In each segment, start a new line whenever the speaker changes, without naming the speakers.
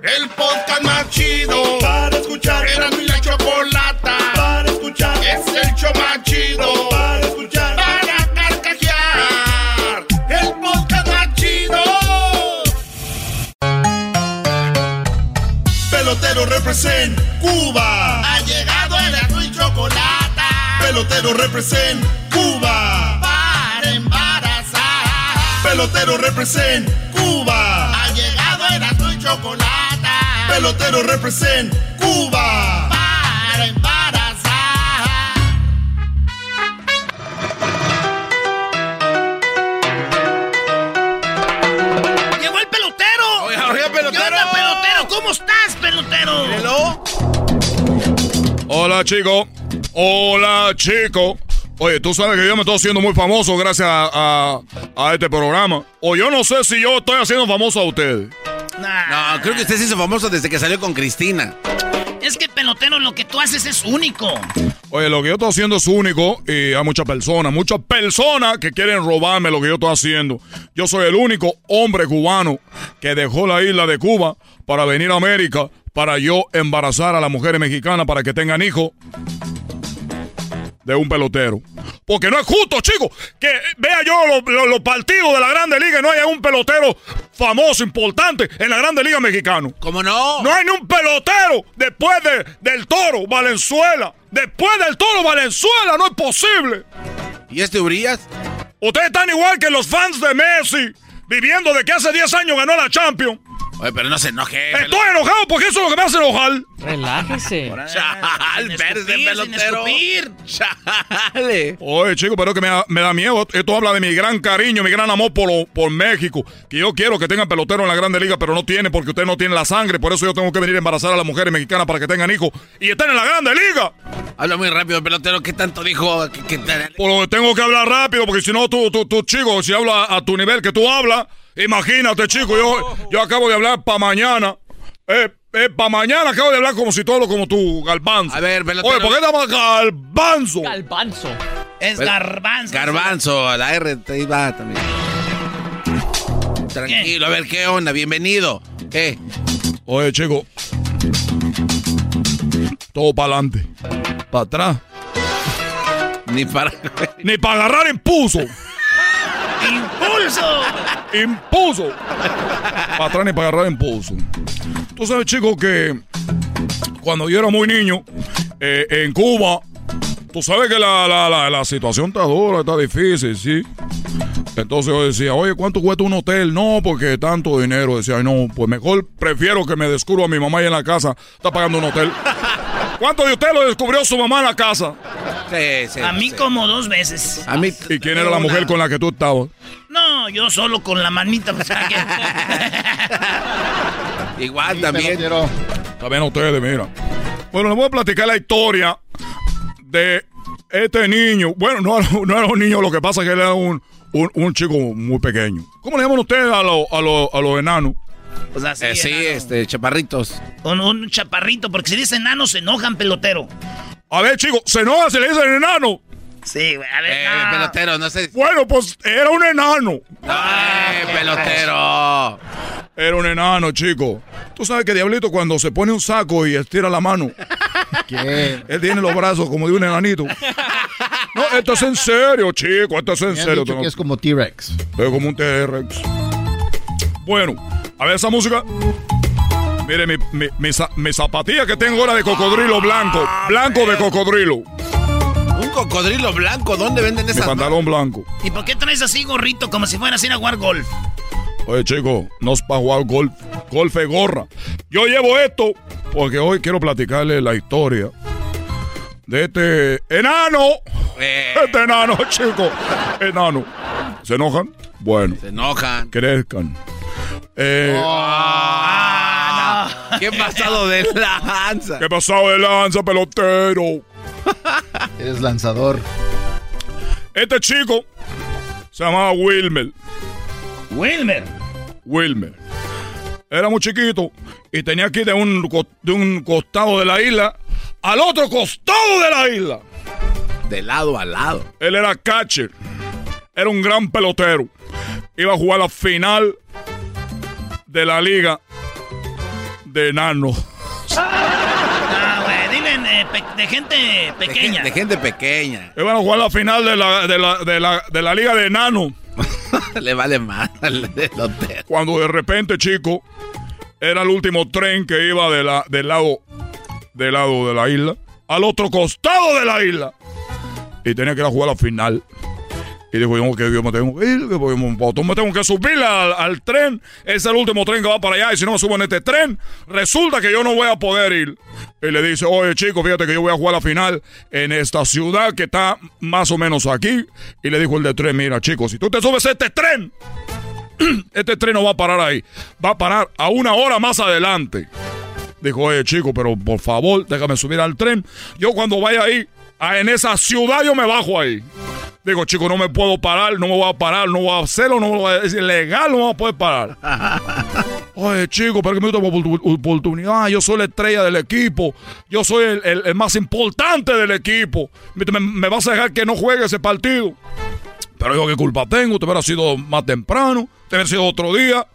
El podcast más chido para escuchar. Era mi la chocolata para escuchar. Es el show más chido para escuchar. Para carcajear. El podcast más chido. Pelotero represent Cuba. Ha llegado el y chocolata. Pelotero represent Cuba. Para embarazar. Pelotero represent Cuba. Ha llegado el y chocolata pelotero represent Cuba para embarazar.
Llegó el pelotero.
Oiga, pelotero.
¿Qué onda, pelotero? ¿Cómo estás, pelotero?
Hello.
Hola, chico. Hola, chico. Oye, tú sabes que yo me estoy haciendo muy famoso gracias a, a, a este programa. O yo no sé si yo estoy haciendo famoso a ustedes.
No, creo que usted se hizo famoso desde que salió con Cristina.
Es que pelotero, lo que tú haces es único.
Oye, lo que yo estoy haciendo es único y hay muchas personas, muchas personas que quieren robarme lo que yo estoy haciendo. Yo soy el único hombre cubano que dejó la isla de Cuba para venir a América para yo embarazar a las mujeres mexicanas para que tengan hijos de un pelotero. Porque no es justo, chicos, que vea yo los, partidos de la Grande Liga y no haya un pelotero famoso, importante en la Grande Liga Mexicano.
¿Cómo no?
No hay ni un pelotero después del Toro Valenzuela. Después del Toro Valenzuela, no es posible.
¿Y este Urias?
Ustedes están igual que los fans de Messi, viviendo de que hace 10 años ganó la Champions.
Oye, pero no se enoje.
Estoy enojado porque eso es lo que me hace enojar.
Relájese.
Chal, verde pelotero. Chale.
Oye, chico, pero que me da, me da, miedo. Esto habla de mi gran cariño, mi gran amor por, por México. Que yo quiero que tengan pelotero en la Grande Liga, pero no tiene porque usted no tiene la sangre. Por eso yo tengo que venir a embarazar a las mujeres mexicanas para que tengan hijos y estén en la Grande Liga.
Habla muy rápido, pelotero. ¿Qué tanto dijo? Que,
Por lo que tengo que hablar rápido, porque si no, tú, tú, tú, chico, si habla a tu nivel que tú hablas, imagínate, chico, yo, yo acabo de hablar para mañana. Eh, eh, para mañana acabo de hablar como si todo como tú, Galbanzo.
A ver, pelotero.
Oye, ¿por qué llamas Galbanzo?
Galbanzo.
Es garbanzo.
Garbanzo, la R te iba también. Tranquilo, a ver, ¿qué onda? Bienvenido. ¿Qué?
Oye, chico. Todo para adelante. Para atrás.
Ni para.
Ni para agarrar impulso.
¡Impulso!
¡Impulso! Para atrás ni para agarrar impulso. Tú sabes, chico, que cuando yo era muy niño, eh, en Cuba, tú sabes que la, la, la, la situación está dura, está difícil, ¿sí? Entonces yo decía, oye, ¿cuánto cuesta un hotel? No, porque tanto dinero. Decía, no, pues mejor prefiero que me descubra a mi mamá ahí en la casa. Está pagando un hotel. ¿Cuánto de usted lo descubrió su mamá en la casa?
Sí, sí.
A mí
sí.
como dos veces.
A mí.
¿Y quién era la mujer con la que tú estabas?
No, yo solo con la manita. pues.
Igual también.
También ustedes, mira. Bueno, les voy a platicar la historia de este niño. Bueno, no, era- no era un niño, lo que pasa es que él era un, un, un chico muy pequeño. ¿Cómo le llaman ustedes a, los a, los a los enanos?
Pues así,
Eh, sí,
enano.
este, chaparritos.
Un chaparrito, porque si dice enano se enojan, pelotero.
A ver, chicos, ¿se enoja si le dicen enano?
Sí, güey, a ver.
Eh,
no.
pelotero, no sé.
Bueno, pues era un enano.
¡Eh, pelotero!
Era un enano, chico. Tú sabes que Diablito cuando se pone un saco y estira la mano,
¿Qué?
él tiene los brazos como de un enanito. No, esto es en serio, chico, esto es en
Me
serio.
dicho que es como T-Rex.
Es como un T-Rex. Bueno, a ver esa música. Mire, mi, mi, mi, mi zapatilla que tengo ahora de cocodrilo blanco. Blanco de cocodrilo.
Un cocodrilo blanco, ¿dónde venden
Mi
esas?
pantalón blanco.
¿Y por qué traes así gorrito como si fueras a ir a jugar golf?
Oye, chico, no es para jugar golf. Golf es gorra. Yo llevo esto porque hoy quiero platicarle la historia de este enano.
Eh,
Este enano, chico. Enano. ¿Se enojan? Bueno,
se enojan.
crezcan. Eh,
Ah, ¿Qué pasado de lanza?
¿Qué pasado de lanza, pelotero?
Eres lanzador.
Este chico se llamaba Wilmer.
Wilmer.
Wilmer. Era muy chiquito y tenía que ir de un, de un costado de la isla al otro costado de la isla.
De lado a lado.
Él era catcher. Era un gran pelotero. Iba a jugar la final de la liga de enano.
De gente pequeña.
de gente pequeña.
Iban a jugar la final de la, de la, de la, de la liga de enano.
Le vale más al pelotero.
Cuando de repente, chico, era el último tren que iba de la, del lado del lado de la isla al otro costado de la isla. Y tenía que ir a jugar la final. Y dijo, yo, que yo me tengo que ir, yo me tengo que subir al, tren. Es el último tren que va para allá. Y si no me subo en este tren, resulta que yo no voy a poder ir. Y le dice, oye, chico, fíjate que yo voy a jugar la final en esta ciudad que está más o menos aquí. Y le dijo el de tren, mira, chico, si tú te subes a este tren, este tren no va a parar ahí. Va a parar a una hora más adelante. Dijo, oye, chico, pero por favor, déjame subir al tren. Yo cuando vaya ahí, en esa ciudad, yo me bajo ahí. Digo, chico, no me puedo parar, no me voy a parar, no voy a hacerlo, no voy a decir legal, no voy a poder parar. Oye, chico, pero que me oportu- oportunidad. Yo soy la estrella del equipo. Yo soy el, el- el más importante del equipo. Me, me- me vas a dejar que no juegue ese partido. Pero yo, ¿qué culpa tengo? Te hubiera sido más temprano, te hubiera sido otro día.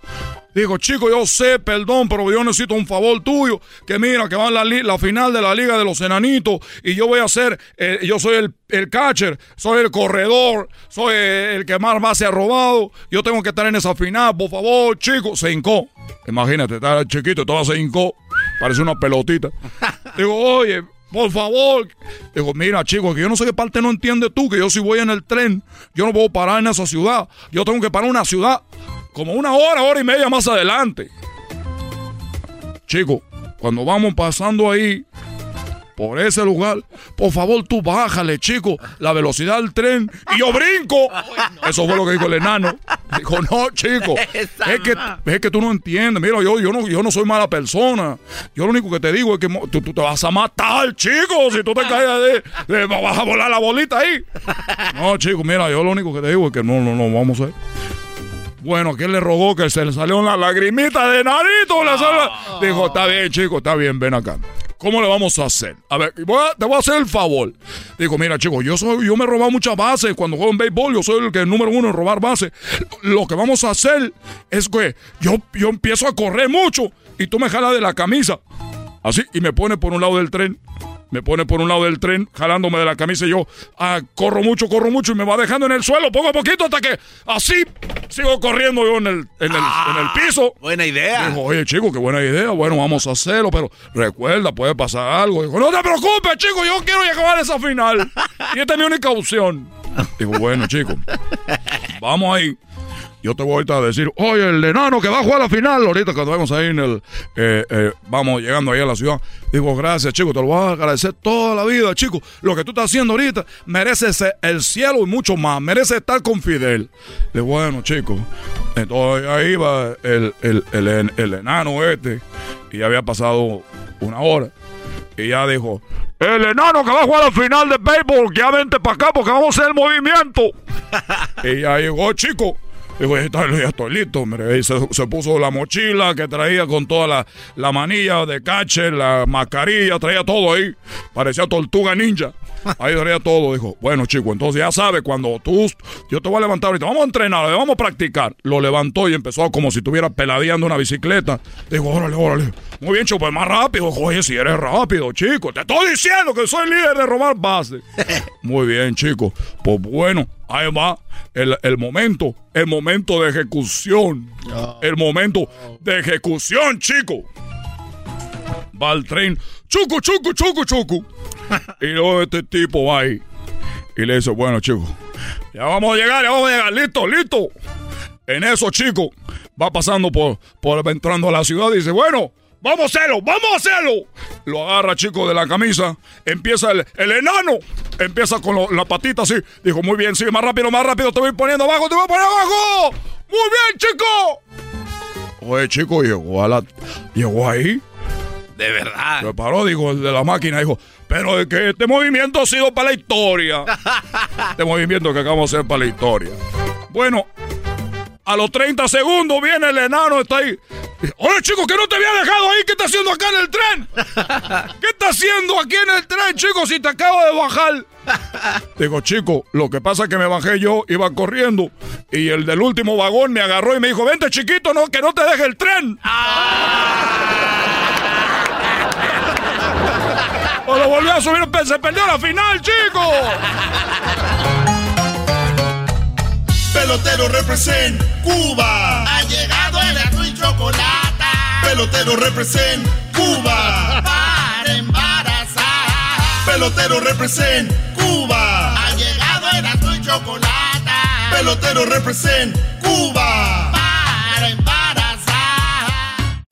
Digo, chico, yo sé, perdón, pero yo necesito un favor tuyo. Que mira, que va la, la final de la Liga de los Enanitos y yo voy a ser, eh, yo soy el, el catcher, soy el corredor, soy eh, el que más base ha robado. Yo tengo que estar en esa final, por favor, chico. Se hincó. Imagínate, está chiquito, todo se hincó. Parece una pelotita. Digo, oye, por favor. Digo, mira, chico, que yo no sé qué parte no entiendes tú, que yo si voy en el tren, yo no puedo parar en esa ciudad. Yo tengo que parar en una ciudad como una hora, hora y media más adelante. Chico, cuando vamos pasando ahí, por ese lugar, por favor tú bájale, chico, la velocidad del tren y yo brinco. Eso fue lo que dijo el enano. Dijo, no, chico, es que, es que tú no entiendes. Mira, yo, yo, no, yo no soy mala persona. Yo lo único que te digo es que tú, tú te vas a matar, chico, si tú te caes de, de- vas a volar la bolita ahí. No, chico, mira, yo lo único que te digo es que no, no, no, vamos a ver. Bueno, aquel le rogó que se le salió una lagrimita de narito. le salió- Dijo, está bien, chico, está bien, ven acá. ¿Cómo le vamos a hacer? A ver, voy a- te voy a hacer el favor. Digo, mira, chico, yo soy, yo me he robado muchas bases. Cuando juego en béisbol, yo soy el que es número uno en robar bases. Lo que vamos a hacer es que yo, yo empiezo a correr mucho y tú me jalas de la camisa. Así, y me pone por un lado del tren. Me pone por un lado del tren, jalándome de la camisa y yo ah, corro mucho, corro mucho y me va dejando en el suelo poco a poquito hasta que así sigo corriendo yo en el, en el, en el piso.
Buena idea.
Dijo, oye, chico, qué buena idea. Bueno, vamos a hacerlo, pero recuerda, puede pasar algo. Dijo, no te preocupes, chico, yo quiero llegar a esa final. Y esta es mi única opción. Digo, bueno, chico, vamos ahí. Yo te voy ahorita a decir, oye, el enano que va a jugar la final, ahorita cuando vamos ahí en el, eh, eh, vamos llegando ahí a la ciudad. Digo, gracias, chico, te lo voy a agradecer toda la vida, chico. Lo que tú estás haciendo ahorita, mereces el cielo y mucho más, mereces estar con Fidel. Digo, bueno, chico, entonces ahí va el, el, el, el enano este, y ya había pasado una hora. Y ya dijo, el enano que va a jugar la final de béisbol, ya vente para acá porque vamos a hacer el movimiento. y ya llegó, chico. Digo, ya, ya estoy listo. Y se, se puso la mochila que traía con toda la, la manilla de catcher, la mascarilla, traía todo ahí. Parecía tortuga ninja. Ahí traía todo. Dijo, bueno, chico, entonces ya sabes, cuando tú, yo te voy a levantar ahorita, vamos a entrenar, vamos a practicar. Lo levantó y empezó como si estuviera peladeando una bicicleta. Digo, órale, órale. Muy bien, chico, pues más rápido. Oye, si eres rápido, chico. Te estoy diciendo que soy líder de robar bases. Muy bien, chico. Pues bueno, ahí va el, el momento, el momento de ejecución. El momento de ejecución, chico. va al tren, chucu, chucu, chucu, chucu. Y luego este tipo va ahí y le dice, bueno, chicos, ya vamos a llegar, ya vamos a llegar, listo, listo. En eso, chico, va pasando por, por entrando a la ciudad y dice, bueno, vamos a hacerlo, vamos a hacerlo. Lo agarra, chico, de la camisa, empieza el, el enano, empieza con la patita así. Dijo, muy bien, sigue más rápido, más rápido, te voy poniendo abajo, te voy a poner abajo. Muy bien, chico. Oye, chico, llegó a la, llegó ahí.
De verdad.
Se paró, dijo el de la máquina, dijo, pero es que este movimiento ha sido para la historia. este movimiento que acabamos de hacer para la historia. Bueno, a los 30 segundos viene el enano, está ahí. Oye, chico, que no te había dejado ahí. ¿Qué está haciendo acá en el tren? ¿Qué está haciendo aquí en el tren, chico, si te acabo de bajar? Digo, chico, lo que pasa es que me bajé yo, iba corriendo, y el del último vagón me agarró y me dijo, vente, chiquito, no, que no te deje el tren. O lo volvió a subir, se perdió la final, chico.
Pelotero represent Cuba. Ha llegado el azul y chocolate. Pelotero represent Cuba. Para embarazar. Pelotero represent Cuba. Ha llegado el azul y chocolate. Pelotero represent Cuba.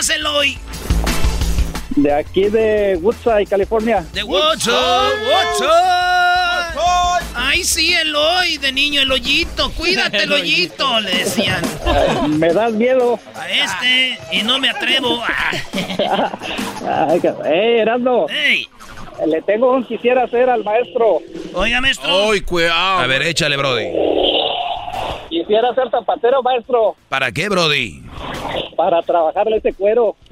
Llamas, Eloy?
De aquí de Woodside, California.
De Woodshop, Woodshop. Ay, sí, Eloy, de niño, el hoyito. Cuídate, el hoyito, le decían.
Me das miedo.
A este, y no me atrevo.
Ay, ¡Eh, Erasmo!
¡Ey!
Le tengo un quisiera hacer al maestro.
Oiga, maestro.
Uy, cuidado.
A ver, échale, Brody.
Quisiera ser zapatero, maestro,
¿Para qué, Brody?
para trabajarle ese cuero.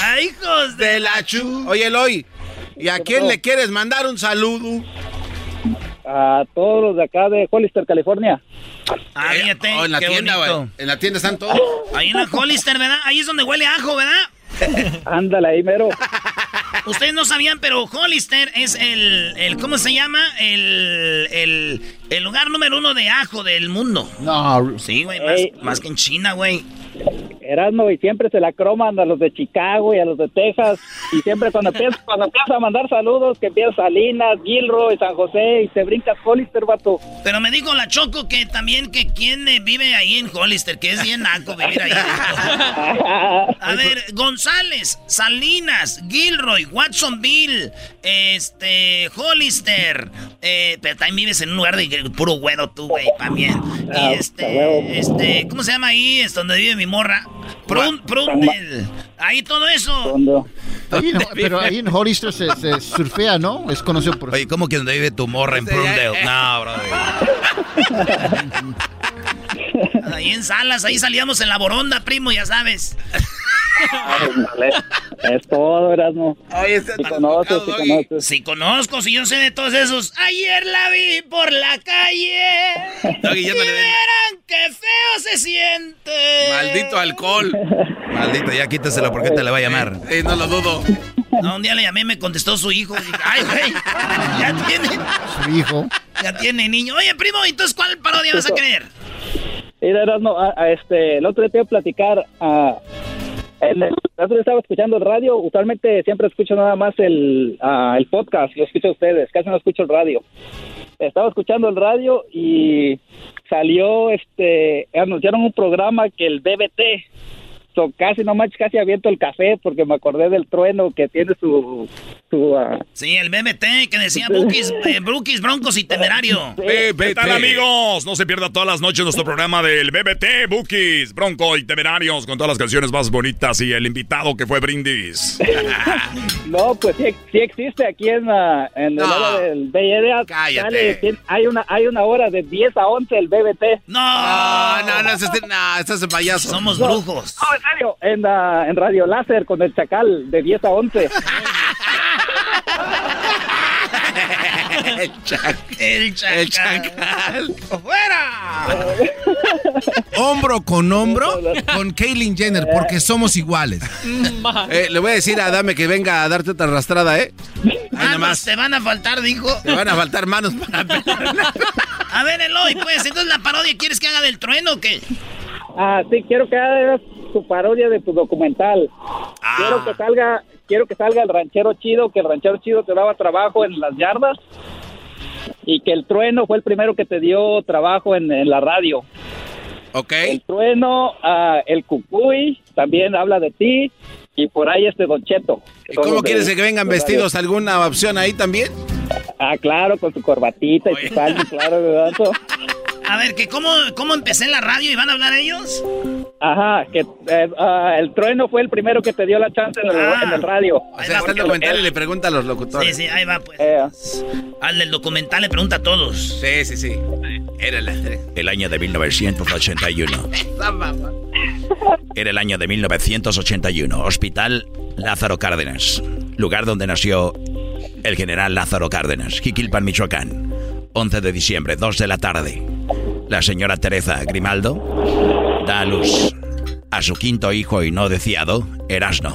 Ay, hijos de...
La chu. Oye, Eloy, ¿y a quién le quieres mandar un saludo?
A todos los de acá de Hollister, California.
Ah, fíjate,
Oh, en la
qué
tienda,
bonito.
güey. En la tienda están todos.
Ahí en la Hollister, ¿verdad? Ahí es donde huele ajo, ¿verdad?
Ándale ahí, mero.
Ustedes no sabían, pero Hollister es el, el ¿cómo se llama? El, el, el lugar número uno de ajo del mundo.
No,
Sí, güey, más,
Ey.
más que en China, güey.
Erasmo y siempre se la croman a los de Chicago y a los de Texas. Y siempre cuando empieza, cuando empieza a mandar saludos, que empieza Salinas, Gilroy, San José y se brincas Hollister, vato.
Pero me dijo la Choco que también que quién eh, vive ahí en Hollister, que es bien naco vivir ahí. A ver, González, Salinas, Gilroy, Watsonville, este, Hollister. Eh, pero también vives en un lugar de puro güero tú, güey, también.
Ah,
Y este, este, ¿cómo se llama ahí? Es donde vive mi morra. Prun, Prundel. Ahí todo eso.
Cuando-
ahí en- pero ahí en Hollister se, se surfea, ¿no? Es conocido por
Oye, ¿cómo que donde vive tu morra en
Sí, ya,
Prundale?
eh.
No, Brody.
Ahí en Salas, ahí salíamos en la boronda, primo, ya sabes.
Es todo, Erasmo.
Oye,
si conoces, si conoces.
Si conozco, si yo sé de todos esos. Ayer la vi por la calle.
Doggy, ya no
y
le
verán qué feo se siente.
Maldito alcohol.
Maldito, ya quítaselo porque te le va a llamar.
Sí, no lo dudo.
No, un día le llamé y me contestó su hijo. Dije, Ay, güey, ya tiene,
Su hijo.
ya tiene niño. Oye, primo, entonces cuál parodia vas a querer?
Mira, Erasmo, a- a este, el otro día te iba a platicar. en día estaba escuchando el radio. Usualmente siempre escucho nada más el, ah, el podcast. Lo escucho a ustedes. Casi no escucho el radio. Estaba escuchando el radio y salió, este, anunciaron un programa que el BBT. So, casi no manches, casi aviento el café porque me acordé del trueno que tiene su, su ah,
Sí, el BBT que decía Bukis, eh, Brookies, Broncos y Temerario.
¿Qué tal amigos? No se pierda todas las noches nuestro programa del BBT, Bookies, Bronco y Temerarios con todas las canciones más bonitas y el invitado que fue Brindis.
No, pues sí, sí existe aquí en, la- en el
No.
área del Bay Area.
Cállate.
Sale, hay, una, hay una hora de 10 a 11 el BBT.
No,
No, no, no, no, estás de payaso.
somos brujos.
En en, la- en Radio Láser con el Chacal de 10 a 11.
El chacal.
El chacal.
El chacal.
¡Fuera!
Hombro con hombro con Kaylin Jenner, porque somos iguales.
Eh, le voy a decir a Adame que venga a darte otra arrastrada, ¿eh?
Manos
nomás.
te van a faltar, dijo.
Te van a faltar manos para
A ver, Eloy, pues, entonces la parodia, ¿quieres que haga del trueno o qué?
Ah, sí, quiero que hagas tu parodia de tu documental.
Ah.
Quiero que salga quiero que salga el ranchero chido, que el ranchero chido te daba trabajo en las yardas y que el trueno fue el primero que te dio trabajo en, en la radio.
Ok.
El trueno, ah, el cucuy, también habla de ti y por ahí este Don Cheto.
¿Y cómo quieres que vengan vestidos? ¿Alguna opción ahí también?
Ah, claro, con su corbatita y su salsa, claro, ¿verdad?
A ver, que cómo, cómo empecé en la radio y van a hablar ellos.
Ajá, que eh, ah, el trueno fue el primero que te dio la chance en el,
Ah.
en el radio.
O sea, está el documental y le pregunta a los
Sí,
locutores.
sí, ahí va, pues.
Eh,
Al del documental le pregunta a todos.
Sí, sí, sí. Era la...
El año de 1981. Era el año de 1981. Hospital Lázaro Cárdenas. Lugar donde nació el general Lázaro Cárdenas. Jiquilpan, Michoacán. 11 de diciembre, 2 de la tarde. La señora Teresa Grimaldo da a luz a su quinto hijo y no deseado, Erasno.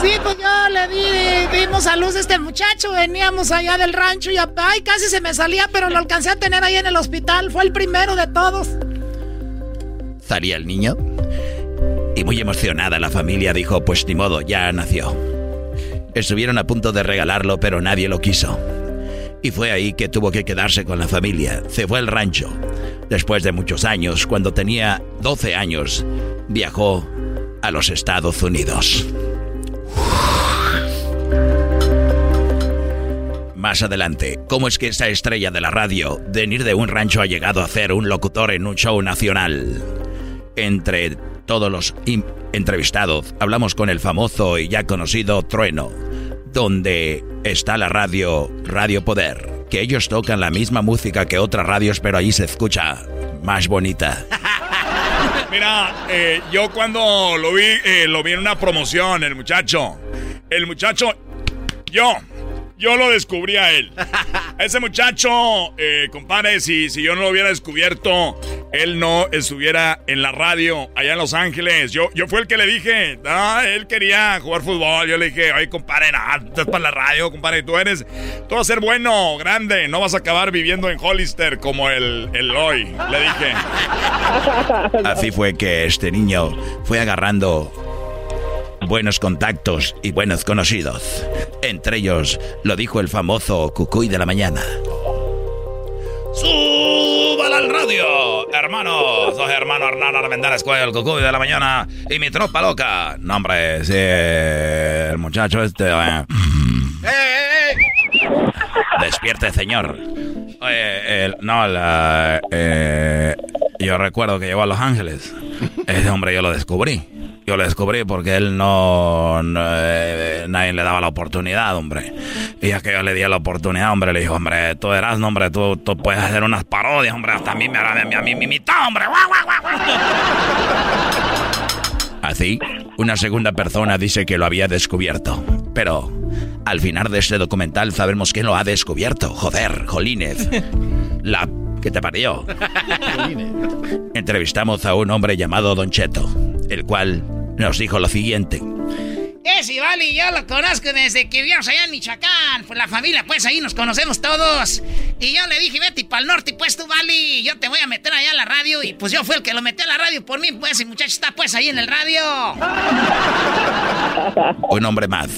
Sí, pues yo le di, dimos a luz a este muchacho, veníamos allá del rancho y ay, casi se me salía, pero lo alcancé a tener ahí en el hospital, fue el primero de todos.
Salía el niño y muy emocionada la familia dijo, pues ni modo, ya nació. Estuvieron a punto de regalarlo, pero nadie lo quiso. Y fue ahí que tuvo que quedarse con la familia. Se fue al rancho. Después de muchos años, cuando tenía 12 años, viajó a los Estados Unidos. Más adelante, ¿cómo es que esta estrella de la radio, de venir de un rancho, ha llegado a ser un locutor en un show nacional? Entre todos los entrevistados, hablamos con el famoso y ya conocido Trueno, donde está la radio Radio Poder, que ellos tocan la misma música que otras radios, pero ahí se escucha más bonita.
Mira, eh, yo cuando lo vi, eh, lo vi en una promoción, el muchacho. El muchacho, yo, yo lo descubrí a él. Ese muchacho, eh, compadre, si, si yo no lo hubiera descubierto, él no estuviera en la radio allá en Los Ángeles. Yo, yo fue el que le dije, no, él quería jugar fútbol. Yo le dije, oye, compadre, no, estás para la radio, compadre, tú eres, tú vas a ser bueno, grande, no vas a acabar viviendo en Hollister como el, el hoy, le dije.
Así fue que este niño fue agarrando buenos contactos y buenos conocidos. Entre ellos lo dijo el famoso Cucuy de la mañana.
¡Súbala al radio! Hermano, soy hermano Hernán Armendáriz Cuello, el cucuy de la mañana y mi tropa loca. No, hombre, sí, el muchacho este... eh. Despierte, señor. Oye, el- no, la, eh, yo recuerdo que llegó a Los Ángeles. Ese hombre yo lo descubrí.
Yo lo descubrí porque él no, no, eh, nadie le daba la oportunidad, hombre. Y ya que yo le di la oportunidad, hombre, le dijo, hombre, tú eras, no, hombre, tú, tú puedes hacer unas parodias, hombre, hasta a mí me mí, a mí me imitó, hombre. Así, una segunda persona dice que lo había descubierto. Pero al final de este documental sabemos quién lo ha descubierto. Joder, Jolínez. La que te parió. Entrevistamos a un hombre llamado Don Cheto, el cual nos dijo lo siguiente.
Ese vale, yo lo conozco desde que vivíamos allá en Michoacán. Pues la familia, pues ahí nos conocemos todos. Y yo le dije, vete para el norte, pues tú, vale, yo te voy a meter allá a la radio. Y pues yo fui el que lo metí a la radio por mí, pues el muchacho está pues ahí en el radio.
Un hombre más,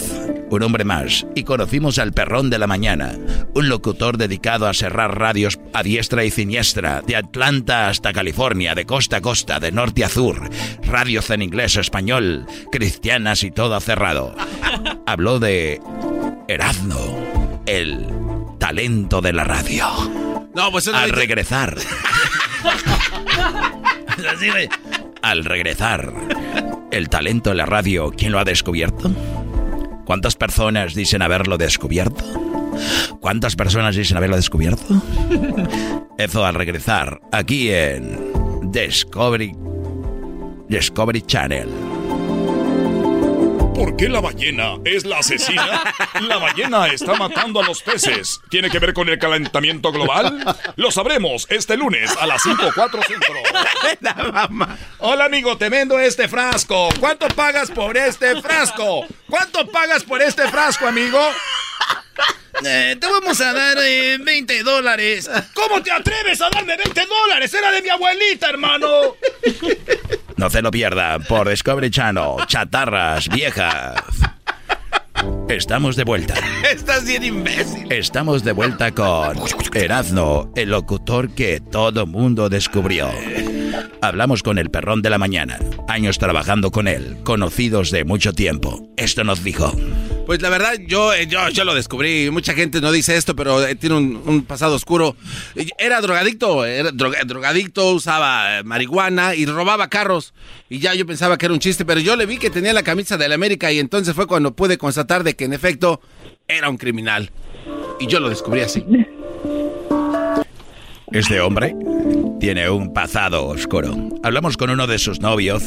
un hombre más. Y conocimos al perrón de la mañana, un locutor dedicado a cerrar radios a diestra y siniestra, de Atlanta hasta California, de costa a costa, de norte a sur. Radios en inglés, español, cristianas y todo cerrado. Habló de Erasmo, el talento de la radio.
No, pues
Al
dice-
regresar. Así de- Al regresar, el talento de la radio, ¿quién lo ha descubierto? ¿Cuántas personas dicen haberlo descubierto? ¿Cuántas personas dicen haberlo descubierto? Eso al regresar, aquí en Discovery, Discovery Channel.
¿Por qué la ballena es la asesina? La ballena está matando a los peces. ¿Tiene que ver con el calentamiento global? Lo sabremos este lunes a las 5.4 centro.
Hola amigo, te vendo este frasco. ¿Cuánto pagas por este frasco? ¿Cuánto pagas por este frasco, amigo?
Eh, te vamos a dar eh, 20 dólares.
¿Cómo te atreves a darme 20 dólares? Era de mi abuelita, hermano.
No se lo pierda por Discovery Channel, chatarras viejas. Estamos de vuelta.
Estás bien imbécil.
Estamos de vuelta con Erazno, el locutor que todo mundo descubrió. Hablamos con el perrón de la mañana, años trabajando con él, conocidos de mucho tiempo. Esto nos dijo.
Pues la verdad, yo, eh, yo, yo lo descubrí. Mucha gente no dice esto, pero eh, tiene un, pasado oscuro. Era drogadicto, drogadicto, usaba eh, marihuana y robaba carros. Y ya yo pensaba que era un chiste, pero yo le vi que tenía la camisa de la América y entonces fue cuando pude constatar de que en efecto era un criminal. Y yo lo descubrí así.
Este hombre tiene un pasado oscuro. Hablamos con uno de sus novios,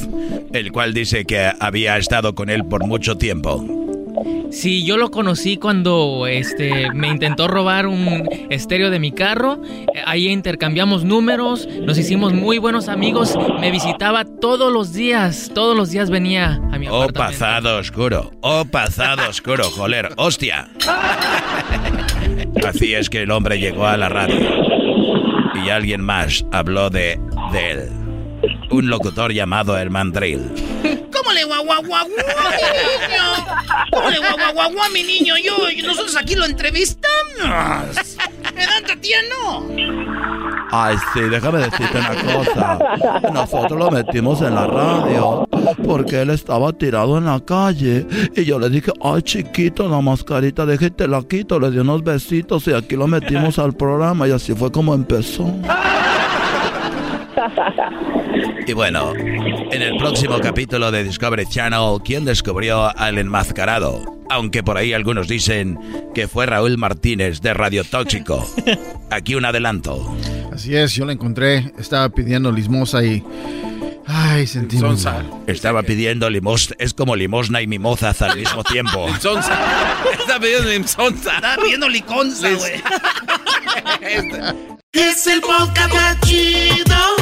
el cual dice que había estado con él por mucho tiempo.
Sí, yo lo conocí cuando este me intentó robar un estéreo de mi carro. Ahí intercambiamos números, nos hicimos muy buenos amigos. Me visitaba todos los días, todos los días venía a mi
Oh,
apartamento.
pasado oscuro. Oh, pasado oscuro, joder. ¡Hostia! Así es que el hombre llegó a la radio. Y alguien más habló de, de él. Un locutor llamado el Mandril.
¿Cómo le guau, mi niño? ¿Cómo le guau, mi niño? Yo, y nosotros aquí lo entrevistamos. ¿Verdad, Tatiano?
Ay, sí, déjame decirte una cosa. Nosotros lo metimos en la radio porque él estaba tirado en la calle. Y yo le dije, ay, chiquito, la mascarita, déjate la quito. Le di unos besitos y aquí lo metimos al programa. Y así fue como empezó.
Y bueno, en el próximo capítulo de Discovery Channel, ¿quién descubrió al enmascarado? Aunque por ahí algunos dicen que fue Raúl Martínez de Radio Tóxico. Aquí un adelanto.
Así es, yo la encontré. Estaba pidiendo limosna y. Ay, sentí. muy mal.
Estaba pidiendo limosna. Es como limosna y mimosas al mismo tiempo.
Está pidiendo limsonza.
Está pidiendo liconza, güey.
Es el podcast más chido.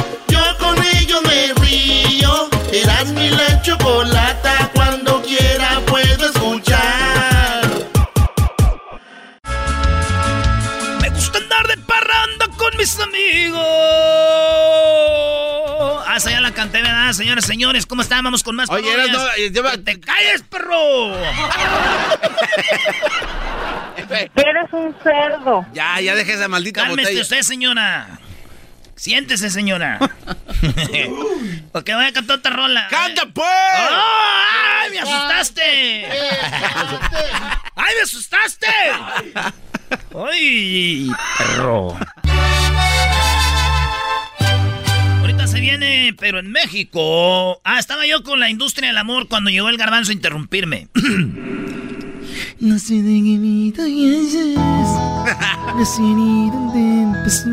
Con ello me río. Eras mi la chocolata. Cuando quiera puedo escuchar.
Me gusta andar de parranda con mis amigos. Ah, esa ya la canté, ¿verdad? Señores, señores, ¿cómo están? Vamos con más
Oye, eras, no, eh, lleva-
¡Que te calles, perro!
Eres un cerdo.
Ya, ya deje esa maldita
Cálmese
botella.
usted, señora. Siéntese, señora. Porque voy a cantar otra rola.
¡Canta, pues!
¡Ay, me asustaste! ¡Ay, me asustaste! ¡Ay, perro! Ahorita se viene, pero en México. Ah, estaba yo con la industria del amor cuando llegó el garbanzo a interrumpirme.
No sé de qué me No sé ni dónde empezó.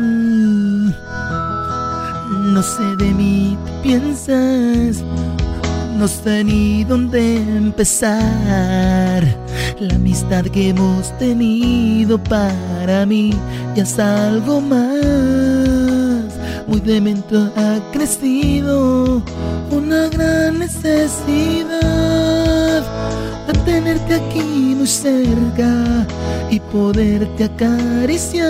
No sé de mí qué piensas. No sé ni dónde empezar. La amistad que hemos tenido para mí ya es algo más. Muy demente ha crecido una gran necesidad tenerte aquí muy cerca y poderte acariciar.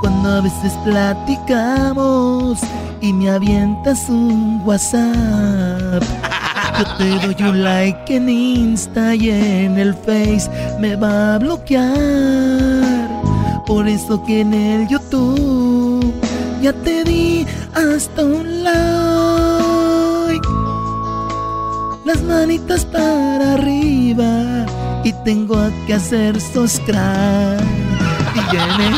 Cuando a veces platicamos y me avientas un WhatsApp. Yo te doy un like en Insta y en el Face me va a bloquear. Por eso que en el YouTube ya te di hasta un like. Las manitas para arriba y tengo que hacer subscribe. Y ya en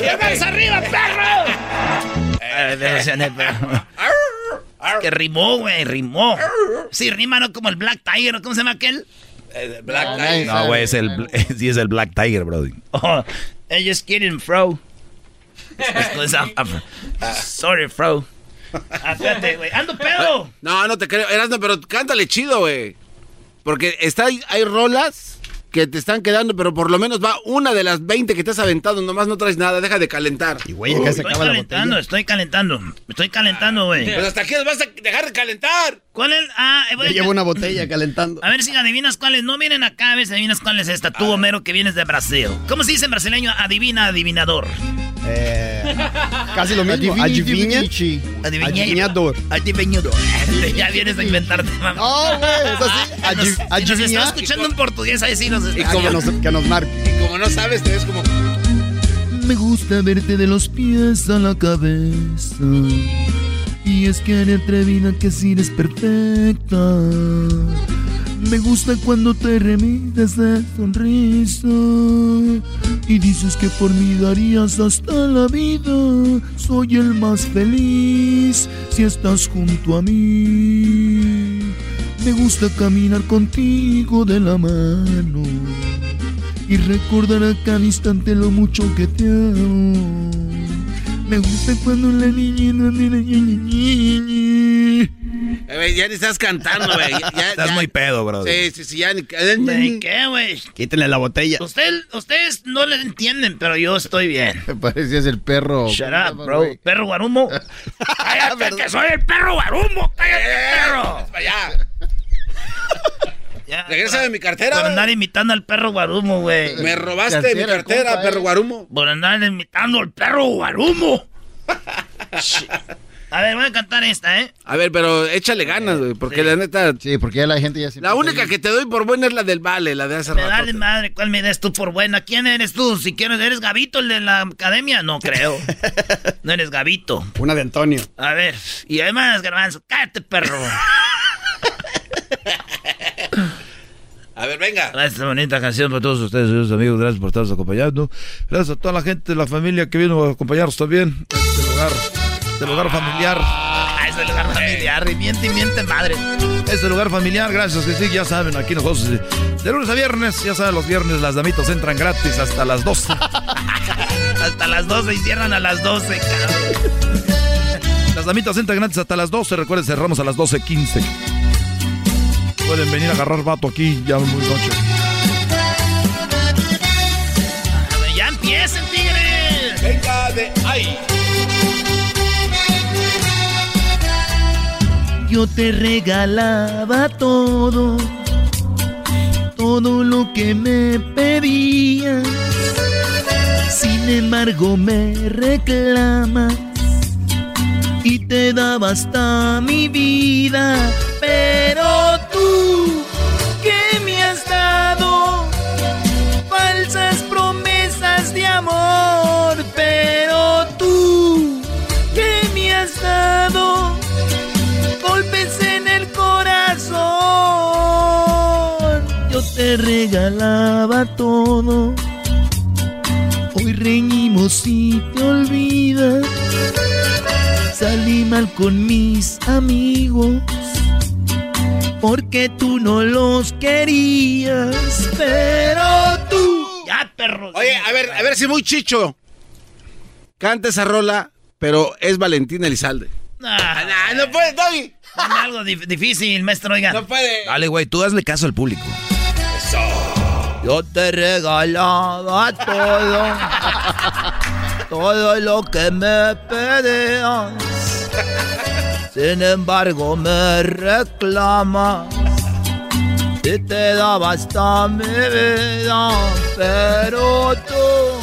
¡Llegas arriba, perro! que rimó, güey, rimó. Sí, rima no como el Black Tiger, ¿cómo se llama aquel?
Black Tiger. No, güey, es el, sí es el Black Tiger, brody.
Oh, just kidding, bro. Sorry, bro. Espérate, güey. ¡Ando pedo!
No, no te creo. Erasmo, pero cántale chido, güey. Porque está, hay rolas que te están quedando, pero por lo menos va una de las 20 que te has aventado, nomás no traes nada, deja de calentar.
Y güey, acá se acaba calentando, la estoy calentando, estoy calentando, güey.
Pues hasta aquí vas a dejar de calentar.
¿Cuál es? Ah,
eh, llevo una botella calentando.
A ver si adivinas cuáles. No vienen acá, a ver si adivinas cuál es esta. Tú, Homero, que vienes de Brasil. ¿Cómo se dice en brasileño? Adivina, adivinador.
Eh, casi lo mismo.
Adivina. Adivinador. Adivinador. ya vienes a inventarte, mamá.
No, güey, es así.
Adivina. Nos está escuchando en portugués, ahí sí nos
Y como nos, que nos marque.
Y como no sabes, te ves como...
Me gusta verte de los pies a la cabeza. Y es que eres atrevida que si eres perfecta. Me gusta cuando te remites de sonrisa y dices que por mí darías hasta la vida. Soy el más feliz si estás junto a mí. Me gusta caminar contigo de la mano y recordar a cada instante lo mucho que te amo. Me gusta cuando la niña
eh, ya ni estás cantando, güey.
estás muy pedo, bro.
Sí, sí, sí, ya ni...
¿Qué, güey?
Quítenle la botella.
ustedes no le entienden, pero yo estoy bien.
Me parecías el perro.
Shut up, bro. ¿Perro guarumo? ¡Cállate, que soy el perro guarumo! ¡Cállate, perro!
¡Allá! Ya, Regresa de mi cartera.
Por andar imitando al perro guarumo, güey.
Me robaste mi cartera, perro guarumo.
Por andar imitando al perro guarumo. A ver, voy a cantar esta, ¿eh?
A ver, pero échale ganas, güey, porque la neta...
Sí, porque ya la gente ya se...
La única que te doy por buena es la del Vale, la de hace rato.
Dale madre, ¿cuál me das tú por buena? ¿Quién eres tú? Si quieres, ¿eres Gavito, el de la academia? No creo. no eres Gavito.
Una de Antonio.
A ver, y además, Garbanzo, cállate, perro.
A ver, venga.
Esta bonita canción para todos ustedes, amigos. Gracias por estarnos acompañando. Gracias a toda la gente la familia que vino a acompañarnos también este lugar este lugar familiar.
Ah, este lugar familiar, y miente y miente madre.
Este lugar familiar, gracias que sí, ya saben, aquí nosotros de lunes a viernes, ya saben, los viernes las damitas entran gratis hasta las 12.
hasta las 12 y cierran a las 12,
Las damitas entran gratis hasta las 12, recuerden, cerramos a las 12.15. Pueden venir a agarrar vato aquí ya muy noche.
Ya empiecen, tigres.
Venga de ahí.
yo te regalaba todo, todo lo que me pedías. Sin embargo me reclamas y te daba hasta mi vida, pero te regalaba todo. Hoy reñimos y te olvidas. Salí mal con mis amigos. Porque tú no los querías, pero tú.
Ya, perro.
Oye, a ver, a ver si muy chicho. Canta esa rola, pero es Valentín Elizalde.
Nah,
no puede, Doggy.
Algo dif- difícil, maestro, oiga.
No puede.
Dale, güey, tú hazle caso al público.
Yo te regalaba todo, todo lo que me pedías. Sin embargo, me reclamas y te daba hasta mi vida. Pero tú,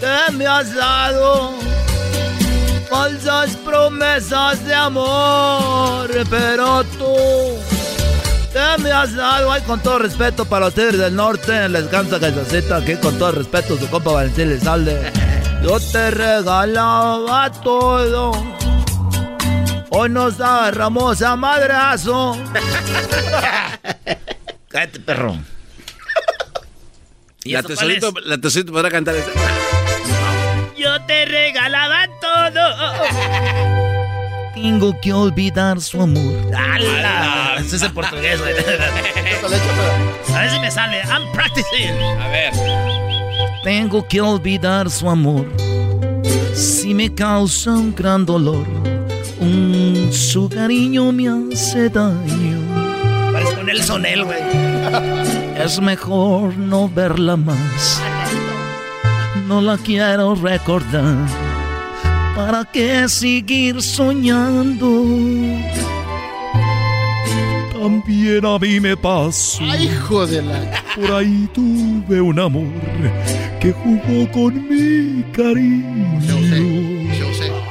¿qué me has dado? Falsas promesas de amor, pero tú ¿Qué me has dado? Ay, con todo respeto para los tigres del norte. Les canta Calzacita aquí con todo respeto su compa Valentín Elizalde. Yo te regalaba todo. Hoy nos agarramos a madrazo.
Cállate, perro. ¿Y
La tesorito, la tesorito podrá cantar esa.
Yo te regalaba todo.
Tengo que olvidar su amor.
¡Hala! Ese es en portugués, güey. A ver si me sale. I'm practicing.
A ver.
Tengo que olvidar su amor. Si me causa un gran dolor, un, su cariño me hace daño.
Parece con el sonel, güey.
Es mejor no verla más. No la quiero recordar. ¿Para qué seguir soñando?
También a mí me pasó.
Ay, hijo de la.
Por ahí tuve un amor que jugó con mi cariño.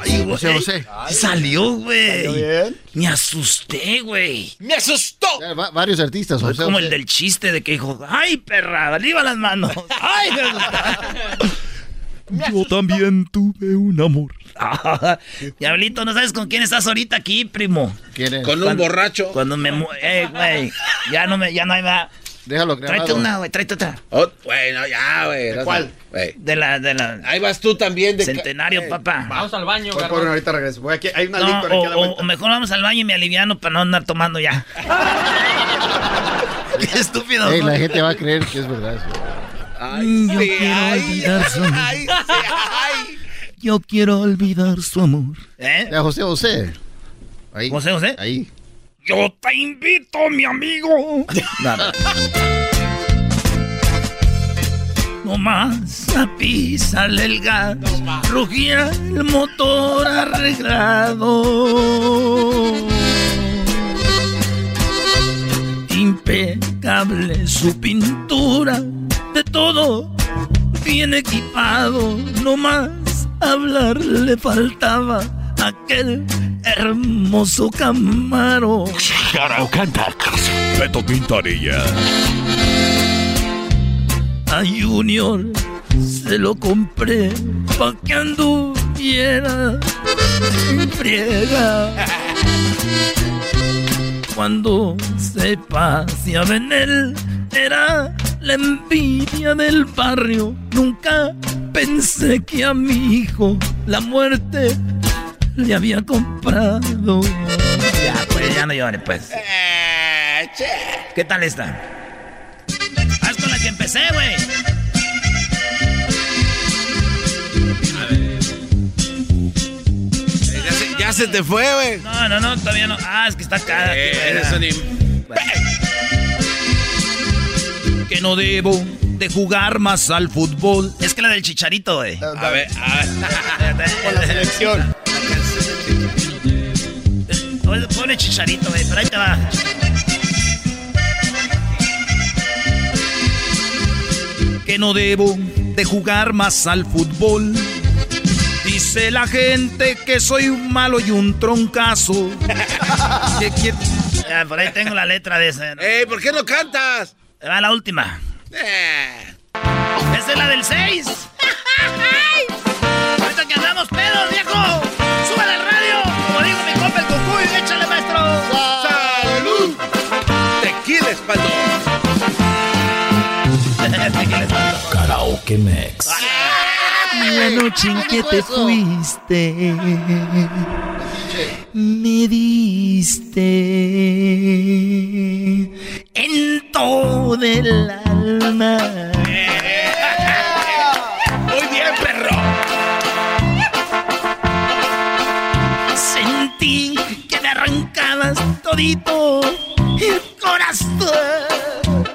Ay, güey.
José, José.
Salió, güey.
¿Salió bien?
Me asusté, güey.
¡Me asustó!
Ya, va- varios artistas,
Fue
José.
como el del chiste de que dijo, ¡ay, perra! ¡Arriba las manos! ¡Ay, me!
Yo también tuve un amor.
Ah, Diablito, ¿no sabes con quién estás ahorita aquí, primo?
¿Quién es?
Con un
Cuando-
borracho.
Cuando me... mu- Eh, güey. Ya no me... Ya no hay más.
Déjalo grabado.
Tráete una, güey. Tráete otra.
Oh, bueno, ya, güey.
¿De cuál?
Güey.
De la... De la...
Ahí vas tú también. De
Centenario,
Eh,
papá.
Vamos al baño,
Voy por una, ahorita regreso. Voy aquí, hay una
No,
licor aquí a la
o, o-
vuelta.
o mejor vamos al baño y me aliviano para no andar tomando ya. Qué estúpido.
Ey,
¿no?
la gente va a creer que es verdad eso.
Ay,
Yo
sí,
quiero
ay,
olvidar
ay, sí, ay.
Yo quiero olvidar su amor.
¿Eh?
Ya, José, José. Ahí.
José, José.
Ahí.
Yo te invito, mi amigo. Nada. No más a pisarle el gas. Rugía el motor arreglado. Impecable su pintura. De todo bien equipado. No más hablar le faltaba aquel hermoso Camaro.
Beto Quintanilla.
A Junior se lo compré pa' que anduviera en friega. Cuando se paseaba en él, era la envidia del barrio. Nunca pensé que a mi hijo la muerte le había comprado. Ya, pues, ya no llores, pues.
Eh, che.
¿Qué tal está? Haz con la que empecé, güey.
Ya se, ya se te fue, güey.
No, no, no, todavía no. Ah, es que está acá.
Eh,
aquí,
eres un
Que no debo de jugar más al fútbol. Es que la del chicharito, güey.
A ver, a ver.
Con la selección.
Pone- chicharito, güey, pero ahí te va. Que no debo de jugar más al fútbol. Dice la gente que soy un malo y un troncazo. Que quiere- Ya, por ahí tengo la letra de ese. ¿no?
Ey, ¿por qué no cantas?
Va la última.
Eh.
Esa es la del 6. Ahorita que andamos pedos, viejo. Súbele al radio. Como digo mi compa el cucuy, échale, maestro.
¡Salud! Tequila espaldo.
Karaoke Mix.
La noche en que te fuiste, me diste en todo el alma.
Muy bien, perro.
Sentí que me arrancabas todito el corazón.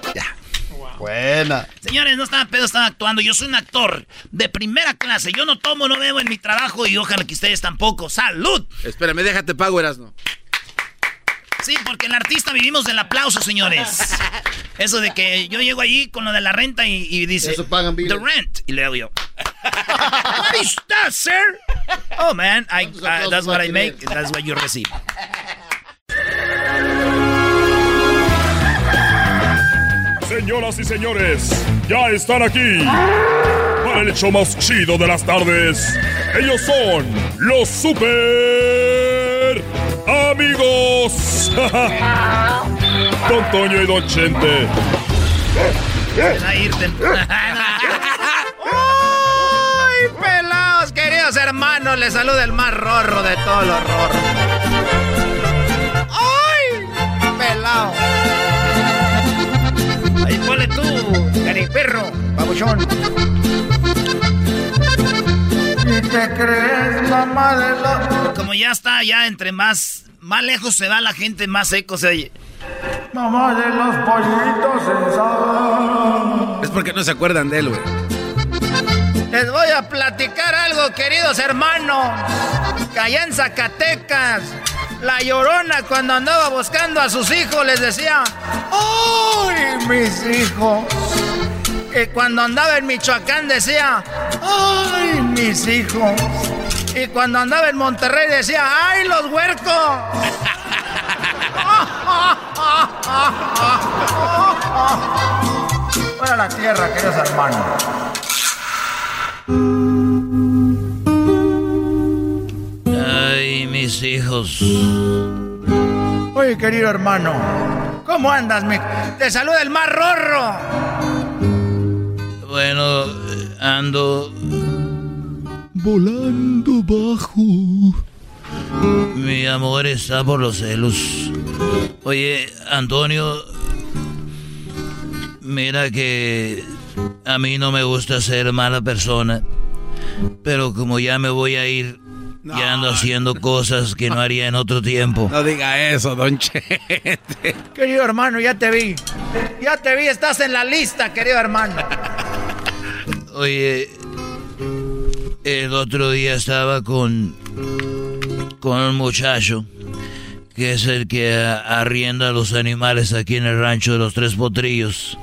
Buena.
Señores, no estaba pedo, estaba actuando. Yo soy un actor de primera clase. Yo no tomo, no bebo en mi trabajo y ojalá que ustedes tampoco. ¡Salud!
Espérame, déjate pago, Erasno.
Sí, porque el artista vivimos del aplauso, señores. Eso de que yo llego allí con lo de la renta y, y dice...
Eso pagan
The rent. Y le hago yo... What is that, sir? Oh, man, I, uh, that's what I make, that's what you receive.
Señoras y señores, ya están aquí para el hecho más chido de las tardes. Ellos son los super amigos. Don Toño y Don Chente.
A irte.
¡Ay, pelados, queridos hermanos! Les saluda el más rorro de todos los rorros. ¡Ay, pelado! Ahí ponle tú, perro, babuchón.
¿Y te crees mamá de los...
Como ya está, ya entre más, más lejos se va la gente, más seco se oye.
Mamá de los pollitos sensados.
Es porque no se acuerdan de él, güey.
Les voy a platicar algo, queridos hermanos. Que allá en Zacatecas, la llorona cuando andaba buscando a sus hijos les decía, ¡Ay, mis hijos! Y cuando andaba en Michoacán decía, ¡Ay, mis hijos! Y cuando andaba en Monterrey decía, ¡Ay, los huercos! Fuera la tierra, queridos hermanos.
Ay, mis hijos.
Oye, querido hermano, ¿cómo andas? mi- Te saluda el más rorro.
Bueno, ando.
Volando bajo.
Mi amor está por los celos. Oye, Antonio. Mira que. A mí no me gusta ser mala persona. Pero como ya me voy a ir. Ya ando haciendo cosas que no haría en otro tiempo.
No diga eso, don Chente.
Querido hermano, ya te vi. Ya te vi, estás en la lista, querido hermano.
Oye, el otro día estaba con con un muchacho que es el que arrienda los animales aquí en el rancho de los Tres Potrillos.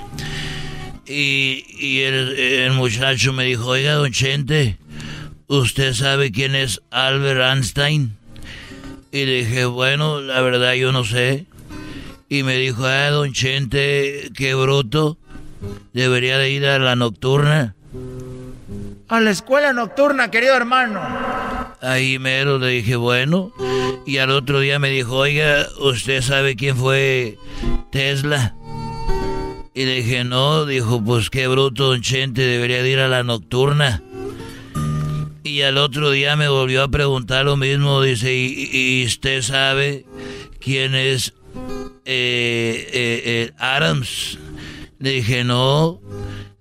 Y, y el, el muchacho me dijo, oiga, don Chente, ¿usted sabe quién es Albert Einstein? Y le dije, bueno, la verdad yo no sé. Y me dijo, ah, don Chente, qué bruto. Debería de ir a la nocturna.
A la escuela nocturna, querido hermano.
Ahí mero le dije, bueno. Y al otro día me dijo, oiga, ¿usted sabe quién fue Tesla? Y le dije, no. Dijo, pues qué bruto, don Chente, debería de ir a la nocturna. Y al otro día me volvió a preguntar lo mismo. Dice, ¿y, y usted sabe quién es eh, eh, eh, Adams? Le dije, no.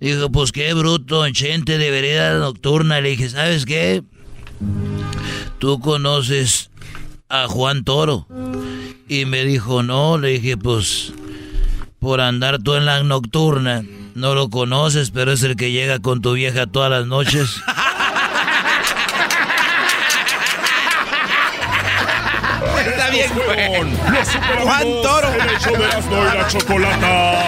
Dijo, pues qué bruto, don Chente, debería ir a la nocturna. Le dije, ¿sabes qué? ¿Tú conoces a Juan Toro? Y me dijo, no. Le dije, pues, por andar tú en la nocturna, no lo conoces, pero es el que llega con tu vieja todas las noches.
Está bien, Juan Toro.
en el show de Erasmo y la Chocolata.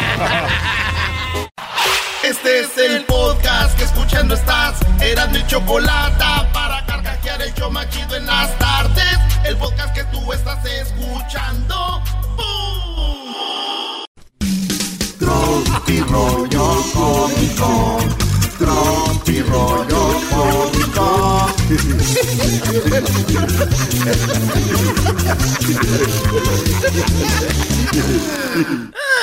Este es el podcast que escuchando estás. Eran mi chocolate para carcajear el show machido en las tardes. El podcast que tú estás escuchando. Tropi rollo cómico. Tropi rollo cómico.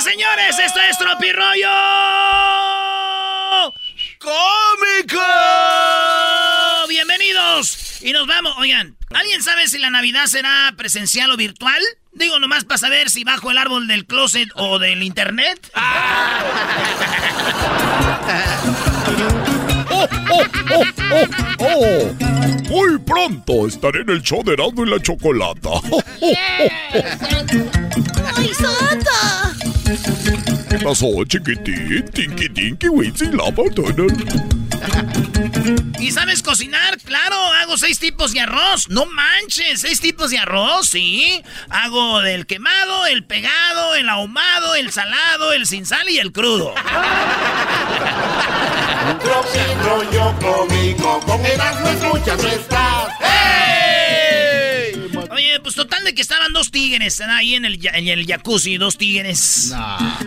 Ah, señoras y señores, esto es Tropirollo.
cómico.
Bienvenidos. Y nos vamos. Oigan, ¿alguien sabe si la Navidad será presencial o virtual? Digo, nomás para saber si bajo el árbol del closet o del internet.
¡Oh, oh, oh, oh, oh! Muy pronto estaré en el show de Erasmo y la Chocolata.
¡Ay, Santa!
¿Qué pasó, chiquitín? Tinky Tinky Wincy Lava
¿Y sabes cocinar? Claro, hago seis tipos de arroz. No manches, seis tipos de arroz, sí. Hago del quemado, el pegado, el ahumado, el salado, el sin sal y el crudo.
Un rollo cómico, con Erasmo escuchas no estás.
Oye, pues total de que estaban dos tigres ahí en el, en el jacuzzi, dos tigres.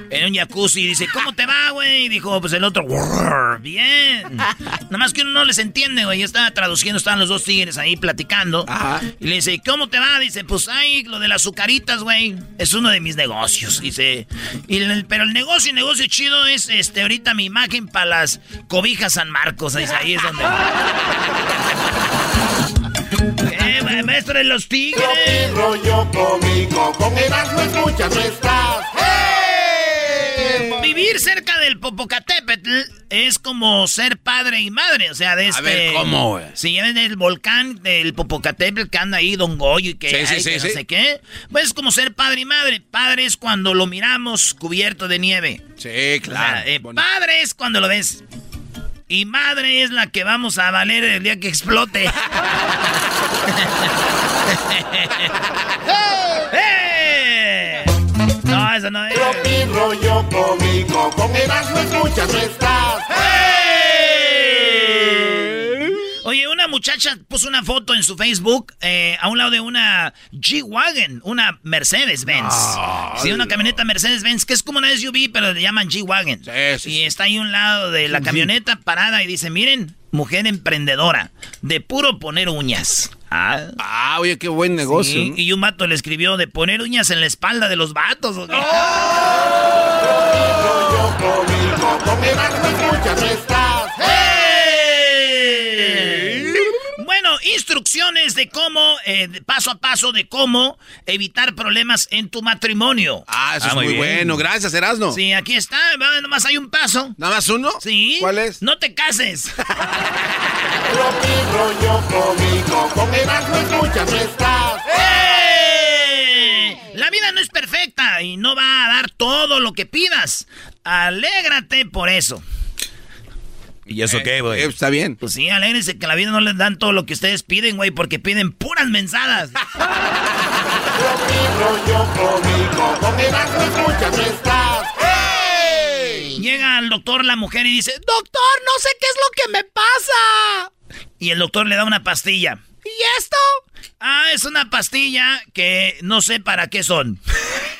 En un jacuzzi. Dice, ¿cómo te va, güey? Y dijo, pues el otro, "Grrr, bien. Nada más que uno no les entiende, güey. Yo estaba traduciendo, estaban los dos tigres ahí platicando. Y le dice, ¿cómo te va? Dice, pues ay, lo de las azucaritas, güey. Es uno de mis negocios. Dice, y el- pero el negocio, el negocio chido es este ahorita mi imagen para las cobijas San Marcos. Dice, ahí es donde. ¿Qué, ma- maestro de los tigres?
rollo cómico, con Erasmo escuchas no estás.
Vivir cerca del Popocatépetl es como ser padre y madre, o sea, de este...
ver, ¿cómo, güey?
Si ven el volcán del Popocatépetl que anda ahí Don Goyo y que,
Sí, sí,
ay,
sí,
que no
sí.
sé qué, pues es como ser padre y madre. Padre es cuando lo miramos cubierto de nieve.
Sí, claro.
O sea, eh, padre es cuando lo ves. Y madre es la que vamos a valer el día que explote. ¡Eh! No, eso no es.
Tropi rollo cómico, con Erasmo escuchas no estás.
Oye, una muchacha puso una foto en su Facebook eh, a un lado de una G-Wagon, una Mercedes-Benz. sí, una camioneta Mercedes-Benz, que es como una SUV, pero le llaman G-Wagon. Y está ahí a un lado de la camioneta parada y dice, miren, mujer emprendedora, de puro poner uñas. Ah,
Ah, oye, qué buen negocio.
sí,
¿no?
Y un vato le escribió de poner uñas en la espalda de los vatos. ¿o qué
cómico, con Erasmo escuchas no estás.
Bueno, instrucciones de cómo, eh, de paso a paso, de cómo evitar problemas en tu matrimonio.
Ah, eso es muy,
bien.
bueno. Gracias, Erasno.
Sí, aquí está, nomás hay un paso.
¿Nada más uno?
Sí.
¿Cuál es?
No te cases.
Rollo cómico, con Erasmo escuchas no estás.
¡Eh! La vida no es perfecta y no va a dar todo lo que pidas. Alégrate por eso.
¿Y eso qué, güey?
Eh, está bien.
Pues sí, alégrense que la vida no les dan todo lo que ustedes piden, güey, porque piden puras mensadas.
Estás.
Llega al doctor la mujer y dice, doctor, no sé qué es lo que me pasa. Y el doctor le da una pastilla. ¿Y esto? Ah, es una pastilla que no sé para qué son.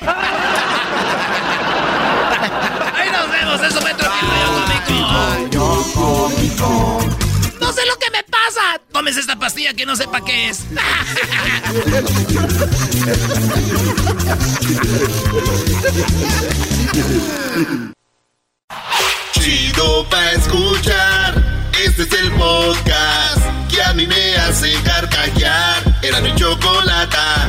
Ahí nos vemos, eso fue Tomes esta pastilla que no sé para qué es.
Chido pa' escuchar. Este es el podcast que a mí me hace carcajear. Era mi chocolata.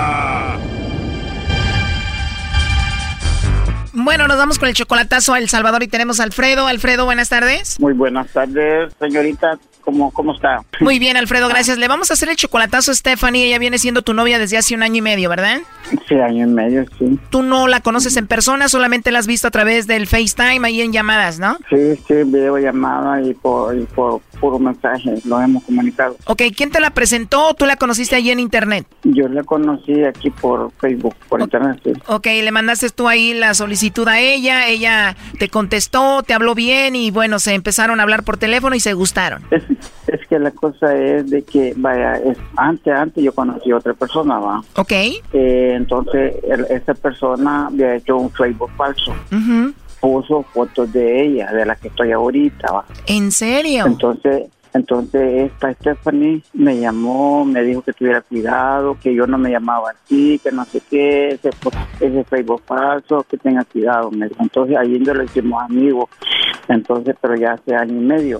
Bueno, nos vamos con el chocolatazo a El Salvador y tenemos a Alfredo. Alfredo, buenas tardes.
Muy buenas tardes, señorita. ¿Cómo, cómo está?
Muy bien, Alfredo, gracias. Le vamos a hacer el chocolatazo a Stephanie. Ella viene siendo tu novia desde hace un año y medio, ¿verdad?
Sí, año y medio, sí.
Tú no la conoces en persona, solamente la has visto a través del FaceTime, ahí en llamadas, ¿no?
Sí, sí, videollamada y por, y por puro mensaje, lo hemos comunicado.
Ok, ¿quién te la presentó o tú la conociste allí en internet?
Yo la conocí aquí por Facebook, por internet. Sí.
Ok, le mandaste tú ahí la solicitud a ella, ella te contestó, te habló bien y bueno, se empezaron a hablar por teléfono y se gustaron.
Es, es que la cosa es de que, vaya, es, antes, antes yo conocí a otra persona, va.
Ok.
Eh, entonces, el- esta persona había hecho un Facebook falso.
Ujú.
Puso fotos de ella, de la que estoy ahorita, va.
¿En serio?
Entonces, entonces esta Stephanie me llamó, me dijo que tuviera cuidado, que yo no me llamaba así, que no sé qué, ese, ese Facebook falso, que tenga cuidado. Entonces ahí nos lo hicimos amigos, entonces, pero ya hace año y medio.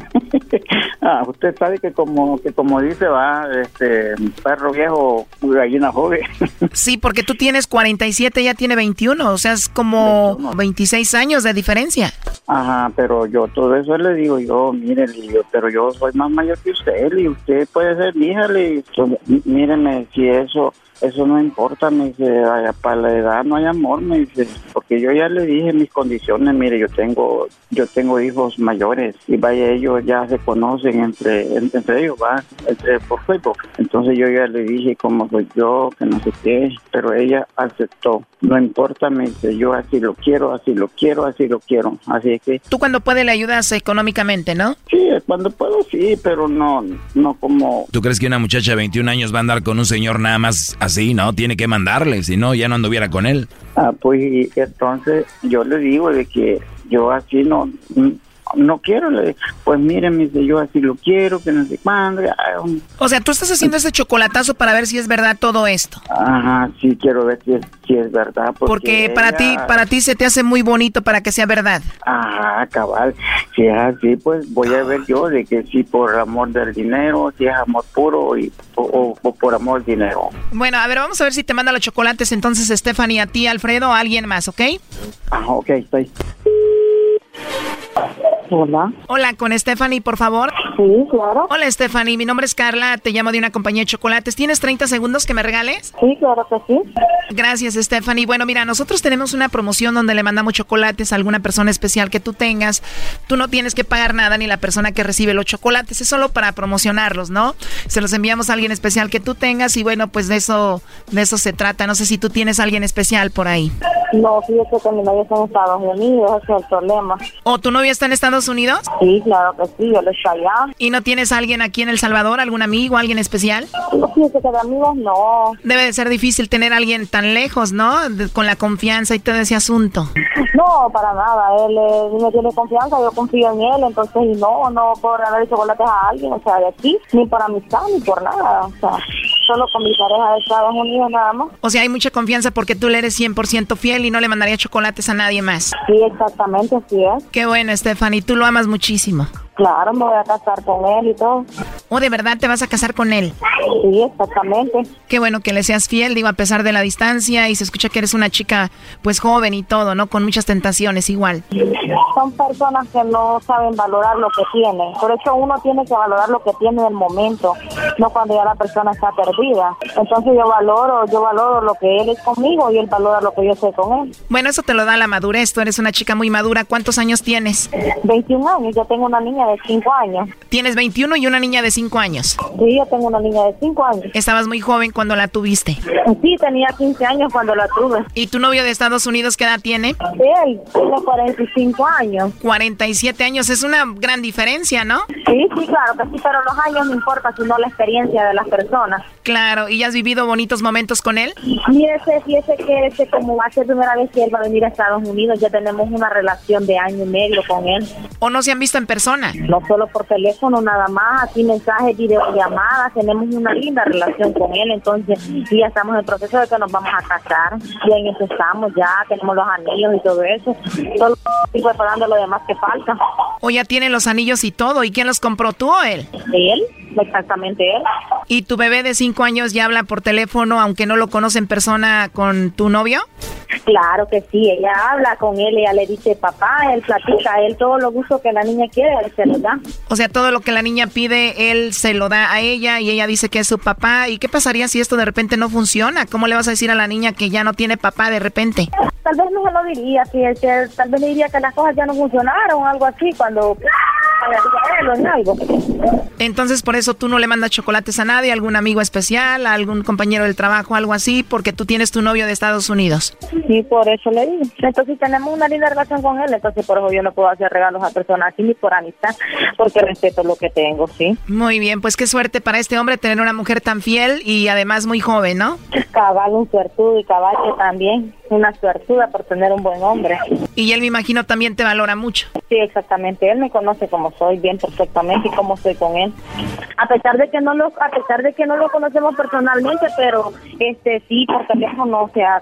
Ah, usted sabe que como que como dice va, este perro viejo, gallina joven.
Sí, porque tú tienes 47, ella tiene 21, o sea, es como 26 años de diferencia.
Ajá, pero yo todo eso le digo yo, mire, pero yo soy más mayor que usted, y usted puede ser mi hija, mí- míreme, si eso eso no importa, me dice, "Ay, para la edad no hay amor, me dice, porque yo ya le dije mis condiciones, mire, yo tengo yo tengo hijos mayores y vaya, ellos ya se conocen entre en- entre ellos, va, entre por Facebook. Entonces yo ya le dije cómo soy yo, que no sé qué, pero ella aceptó. No importa, me dice, yo así lo quiero, así lo quiero, así lo quiero. Así es que
Tú cuando puedes le ayudas económicamente, ¿no?
Sí, cuando puedo sí, pero no, no como...
¿Tú crees que una muchacha de 21 años va a andar con un señor nada más así, no? Tiene que mandarle, si no, ya no anduviera con él.
Ah, pues entonces yo le digo de que yo así no no quiero, le pues mire, me dice, yo así lo quiero, que no sé cuándo. ah,
O sea, tú estás haciendo ese chocolatazo para ver si es verdad todo esto.
Ajá, sí quiero ver si es, si es verdad. Porque,
Porque para ti, para ti se te hace muy bonito para que sea verdad.
Ajá, cabal. Si es así, pues voy a ver yo de que si por amor del dinero, si es amor puro y, o, por amor del dinero.
Bueno, a ver, vamos a ver si te manda los chocolates entonces Stephanie a ti, Alfredo, a alguien más, ¿ok?
Ajá, ok, estoy.
Hola.
Hola, con Stephanie, por favor.
Sí, claro.
Hola, Stephanie, mi nombre es Carla, te llamo de una compañía de chocolates. ¿Tienes 30 segundos que me regales?
Sí, claro que sí.
Gracias, Stephanie. Bueno, mira, nosotros tenemos una promoción donde le mandamos chocolates a alguna persona especial que tú tengas. Tú no tienes que pagar nada ni la persona que recibe los chocolates, es solo para promocionarlos, ¿no? Se los enviamos a alguien especial que tú tengas y bueno, pues de eso de eso se trata. No sé si tú tienes a alguien especial por ahí.
No, fíjate que mi novio está en Estados Unidos, ese es el problema.
¿O tu novio está en Estados Unidos?
Sí, claro que sí, yo le estoy allá.
¿Y no tienes a alguien aquí en El Salvador, algún amigo, alguien especial?
No, fíjate que de amigos no.
Debe de ser difícil tener a alguien tan lejos, ¿no? De- con la confianza y todo ese asunto.
No, para nada. Él eh, me tiene confianza, yo confío en él, entonces y no, no por regalar chocolates a alguien, o sea, de aquí, ni por amistad, ni por nada. O sea, solo con mi pareja de Estados Unidos nada más.
O sea, hay mucha confianza porque tú le eres 100% fiel y no le mandaría chocolates a nadie más.
Sí, exactamente, así es.
Qué bueno, Stephanie, tú lo amas muchísimo.
Claro, me voy a casar con él y todo.
¿O de verdad te vas a casar con él?
Sí, exactamente.
Qué bueno que le seas fiel, digo, a pesar de la distancia y se escucha que eres una chica pues joven y todo, ¿no? Con muchas tentaciones igual.
Son personas que no saben valorar lo que tienen. Por eso uno tiene que valorar lo que tiene en el momento, no cuando ya la persona está perdida. Entonces yo valoro, yo valoro lo que él es conmigo y él valora lo que yo soy con él.
Bueno, eso te lo da la madurez, tú eres una chica muy madura. ¿Cuántos años tienes?
21 años, yo tengo una niña de 5 años.
Tienes 21 y una niña de 5 años.
Sí, yo tengo una niña de 5 años.
Estabas muy joven cuando la tuviste.
Sí, tenía 15 años cuando la tuve.
¿Y tu novio de Estados Unidos qué edad tiene?
Él tiene 45 años.
47 años, es una gran diferencia, ¿no?
Sí, sí, claro que sí, pero los años no importa, sino la experiencia de las personas.
Claro, ¿y has vivido bonitos momentos con él?
Fíjese, fíjese que este, como va a ser primera vez que él va a venir a Estados Unidos, ya tenemos una relación de año y medio con él.
¿O no se han visto en persona?
No solo por teléfono, nada más, aquí mensajes, videollamadas, tenemos una linda relación con él, entonces y ya estamos en el proceso de que nos vamos a casar, y en eso estamos ya, tenemos los anillos y todo eso, solo estoy preparando lo demás que falta.
¿O ya tienen los anillos y todo? ¿Y quién los compró, tú o él?
¿Él? exactamente él.
¿Y tu bebé de cinco años ya habla por teléfono, aunque no lo conoce en persona, con tu novio?
Claro que sí, ella habla con él, ella le dice papá, él platica, él todo lo gusto que la niña quiere, él se lo da.
O sea, todo lo que la niña pide, él se lo da a ella y ella dice que es su papá. ¿Y qué pasaría si esto de repente no funciona? ¿Cómo le vas a decir a la niña que ya no tiene papá de repente?
Tal vez no se lo diría, que tal vez le diría que las cosas ya no funcionaron o algo así cuando.
Entonces, por eso tú no le mandas chocolates a nadie, algún amigo especial, a algún compañero del trabajo, algo así, porque tú tienes tu novio de Estados Unidos.
Sí, por eso le digo. Entonces, tenemos una linda relación con él, entonces por eso yo no puedo hacer regalos a personas así ni por amistad, porque respeto lo que tengo, sí.
Muy bien, pues qué suerte para este hombre tener una mujer tan fiel y además muy joven, ¿no?
Cabal, un suertudo y cabal también una suertuda por tener un buen hombre.
Y él me imagino también te valora mucho.
Sí, exactamente. Él me conoce como soy bien perfectamente y cómo soy con él. A pesar de que no lo, a pesar de que no lo conocemos personalmente, pero este sí por teléfono, o sea,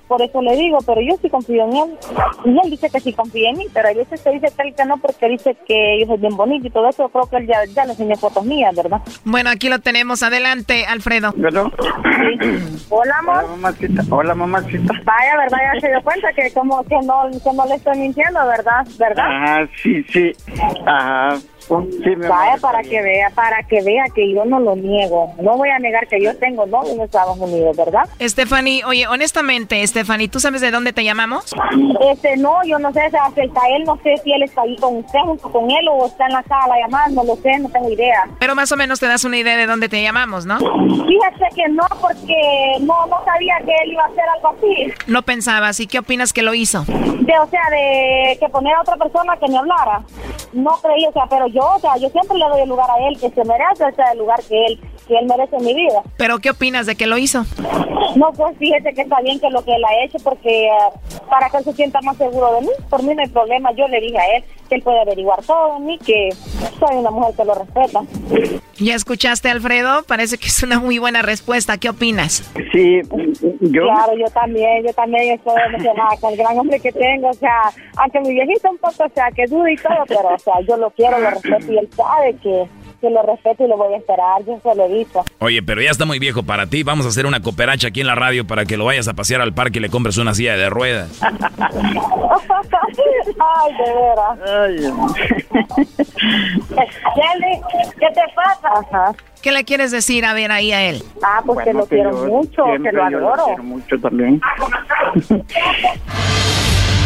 por eso le digo, pero yo sí confío en él. Y él dice que sí confía en mí, pero a veces se dice que él que no porque dice que yo soy bien bonito y todo eso. creo que él ya, ya le enseñó fotos mías, ¿verdad?
Bueno, aquí lo tenemos. Adelante, Alfredo.
Hola, amor.
Hola, mamacita. Hola, mamacita.
Vaya, ¿verdad? Ya se dio cuenta que como que no, que no le estoy mintiendo, ¿verdad? ¿Verdad?
Ah, sí, sí. Ajá.
Vaya para que vea, para que vea que yo no lo niego. No voy a negar que yo tengo novio en Estados Unidos, ¿verdad?
Stephanie, oye, honestamente, Stephanie, ¿tú sabes de dónde te llamamos?
Este, no, yo no sé, o sea, está él, no sé si él está ahí con usted, junto con él, o está en la sala llamando, no lo sé, no tengo idea.
Pero más o menos te das una idea de dónde te llamamos, ¿no?
Fíjate que no, porque no, no sabía que él iba a hacer algo así.
No pensabas, ¿y qué opinas que lo hizo?
De, o sea, de que poner a otra persona que me hablara. No creí, o sea, pero yo, o sea, yo siempre le doy el lugar a él que se merece, o sea, el lugar que él que él merece en mi vida.
¿Pero qué opinas de que lo hizo?
No, pues fíjese que está bien que lo que él ha hecho, porque eh, para que él se sienta más seguro de mí, por mí no hay problema. Yo le dije a él que él puede averiguar todo de mí, que soy una mujer que lo respeta.
¿Ya escuchaste, Alfredo? Parece que es una muy buena respuesta. ¿Qué opinas?
Sí, yo...
Claro, yo también, yo también estoy emocionada con el gran hombre que tengo, o sea, aunque mi viejito un poco, o sea, que duda y todo, pero, o sea, yo lo quiero, lo respeto y él sabe que que lo respeto y lo voy a esperar, yo se lo he dicho.
Oye, pero ya está muy viejo para ti. Vamos a hacer una cooperacha aquí en la radio para que lo vayas a pasear al parque y le compres una silla de ruedas.
Ay, de veras. ¿qué te pasa?
¿Qué le quieres decir a ver ahí a él?
Ah, pues que lo quiero mucho, que lo adoro. Lo
quiero mucho también.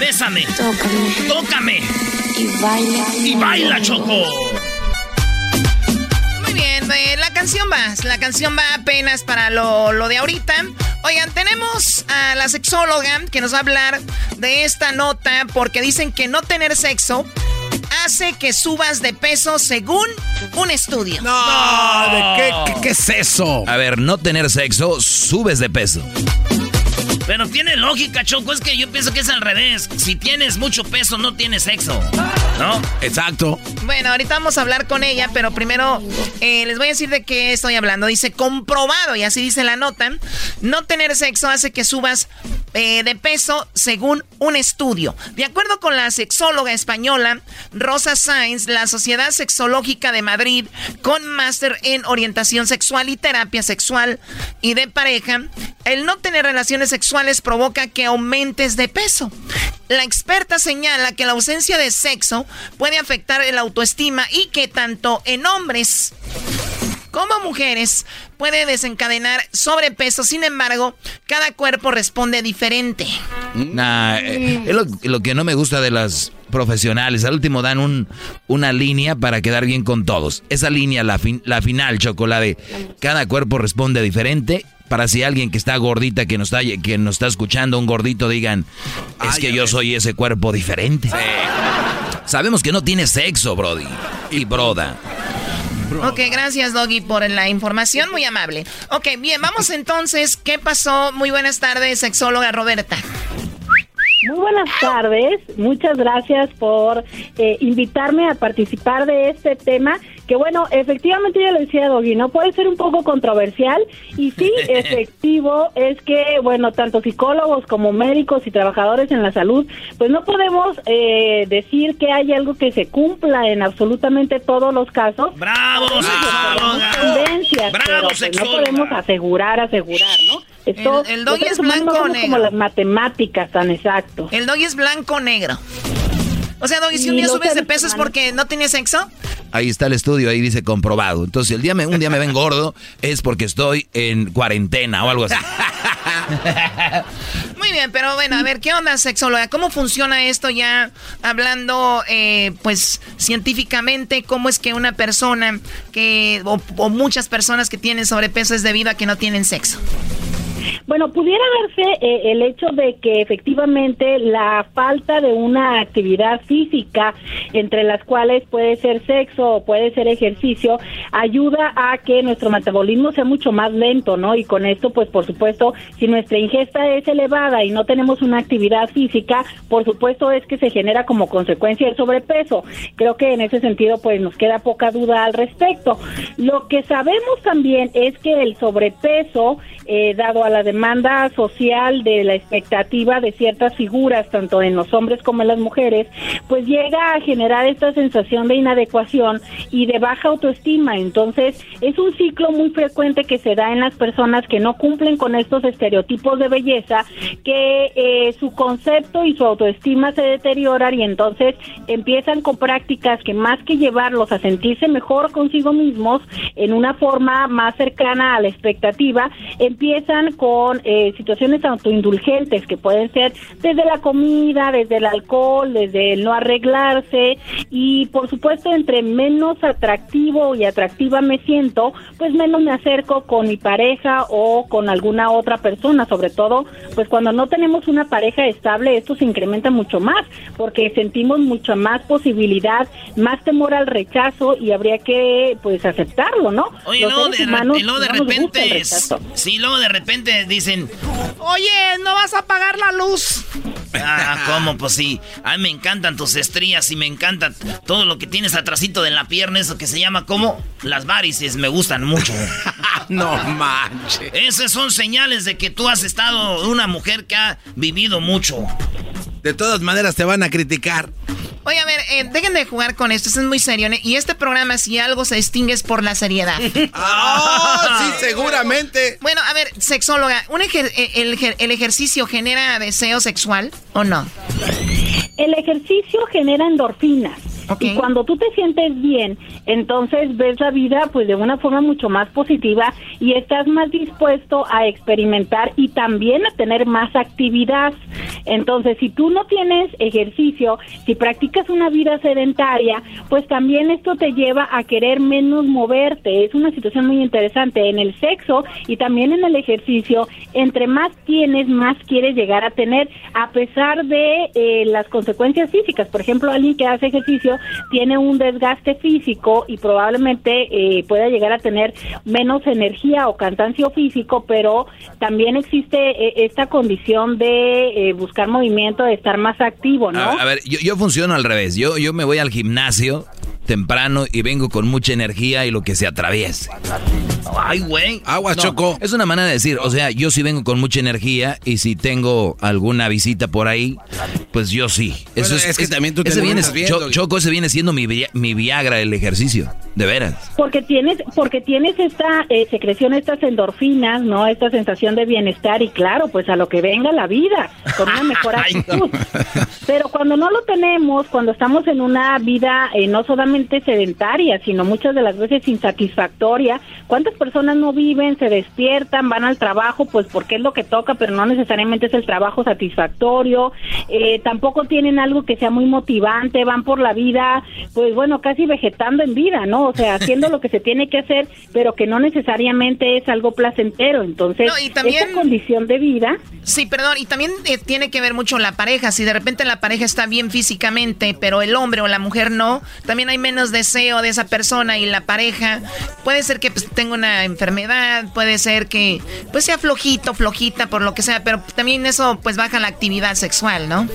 Bésame.
Tócame.
Tócame.
Y baila.
Y baila, Choco.
Muy bien, eh, la canción va. La canción va apenas para lo, lo de ahorita. Oigan, tenemos a la sexóloga que nos va a hablar de esta nota porque dicen que no tener sexo hace que subas de peso según un estudio.
No, ¿de qué, qué, qué es eso?
A ver, no tener sexo, subes de peso.
Pero tiene lógica, Choco. Es que yo pienso que es al revés. Si tienes mucho peso, no tienes sexo. ¿No?
Exacto.
Bueno, ahorita vamos a hablar con ella, pero primero eh, les voy a decir de qué estoy hablando. Dice, comprobado, y así dice la nota, no tener sexo hace que subas eh, de peso según un estudio. De acuerdo con la sexóloga española Rosa Sainz, la Sociedad Sexológica de Madrid, con máster en orientación sexual y terapia sexual y de pareja, el no tener relaciones sexuales provoca que aumentes de peso. La experta señala que la ausencia de sexo puede afectar el autoestima y que tanto en hombres como mujeres puede desencadenar sobrepeso. Sin embargo, cada cuerpo responde diferente.
Nah, eh, es lo, lo que no me gusta de las profesionales. Al último dan un, una línea para quedar bien con todos. Esa línea, la, la final, chocolate. Cada cuerpo responde diferente. Para si alguien que está gordita, que nos está, que nos está escuchando, un gordito, digan, es que yo soy ese cuerpo diferente. Sabemos que no tiene sexo, Brody. Y broda.
Ok, gracias Doggy por la información, muy amable. Ok, bien, vamos entonces. ¿Qué pasó? Muy buenas tardes, sexóloga Roberta.
Muy buenas tardes, muchas gracias por eh, invitarme a participar de este tema que bueno, efectivamente yo le decía a Doggy, ¿no? Puede ser un poco controversial y sí, efectivo es que, bueno, tanto psicólogos como médicos y trabajadores en la salud, pues no podemos eh, decir que hay algo que se cumpla en absolutamente todos los casos.
¡Bravo,
tendencias, pero pues, no podemos asegurar, asegurar, ¿no?
Esto, el, el es blanco o negro.
Como las matemáticas, tan exacto.
El doggy es blanco o negro. O sea, Doggy, si un día subes de peso es porque no tienes sexo.
Ahí está el estudio, ahí dice comprobado. Entonces, el día me, un día me ven gordo es porque estoy en cuarentena o algo así.
Muy bien, pero bueno, a ver, ¿qué onda, sexóloga? ¿Cómo funciona esto ya hablando, eh, pues, científicamente? ¿Cómo es que una persona que, o, o muchas personas que tienen sobrepeso es debido a que no tienen sexo?
Bueno, pudiera verse eh, el hecho de que efectivamente la falta de una actividad física, entre las cuales puede ser sexo o puede ser ejercicio, ayuda a que nuestro metabolismo sea mucho más lento, ¿no? Y con esto, pues por supuesto, si nuestra ingesta es elevada y no tenemos una actividad física, por supuesto es que se genera como consecuencia el sobrepeso. Creo que en ese sentido, pues nos queda poca duda al respecto. Lo que sabemos también es que el sobrepeso, eh, dado a la demanda social de la expectativa de ciertas figuras, tanto en los hombres como en las mujeres, pues llega a generar esta sensación de inadecuación y de baja autoestima. Entonces, es un ciclo muy frecuente que se da en las personas que no cumplen con estos estereotipos de belleza, que eh, su concepto y su autoestima se deterioran y entonces empiezan con prácticas que más que llevarlos a sentirse mejor consigo mismos en una forma más cercana a la expectativa, con eh, situaciones autoindulgentes que pueden ser desde la comida, desde el alcohol, desde el no arreglarse. Y por supuesto entre menos atractivo y atractiva me siento, pues menos me acerco con mi pareja o con alguna otra persona, sobre todo pues cuando no tenemos una pareja estable esto se incrementa mucho más porque sentimos mucha más posibilidad, más temor al rechazo y habría que pues aceptarlo, ¿no?
Oye, luego de, de repente, sí, luego de repente dicen,
oye, ¿no vas a apagar la luz?
Ah, ¿cómo? Pues sí. A mí me encantan tus estrías y me encanta todo lo que tienes atrásito de la pierna, eso que se llama como las varices, me gustan mucho.
no manches.
Esas son señales de que tú has estado una mujer que ha vivido mucho.
De todas maneras te van a criticar.
Oye, a ver, eh, dejen de jugar con esto, esto es muy serio. Y este programa, si algo se distingue, es por la seriedad.
¡Ah! sí, seguramente.
Bueno, a ver, sexóloga, ¿un eh, el, el ejercicio genera deseo sexual o no?
El ejercicio genera endorfinas. Y cuando tú te sientes bien, entonces ves la vida pues de una forma mucho más positiva y estás más dispuesto a experimentar y también a tener más actividad. Entonces, si tú no tienes ejercicio, si practicas una vida sedentaria, pues también esto te lleva a querer menos moverte. Es una situación muy interesante en el sexo y también en el ejercicio. Entre más tienes, más quieres llegar a tener, a pesar de eh, las consecuencias físicas. Por ejemplo, alguien que hace ejercicio tiene un desgaste físico y probablemente eh, pueda llegar a tener menos energía o cansancio físico, pero también existe eh, esta condición de eh, buscar movimiento, de estar más activo, ¿no?
A, ver, yo, yo funciono al revés. Yo, yo me voy al gimnasio temprano y vengo con mucha energía y lo que se atraviese.
Ay, güey.
Agua, Choco.
Es una manera de decir, o sea, yo sí vengo con mucha energía y si tengo alguna visita por ahí, pues yo sí. Eso es,
que también tú te
viene, Choco, ese viene siendo mi, mi Viagra el ejercicio, de veras.
Porque tienes, porque tienes esta eh, secreción, estas endorfinas, ¿no? Esta sensación de bienestar y claro, pues a lo que venga la vida, con una mejor actitud. Pero cuando no lo tenemos, cuando estamos en una vida eh, no solamente sedentaria, sino muchas de las veces insatisfactoria. ¿Cuántas personas no viven, se despiertan, van al trabajo, pues porque es lo que toca, pero no necesariamente es el trabajo satisfactorio? Eh, tampoco tienen algo que sea muy motivante, van por la vida, pues bueno, casi vegetando en vida, ¿no? O sea, haciendo lo que se tiene que hacer, pero que no necesariamente es algo placentero. Entonces,
y también,
esa condición de vida.
Sí, perdón, y también eh, tiene que ver mucho la pareja. Si de repente la pareja está bien físicamente, pero el hombre o la mujer no, también hay menos deseo de esa persona y la pareja. Puede ser que pues, tenga una enfermedad, puede ser que pues sea flojito, flojita, por lo que sea, pero también eso pues baja la actividad sexual, ¿no?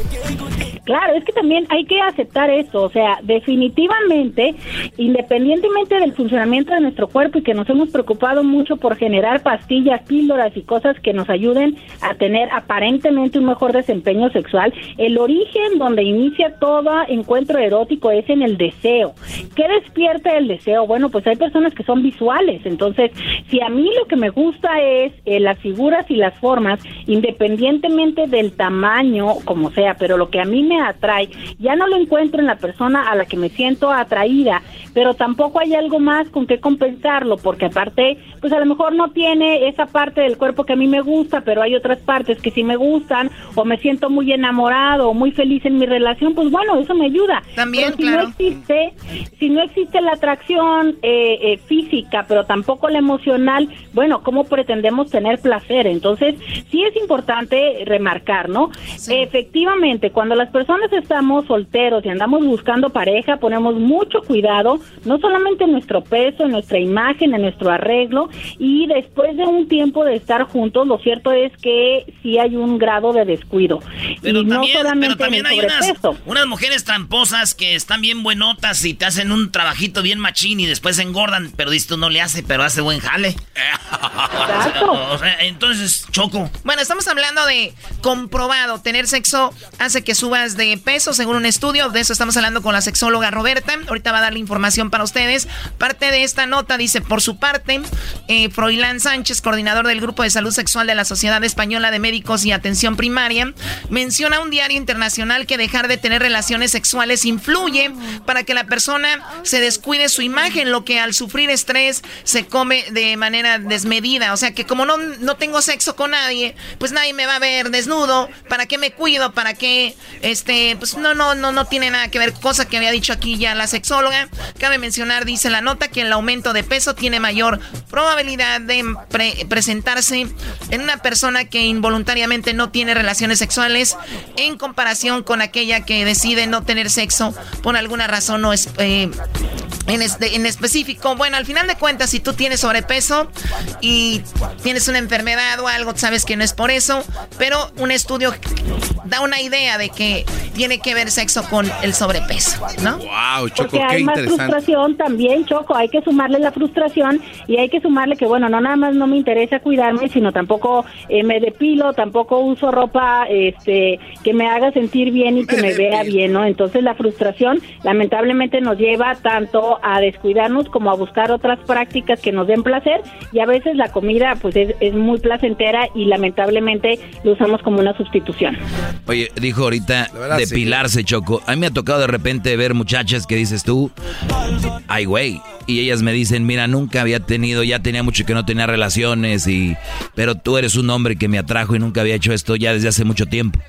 Claro, es que también hay que aceptar eso, o sea, definitivamente, independientemente del funcionamiento de nuestro cuerpo y que nos hemos preocupado mucho por generar pastillas, píldoras y cosas que nos ayuden a tener aparentemente un mejor desempeño sexual, el origen donde inicia todo encuentro erótico es en el deseo. ¿Qué despierta el deseo? Bueno, pues hay personas que son visuales, entonces, si a mí lo que me gusta es eh, las figuras y las formas, independientemente del tamaño, como sea, pero lo que a mí me atrae, ya no lo encuentro en la persona a la que me siento atraída, pero tampoco hay algo más con que compensarlo, porque aparte, pues a lo mejor no tiene esa parte del cuerpo que a mí me gusta, pero hay otras partes que sí me gustan, o me siento muy enamorado o muy feliz en mi relación, pues bueno, eso me ayuda.
También,
si no existe, si no existe la atracción eh, eh, física, pero tampoco la emocional, bueno, ¿cómo pretendemos tener placer? Entonces, sí es importante remarcar, ¿no? Efectivamente, cuando las personas estamos solteros y andamos buscando pareja, ponemos mucho cuidado, no solamente en nuestro peso, en nuestra imagen, en nuestro arreglo, y después de un tiempo de estar juntos, lo cierto es que sí hay un grado de descuido.
Pero
y
también,
no solamente
pero también
en el
hay unas, unas mujeres tramposas que están bien buenotas y te hacen un trabajito bien machín y después se engordan, pero dices tú no le hace, pero hace buen jale. O sea, entonces, choco.
Bueno, estamos hablando de comprobado. Tener sexo hace que subas de peso, según un estudio. De eso estamos hablando con la sexóloga Roberta. Ahorita va a dar la información para ustedes. Parte de esta nota dice, por su parte, eh, Froilán Sánchez, coordinador del Grupo de Salud Sexual de la Sociedad Española de Médicos y Atención Primaria, menciona un diario internacional que dejar de tener relaciones sexuales influye para que la persona se descuide su imagen, lo que al sufrir estrés se come de manera desmedida. O sea que como no, no tengo sexo con nadie, pues nadie me va a ver desnudo. ¿Para qué me cuido? ¿Para qué? Este, pues no, no, no, no tiene nada que ver. Cosa que había dicho aquí ya la sexóloga. Cabe mencionar, dice la nota, que el aumento de peso tiene mayor probabilidad de pre- presentarse en una persona que involuntariamente no tiene relaciones sexuales en comparación con aquella que decide no tener sexo por alguna razón no es eh, en, este, en específico. Bueno, al final de cuentas, si tú tienes sobrepeso y tienes una enfermedad o algo, sabes que no es por eso, pero un estudio da una idea de que tiene que ver sexo con el sobrepeso, ¿no?
Wow, Choco,
Porque
qué
hay más
interesante.
frustración también, Choco. Hay que sumarle la frustración y hay que sumarle que, bueno, no nada más no me interesa cuidarme, sino tampoco eh, me depilo, tampoco uso ropa este, que me haga sentir bien y que me, vea bien, ¿no? Entonces la frustración lamentablemente nos lleva tanto a descuidarnos como a buscar otras prácticas que nos den placer y a veces la comida pues es, es muy placentera y lamentablemente lo usamos como una sustitución.
Oye, dijo ahorita
verdad,
depilarse, Choco. A mí me ha tocado de repente ver muchachas que dices tú, ay, güey. Y ellas me dicen, mira, nunca había tenido, ya tenía mucho que no tenía relaciones, y pero tú eres un hombre que me atrajo y nunca había hecho esto ya desde hace mucho tiempo.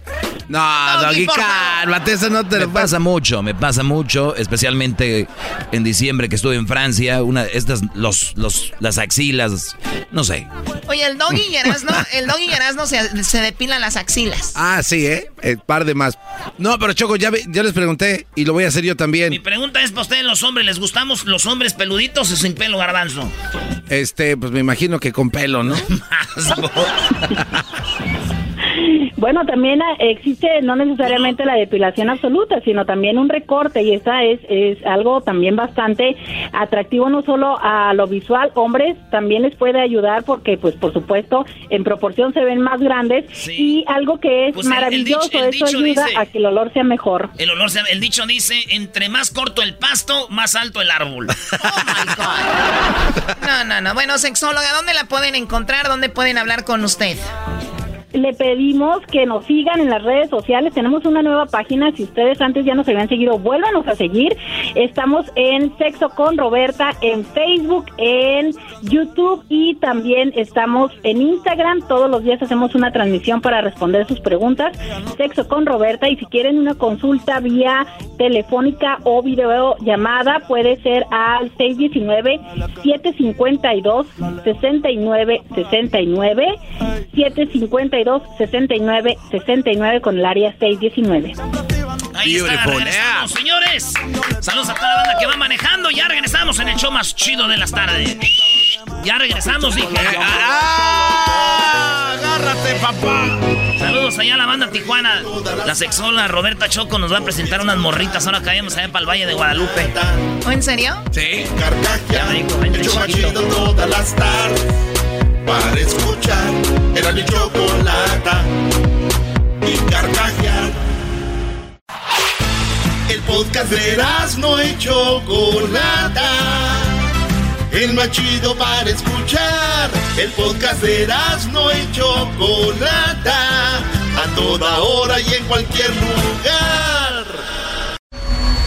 No, Doggy, cálmate, eso no te
Me
lo
pasa mucho, me pasa mucho, especialmente en diciembre que estuve en Francia, una, estas, los, los, las axilas, no sé.
Oye, el doggy y Erasno, el doggy y Erasno se, se depilan las axilas.
Ah, sí, ¿eh? El par de más. No, pero Choco, ya, ya les pregunté y lo voy a hacer yo también.
Mi pregunta es para ustedes los hombres, ¿les gustamos los hombres peluditos o sin pelo garbanzo?
Este, pues me imagino que con pelo, ¿no?
Bueno, también ah, existe no necesariamente la depilación absoluta, sino también un recorte y esta es, es algo también bastante atractivo no solo a lo visual, hombres también les puede ayudar porque pues por supuesto en proporción se ven más grandes y algo que es
Pues el- el
maravilloso,
dicho- el
eso ayuda
dice-
a que el olor sea mejor.
El olor, se- el dicho dice, entre más corto el pasto, más alto el árbol.
No, no, no. Bueno, sexóloga, ¿dónde la pueden encontrar? ¿Dónde pueden hablar con usted?
Le pedimos que nos sigan en las redes sociales. Tenemos una nueva página. Si ustedes antes ya nos habían seguido, vuélvanos a seguir. Estamos en Sexo con Roberta en Facebook, en YouTube y también estamos en Instagram. Todos los días hacemos una transmisión para responder sus preguntas. Sexo con Roberta. Y si quieren una consulta vía telefónica o videollamada, puede ser al 619 752 69 69 752 69 69 con el área 619.
Ahí está, regresamos, señores. Saludos a toda la banda que va manejando. Ya regresamos en el show más chido de las tardes. Ya regresamos, dije.
¡Ah! ¡Agárrate, papá!
Saludos allá a la banda Tijuana. La sexola Roberta Choco nos va a presentar unas morritas. Ahora caemos allá para el Valle de Guadalupe.
¿O en serio?
Sí. Ya me dijo, vente, chiquito. todas las tardes. Para escuchar. Era mi chocolata. Y carcajear. El podcast de no y Chocolata. El más chido para escuchar. El podcast de no y Chocolata. A toda hora y en cualquier lugar.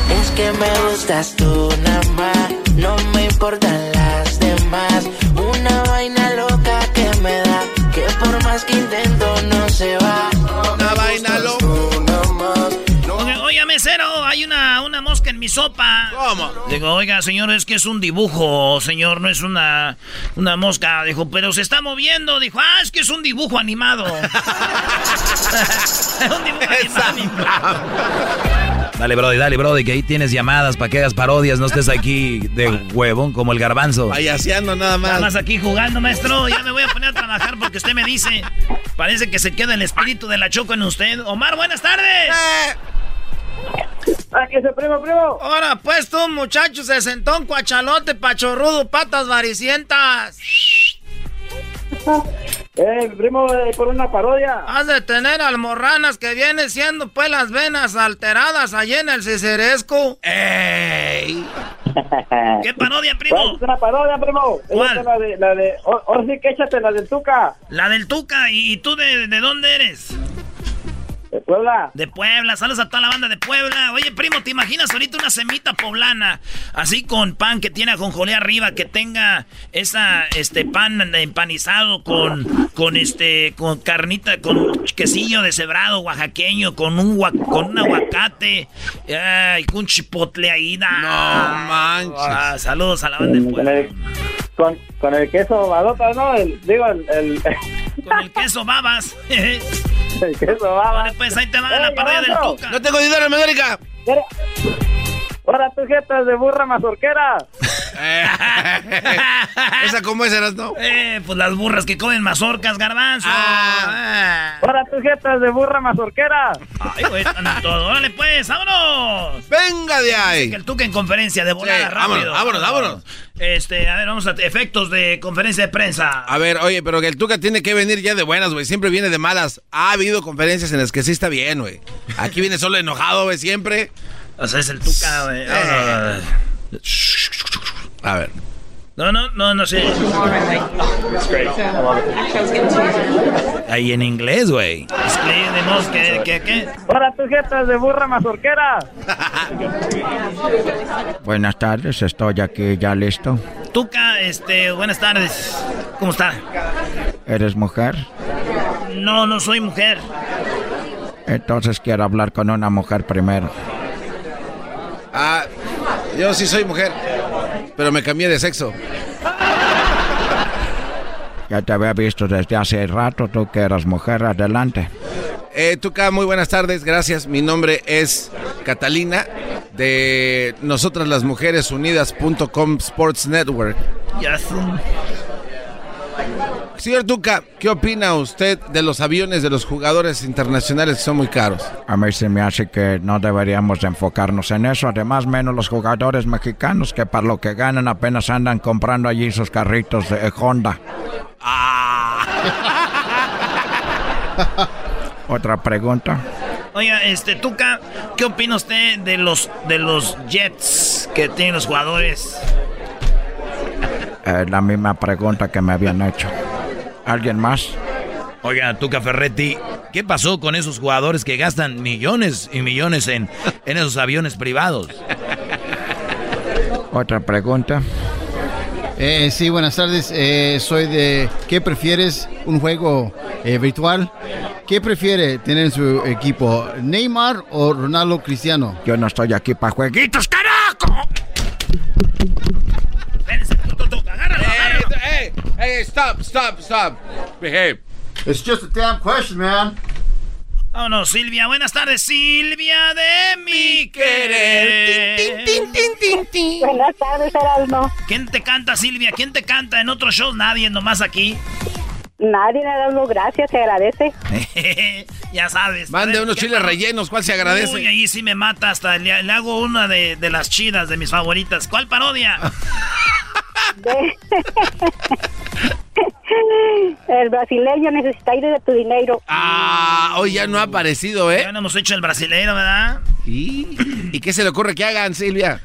Es que me gustas tú nada más. No me importan las demás.
En mi sopa.
¿Cómo?
Digo, oiga, señor, es que es un dibujo, señor, no es una, una mosca. Dijo, pero se está moviendo. Dijo, ah, es que es un dibujo animado. un dibujo animado.
Dale, Brody, dale, Brody, que ahí tienes llamadas para que hagas parodias, no estés aquí de huevón como el garbanzo.
Payaseando nada más.
Nada más aquí jugando, maestro. Ya me voy a poner a trabajar porque usted me dice. Parece que se queda el espíritu de la choco en usted. Omar, buenas tardes.
Aquí ese primo, primo.
Ahora, pues tú, muchacho, se sentó un cuachalote, pachorrudo, patas varicientas.
Eh, primo, eh, por una parodia.
Has de tener almorranas que vienen siendo pues las venas alteradas allí en el ciceresco. ¡Ey! ¿Qué parodia, primo?
Es una parodia, primo.
¿Cuál?
Es la de, la de, oh, ahora sí que échate la del Tuca.
La del Tuca. ¿Y, y tú de, de dónde eres?
De Puebla.
De Puebla, saludos a toda la banda de Puebla. Oye, primo, ¿te imaginas ahorita una semita poblana? Así con pan que tiene ajonjolé arriba, que tenga esa, este, pan empanizado con, con este, con carnita, con quesillo deshebrado oaxaqueño, con un, gua- con un aguacate, ay, con un chipotle ahí. No
manches.
saludos a la banda de Puebla.
con, con el queso ¿no? El, digo, el, el,
Con el queso babas.
baba.
Vale, pues ahí te va la parodia del Tuca.
No tengo dinero en América.
Ahora tus jetas de burra mazorquera.
¿Esa cómo es, eras, no?
Eh, pues las burras que comen mazorcas, garbanzo. Ah.
Ahora tus jetas de burra mazorquera.
Ay, güey, están en todo. Órale, pues, vámonos.
Venga de ahí.
Que el Tuca en conferencia de volada,
Sí,
rápido.
vámonos, vámonos, vámonos.
Este, a ver, vamos a efectos de conferencia de prensa.
A ver, oye, pero que el Tuca tiene que venir ya de buenas, güey. Siempre viene de malas. Ha habido conferencias en las que sí está bien, güey. Aquí viene solo enojado, güey, siempre.
O sea, es el Tuca, güey.
Eh. A ver.
No, no, no, no sé.
Ahí en inglés, güey.
Escríbenos, ¿qué, qué, qué?
Ahora tus jetas de burra mazorquera.
Buenas tardes, estoy aquí ya listo.
Tuca, este, buenas tardes. ¿Cómo está?
¿Eres mujer?
No, no soy mujer.
Entonces quiero hablar con una mujer primero.
Ah, yo sí soy mujer. Pero me cambié de sexo.
Ya te había visto desde hace rato, tú que eras mujer, adelante.
Eh, Tuca, muy buenas tardes, gracias. Mi nombre es Catalina de Nosotras las Mujeres Unidas.com Sports Network.
Ya sé.
Señor Tuca, ¿qué opina usted de los aviones de los jugadores internacionales que son muy caros?
A mí se me hace que no deberíamos de enfocarnos en eso. Además, menos los jugadores mexicanos que para lo que ganan apenas andan comprando allí sus carritos de Honda. Otra pregunta.
Oiga, este, Tuca, ¿qué opina usted de los, de los jets que tienen los jugadores?
Eh, la misma pregunta que me habían hecho. ¿Alguien más?
Oiga, Tuca Ferretti, ¿qué pasó con esos jugadores que gastan millones y millones en, en esos aviones privados?
Otra pregunta.
Eh, sí, buenas tardes. Eh, soy de. ¿Qué prefieres? ¿Un juego eh, virtual? ¿Qué prefiere tener en su equipo? ¿Neymar o Ronaldo Cristiano?
Yo no estoy aquí para jueguitos, carajo.
Hey, stop, stop, stop. Behave.
It's just a damn question, man.
Oh, no, Silvia. Buenas tardes, Silvia de mi querer.
Tin, tin, tin, tin, tin. Buenas tardes, Erasmo.
¿Quién te canta, Silvia? ¿Quién te canta en otros shows? Nadie, nomás aquí.
Nadie, Erasmo, gracias, se agradece.
ya sabes.
Mande unos chiles rellenos, ¿cuál se agradece?
Uy, ahí sí me mata hasta. Le, le hago una de, de las chidas, de mis favoritas. ¿Cuál parodia?
De- El brasileño necesita ir de tu dinero.
Ah, hoy ya no ha aparecido, ¿eh?
Ya no hemos hecho el brasileiro, ¿verdad?
¿Y? ¿Y qué se le ocurre que hagan, Silvia?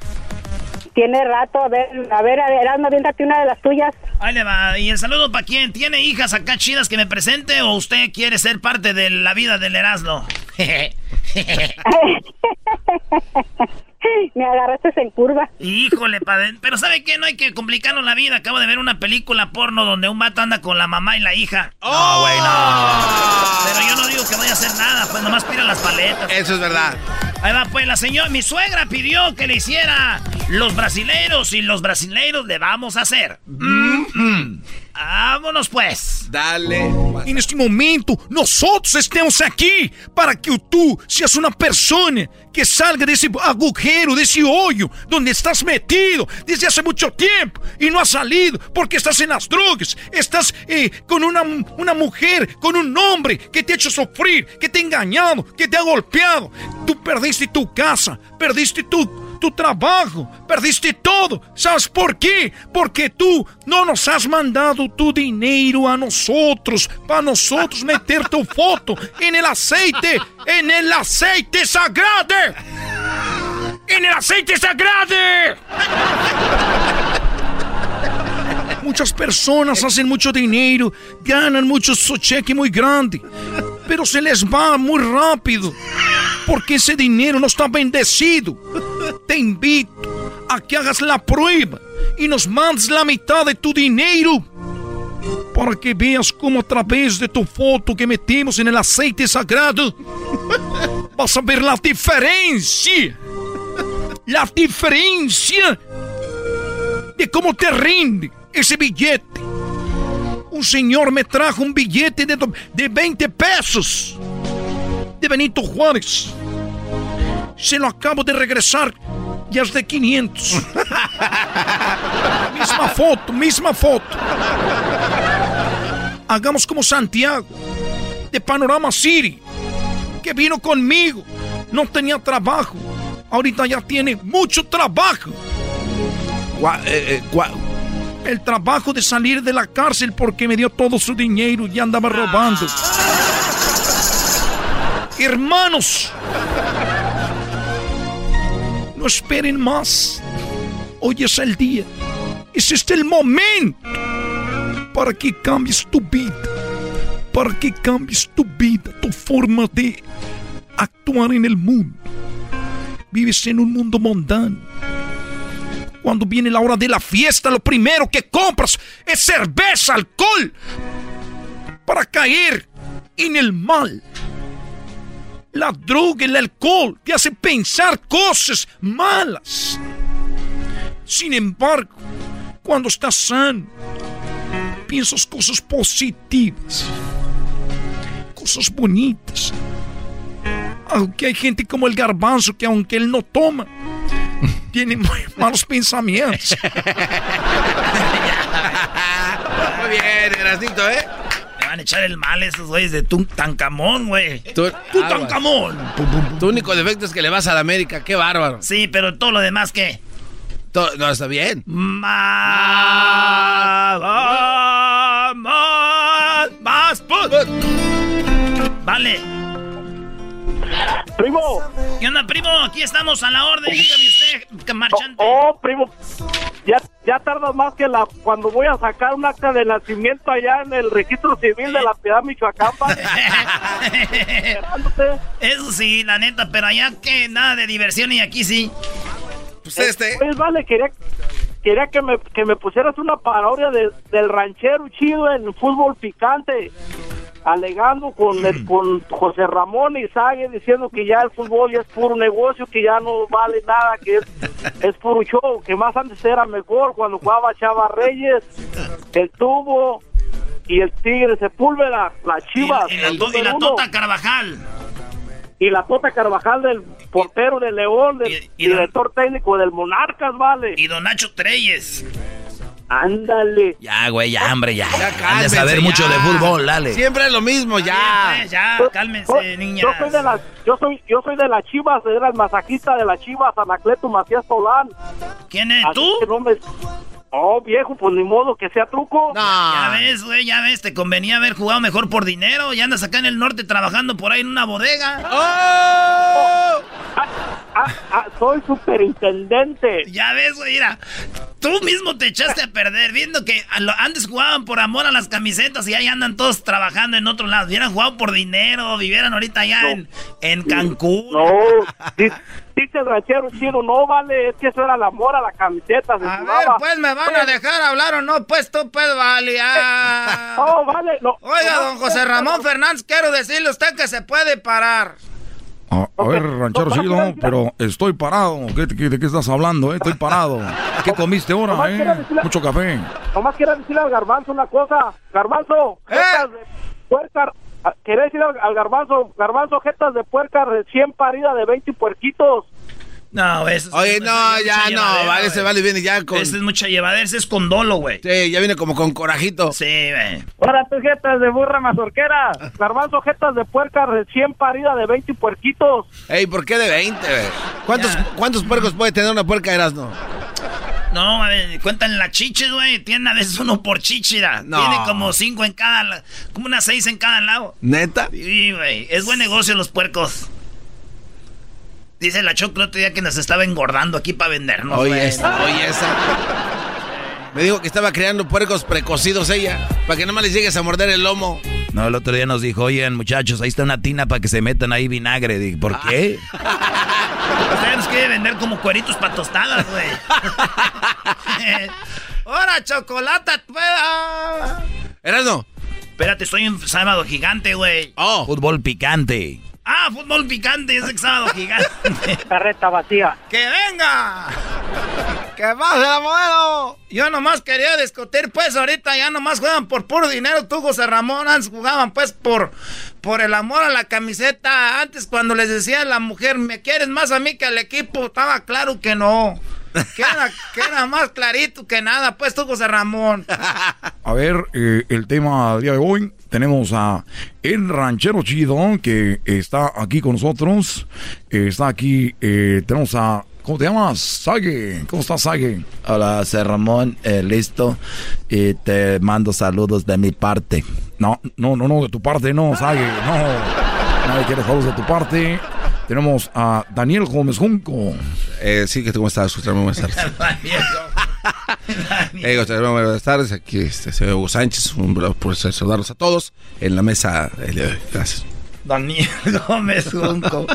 Tiene rato, a ver, a ver, Erasmo, aviéntate una de las tuyas.
Ahí le va. ¿Y el saludo para quién? ¿Tiene hijas acá chidas que me presente o usted quiere ser parte de la vida del Erasmo?
Me agarraste en curva.
Híjole, padre. Pero ¿sabe qué? No hay que complicarnos la vida. Acabo de ver una película porno donde un vato anda con la mamá y la hija.
¡Oh,
güey, no. Pero yo no digo que vaya a hacer nada. Pues nomás pira las paletas.
Eso es verdad.
Ahí va, pues la señora, mi suegra pidió que le hiciera los brasileiros y los brasileiros le vamos a hacer. Mm-hmm. Vámonos pues.
Dale.
En este momento, nosotros estamos aquí para que tú seas una persona que salga de ese agujero, de ese hoyo donde estás metido desde hace mucho tiempo y no has salido porque estás en las drogas, estás eh, con una, una mujer, con un hombre que te ha hecho sufrir, que te ha engañado, que te ha golpeado. Tú perdiste tu casa, perdiste tu tu trabajo, perdiste todo. ¿Sabes por qué? Porque tú no nos has mandado tu dinero a nosotros, para nosotros meter tu foto en el aceite, en el aceite sagrado. En el aceite sagrado. Muchas personas hacen mucho dinero, ganan mucho su cheque muy grande, pero se les va muy rápido porque ese dinero no está bendecido. Te invito a que hagas la prueba y nos mandes la mitad de tu dinero para que veas cómo a través de tu foto que metemos en el aceite sagrado vas a ver la diferencia. La diferencia de cómo te rinde ese billete. Señor me trajo un billete de, de 20 pesos de Benito Juárez. Se lo acabo de regresar. Ya es de 500. misma foto, misma foto. Hagamos como Santiago, de Panorama City, que vino conmigo. No tenía trabajo. Ahorita ya tiene mucho trabajo.
eh,
El trabajo de salir de la cárcel porque me dio todo su dinero y andaba robando. Hermanos, no esperen más. Hoy es el día. Es este el momento para que cambies tu vida. Para que cambies tu vida, tu forma de actuar en el mundo. Vives en un mundo mundano. Cuando viene la hora de la fiesta, lo primero que compras es cerveza, alcohol, para caer en el mal. La droga, el alcohol te hace pensar cosas malas. Sin embargo, cuando estás sano, piensas cosas positivas, cosas bonitas. Aunque hay gente como el garbanzo que aunque él no toma, tiene muy malos pensamientos.
Muy bien, Erasito, ¿eh?
Me van a echar el mal esos güeyes de Tutankamón, güey.
Tú,
Tutankamón.
Tu único defecto es que le vas a la América. Qué bárbaro.
Sí, pero todo lo demás, ¿qué?
Todo, no, está bien.
Más. Más. Más. Vale.
Primo.
¿Qué onda, primo? Aquí estamos a la orden. Dígame usted, marchante.
Oh, primo. ya, ya tarda más que la cuando voy a sacar un acta de nacimiento allá en el registro civil de la Piedad Michoacán.
Eso sí, la neta, pero allá que nada de diversión y aquí sí.
Pues este.
Pues vale, quería, quería que, me, que me pusieras una parodia de- del ranchero chido en fútbol picante, alegando con, el- con José Ramón Izague diciendo que ya el fútbol ya es puro negocio, que ya no vale nada, que es, es puro show, que más antes era mejor cuando jugaba Chava Reyes, el Tubo y el Tigre Sepúlveda, las Chivas.
Y la,
el
y. Tota Carvajal.
y la Tota Carvajal del portero de León, del director técnico del Monarcas, vale.
Y don Nacho Treyes.
Ándale.
Ya, güey, ya, hombre, ya. De
cálmense,
saber
ya.
mucho de fútbol, dale.
Siempre es lo mismo, ya.
pues, ya, cálmense,
Yo-
niñas.
Yo soy de las, yo soy, yo soy de las Chivas, era el masajista de las Chivas, Anacleto Macías Solán.
¿Quién es
Así
tú?
no me- Oh, viejo, pues ni modo que sea truco.
Ya ves, güey, ya ves, te convenía haber jugado mejor por dinero. Y andas acá en el norte trabajando por ahí en una bodega.
Ah, ah, soy superintendente.
Ya ves, mira. Tú mismo te echaste a perder viendo que antes jugaban por amor a las camisetas y ahí andan todos trabajando en otro lado. Hubieran jugado por dinero, vivieran ahorita allá en, en Cancún.
No, di- dice el ranchero chido, no vale, es que eso era el amor a la camiseta. se
A ver, pues me van a dejar hablar o no, pues tú, pues vale. ah.
Oh, vale, no.
Oiga,
no,
don José Ramón Fernández, quiero decirle a usted que se puede parar.
A, a ver, ranchero chido, pero estoy parado. ¿Qué- qué- ¿De qué estás hablando? eh? Estoy parado. ¿Qué comiste ahora,
Nomás
eh?
decirle-
Mucho café.
Nomás quiero decirle al garbanzo una cosa. Garbanzo, jetas de puerca. ah, Quería decirle al, al garbanzo, garbanzo, jetas de puerca recién parida de 20 puerquitos.
No, eso es-
Oye, no,
es
ya no, vale, se vale, viene ya con.
Ese es mucha llevadera, ese es con dolo, güey.
Sí, ya viene como con corajito.
Sí, güey.
Ahora tus jetas de burra mazorquera. Garbanzo, jetas de puerca recién parida de 20 puerquitos.
Ey, ¿por qué de 20, güey? ¿Cuántos, ¿Cuántos puercos puede tener una puerca Erasno?
No, a ver, cuentan las chichis, güey. Tienen a veces uno por chichira.
No.
Tiene como cinco en cada, como unas seis en cada lado.
¿Neta?
Sí, güey. Es buen negocio los puercos. Dice la Choco el otro día que nos estaba engordando aquí para vendernos.
Oye, esa, oye, esa. Me dijo que estaba creando puercos precocidos ella, para que no más les llegues a morder el lomo.
No, el otro día nos dijo, oigan, muchachos, ahí está una tina para que se metan ahí vinagre. Dije, ¿por qué?
Usted nos quiere vender como cueritos para tostadas, güey.
¡Ahora, chocolate! pueda!
Erasno.
Espérate, estoy en sábado gigante, güey.
Oh.
Fútbol picante.
Ah, fútbol picante, es el sábado gigante.
Carreta vacía.
¡Que venga! ¡Que pase la modelo! Yo nomás quería discutir, pues ahorita ya nomás juegan por puro dinero. Tú, José Ramón, antes jugaban pues por, por el amor a la camiseta. Antes cuando les decía a la mujer, ¿me quieres más a mí que al equipo? Estaba claro que no. Que era, que era más clarito que nada, pues tú, José Ramón.
A ver, eh, el tema del día de hoy. Tenemos a el ranchero chido que está aquí con nosotros. Eh, está aquí, eh, tenemos a... ¿Cómo te llamas? Sague. ¿Cómo estás, Sague?
Hola, José Ramón, eh, listo. Y te mando saludos de mi parte.
No, no, no, no, de tu parte no, Sague. No, nadie quiere saludos de tu parte. Tenemos a Daniel Gómez Junco.
Eh, sí, que ¿cómo estás? Buenas tardes. Hey, José Ramón, buenas tardes. Aquí este, soy Hugo Sánchez. Un placer saludarlos a todos en la mesa. el día de hoy. Gracias.
Daniel Gómez Junco.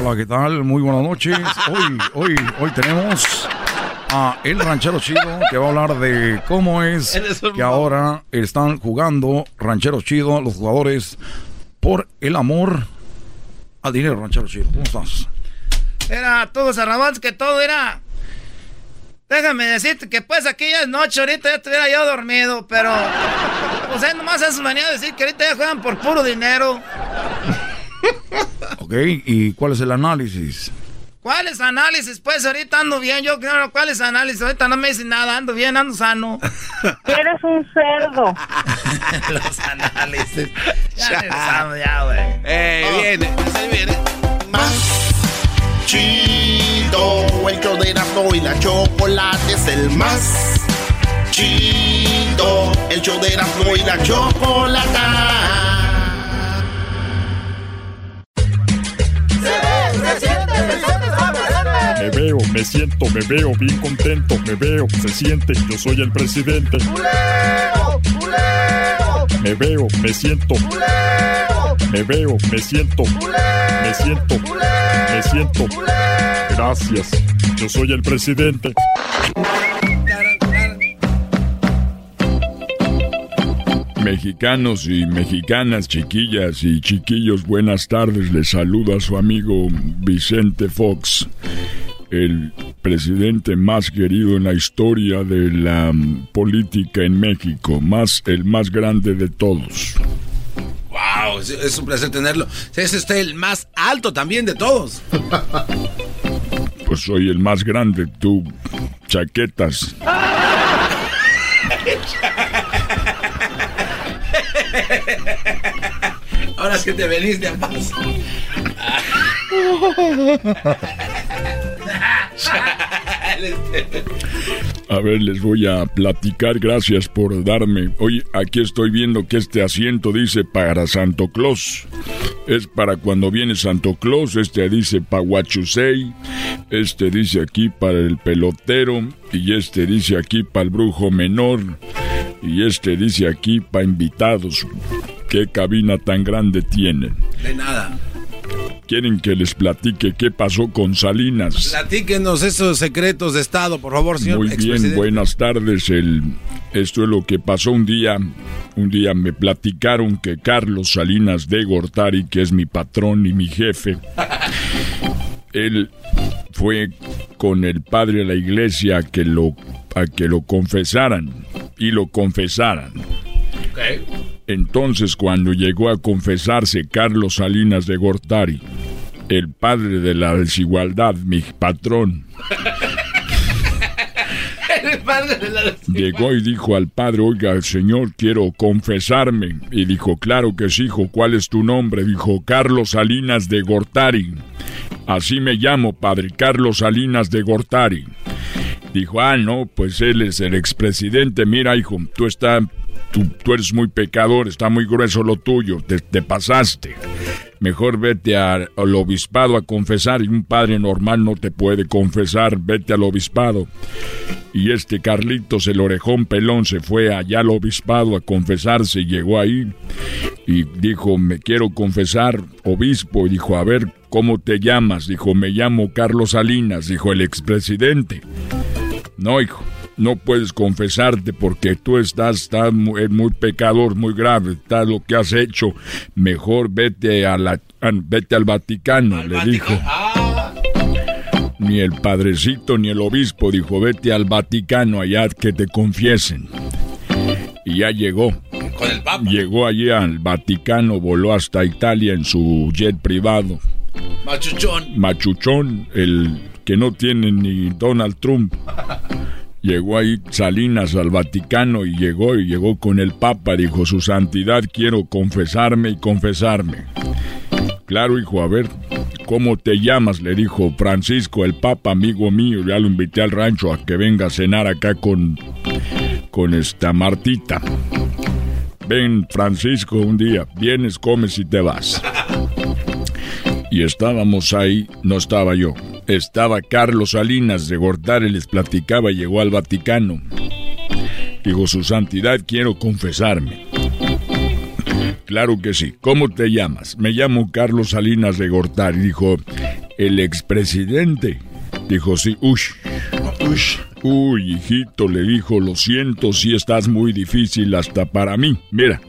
Hola, ¿qué tal? Muy buenas noches. Hoy, hoy, hoy tenemos a El Ranchero Chido que va a hablar de cómo es que ahora están jugando Ranchero Chido los jugadores por el amor al dinero, Ranchero Chido. ¿Cómo estás?
Era José Ramón, que todo era... Déjame decirte que pues aquí ya es noche, ahorita ya estuviera yo dormido, pero... Pues es nomás eso venía a decir que ahorita ya juegan por puro dinero.
Ok, ¿y cuál es el análisis?
¿Cuáles análisis? Pues ahorita ando bien, yo creo, ¿cuáles análisis? Ahorita no me dicen nada, ando bien, ando sano.
Eres un cerdo.
Los análisis. Ya regresamos, ya, güey.
Eh, viene, viene.
Chido, el show de Erasmo y la chocolate es el más chido. El show de Erasmo y la chocolata.
Me veo, me siento, me veo bien contento, me veo, se siente, yo soy el presidente. Me veo, me siento. Me veo, me siento. Me siento. Me siento. Gracias. Yo soy el presidente.
Mexicanos y mexicanas, chiquillas y chiquillos, buenas tardes. Les saluda su amigo Vicente Fox, el presidente más querido en la historia de la mm, política en México, más el más grande de todos.
¡Wow! Es, es un placer tenerlo. Es usted el más alto también de todos.
Pues soy el más grande, tú, chaquetas.
Ahora sí te veniste a paz.
A ver, les voy a platicar. Gracias por darme. Oye, aquí estoy viendo que este asiento dice para Santo Claus. Es para cuando viene Santo Claus. Este dice para Huachusei. Este dice aquí para el pelotero. Y este dice aquí para el brujo menor. Y este dice aquí para invitados. ¿Qué cabina tan grande tienen?
De nada.
¿Quieren que les platique qué pasó con Salinas?
Platíquenos esos secretos de Estado, por favor, señor
Muy bien, buenas tardes. El, esto es lo que pasó un día. Un día me platicaron que Carlos Salinas de Gortari, que es mi patrón y mi jefe, él fue con el padre de la iglesia a que lo, a que lo confesaran y lo confesaran. Entonces, cuando llegó a confesarse Carlos Salinas de Gortari, el padre de la desigualdad, mi patrón,
El padre de la...
llegó y dijo al padre, oiga, señor, quiero confesarme. Y dijo, claro que sí, hijo, ¿cuál es tu nombre? Dijo, Carlos Salinas de Gortari. Así me llamo, padre, Carlos Salinas de Gortari. Dijo, ah, no, pues él es el expresidente. Mira, hijo, tú estás, tú, tú eres muy pecador, está muy grueso lo tuyo, te, te pasaste. Mejor vete al obispado a confesar y un padre normal no te puede confesar, vete al obispado. Y este Carlitos, el orejón pelón, se fue allá al obispado a confesarse, llegó ahí y dijo, me quiero confesar, obispo, y dijo, a ver, ¿cómo te llamas? Dijo, me llamo Carlos Salinas, dijo el expresidente. No, hijo, no puedes confesarte porque tú estás, estás muy, muy pecador, muy grave, está lo que has hecho. Mejor vete a la, a- vete al Vaticano, le dijo. Ni el padrecito ni el obispo dijo, vete al Vaticano allá que te confiesen. Y ya llegó.
Con el papa.
Llegó allí al Vaticano, voló hasta Italia en su jet privado.
Machuchón.
Machuchón, el que no tiene ni Donald Trump. Llegó ahí Salinas al Vaticano y llegó y llegó con el Papa. Dijo, su santidad, quiero confesarme y confesarme. Claro, hijo, a ver, ¿cómo te llamas? Le dijo Francisco, el Papa, amigo mío. Ya lo invité al rancho a que venga a cenar acá con, con esta Martita. Ven, Francisco, un día. Vienes, comes y te vas. Y estábamos ahí, no estaba yo. Estaba Carlos Salinas de Gortari, les platicaba, llegó al Vaticano. Dijo, su santidad, quiero confesarme. Claro que sí. ¿Cómo te llamas? Me llamo Carlos Salinas de Gortari. Dijo, el expresidente. Dijo, sí, ush. Ush. Uy, hijito, le dijo, lo siento si estás muy difícil hasta para mí. Mira,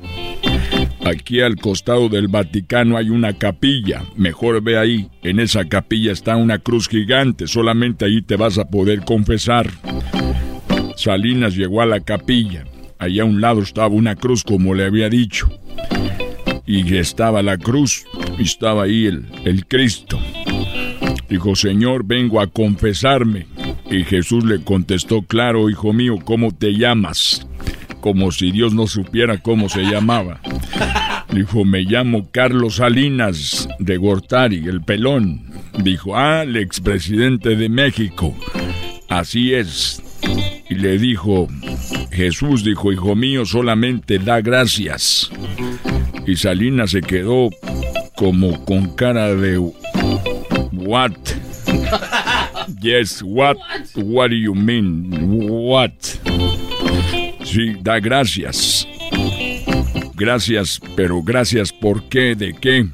Aquí al costado del Vaticano hay una capilla. Mejor ve ahí. En esa capilla está una cruz gigante. Solamente ahí te vas a poder confesar. Salinas llegó a la capilla. Allá a un lado estaba una cruz como le había dicho. Y estaba la cruz. Y estaba ahí el, el Cristo. Dijo, Señor, vengo a confesarme. Y Jesús le contestó, claro, hijo mío, ¿cómo te llamas? Como si Dios no supiera cómo se llamaba. Dijo, me llamo Carlos Salinas de Gortari, el pelón. Dijo, ah, el expresidente de México. Así es. Y le dijo Jesús dijo, hijo mío, solamente da gracias. Y Salinas se quedó como con cara de... What? Yes, what? What do you mean? What? Sí, da gracias. Gracias, pero gracias ¿por qué? ¿De qué?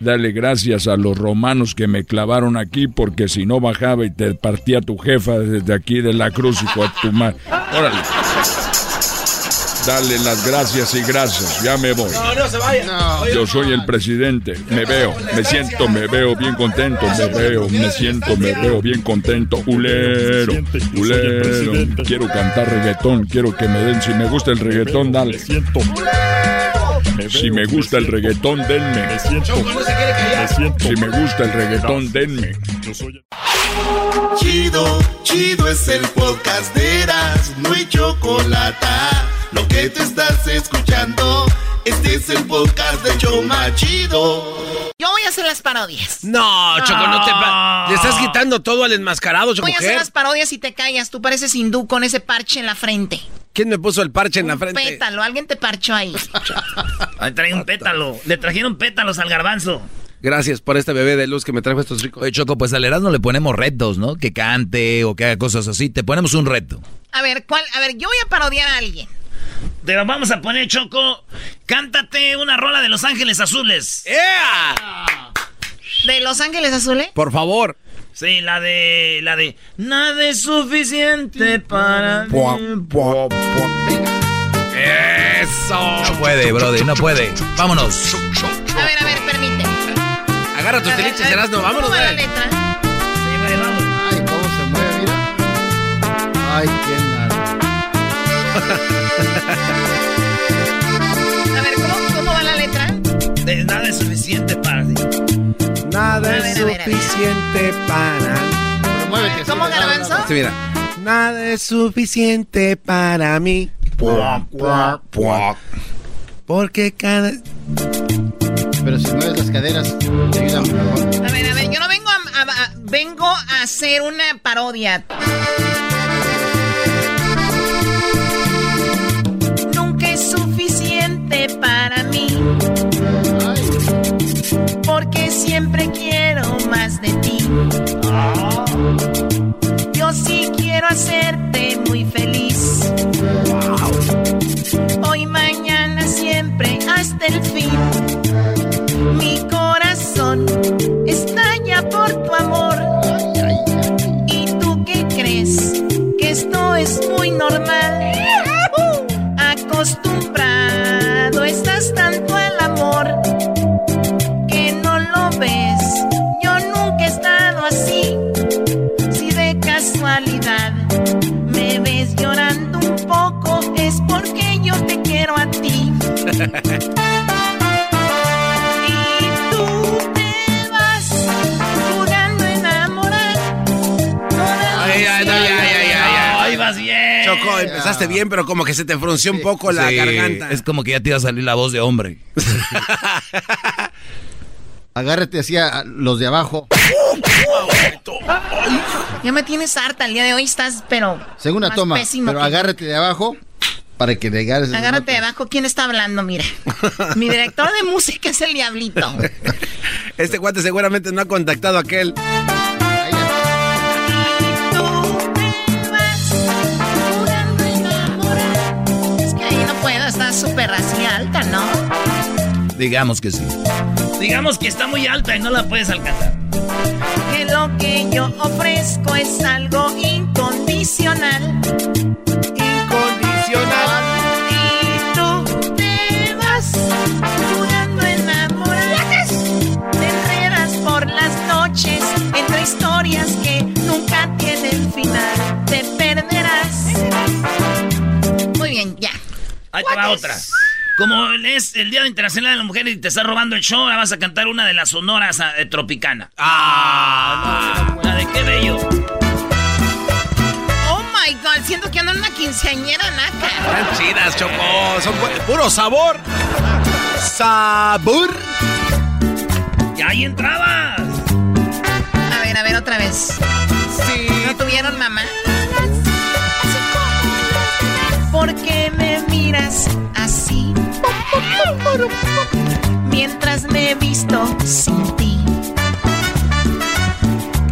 Dale gracias a los romanos que me clavaron aquí porque si no bajaba y te partía tu jefa desde aquí de la cruz y a tu madre. Órale. Dale las gracias y gracias. Ya me voy.
No, no se vaya.
Yo soy el presidente. Me veo, me siento, me veo bien contento. Me veo, me siento, me veo bien contento. Ulero, ulero. Quiero cantar reggaetón. Quiero que me den. Si me gusta el reggaetón, dale. Si me gusta el reggaetón, denme. Si me gusta el reggaetón, denme.
Chido, chido es el podcast de Eras, no hay chocolate. Lo que te estás escuchando, este es el podcast de Choma Chido.
Yo voy a hacer las parodias.
No, Choco, no te... pa- Le estás quitando todo al enmascarado, Choco.
Voy a hacer las parodias y te callas. Tú pareces hindú con ese parche en la frente.
¿Quién me puso el parche en la frente?
Pétalo, alguien te parchó ahí.
Ahí trae un pétalo. Le trajeron pétalos al garbanzo.
Gracias por este bebé de luz que me trajo estos ricos.
Oye, Choco, pues al Erasmo le ponemos retos, ¿no? Que cante o que haga cosas así. Te ponemos un reto.
A ver, ¿cuál? A ver, yo voy a parodiar a alguien.
Te lo vamos a poner, Choco. Cántate una rola de Los Ángeles Azules.
¿De Los Ángeles Azules?
Por favor.
Sí, la de. La de. Nada es suficiente para. mí.
Eso.
No puede, brother, no puede. Vámonos.
A ver, a ver, permite.
Agarra tus tiliches,
ver,
Erasmo, vámonos,
¿Cómo va la
güey.
letra?
Ay, cómo se mueve, mira. Ay, quién
A ver, ¿cómo, cómo va la letra?
De nada es suficiente para ti.
Nada es
ver,
suficiente para...
¿Cómo, Garbanzo?
Sí, mira. Nada es suficiente para mí. Porque cada...
Pero si mueves las caderas, te ayuda.
A ver, a ver, yo no vengo a, a- a- vengo a hacer una parodia. Para mí. Porque siempre quiero más de ti. Yo sí quiero hacerte muy feliz. Hoy, mañana, siempre, hasta el fin. Mi corazón estalla por tu amor. ¿Y tú qué crees? Que esto es muy normal.
Choco, empezaste bien, pero como que se te frunció un poco la
Sí,
garganta.
Es como que ya te iba a salir la voz de hombre.
Agárrate así a los de abajo.
Ya me tienes harta el día de hoy, estás, pero.
Segunda
más
toma.
pésimo
Pero
que-
agárrate de abajo para que esas
Agárrate de
notas.
abajo. ¿Quién está hablando? Mira. Mi director de música es el diablito.
Este cuate seguramente no ha contactado a aquel.
Es que ahí no puedo, está súper así alta, ¿no?
Digamos que sí.
Digamos que está muy alta y no la puedes alcanzar.
Que lo que yo ofrezco es algo incondicional. Tú te vas jugando a enamorar. Te enredas por las noches entre historias que nunca tienen final. Te perderás. Muy bien, ya.
Ahí te va otra. Como es el Día Internacional de la Mujer y te estás robando el show, ahora vas a cantar una de las sonoras eh, tropicana. ¡Ah! La de qué bello.
Quinceañera naca.
Están chidas, Choco. Son pu- puro sabor. Sabor.
¡Ya ahí entrabas!
A ver, a ver, otra vez.
Sí.
¿No tuvieron mamá? quedas así. Mientras me he visto sin ti.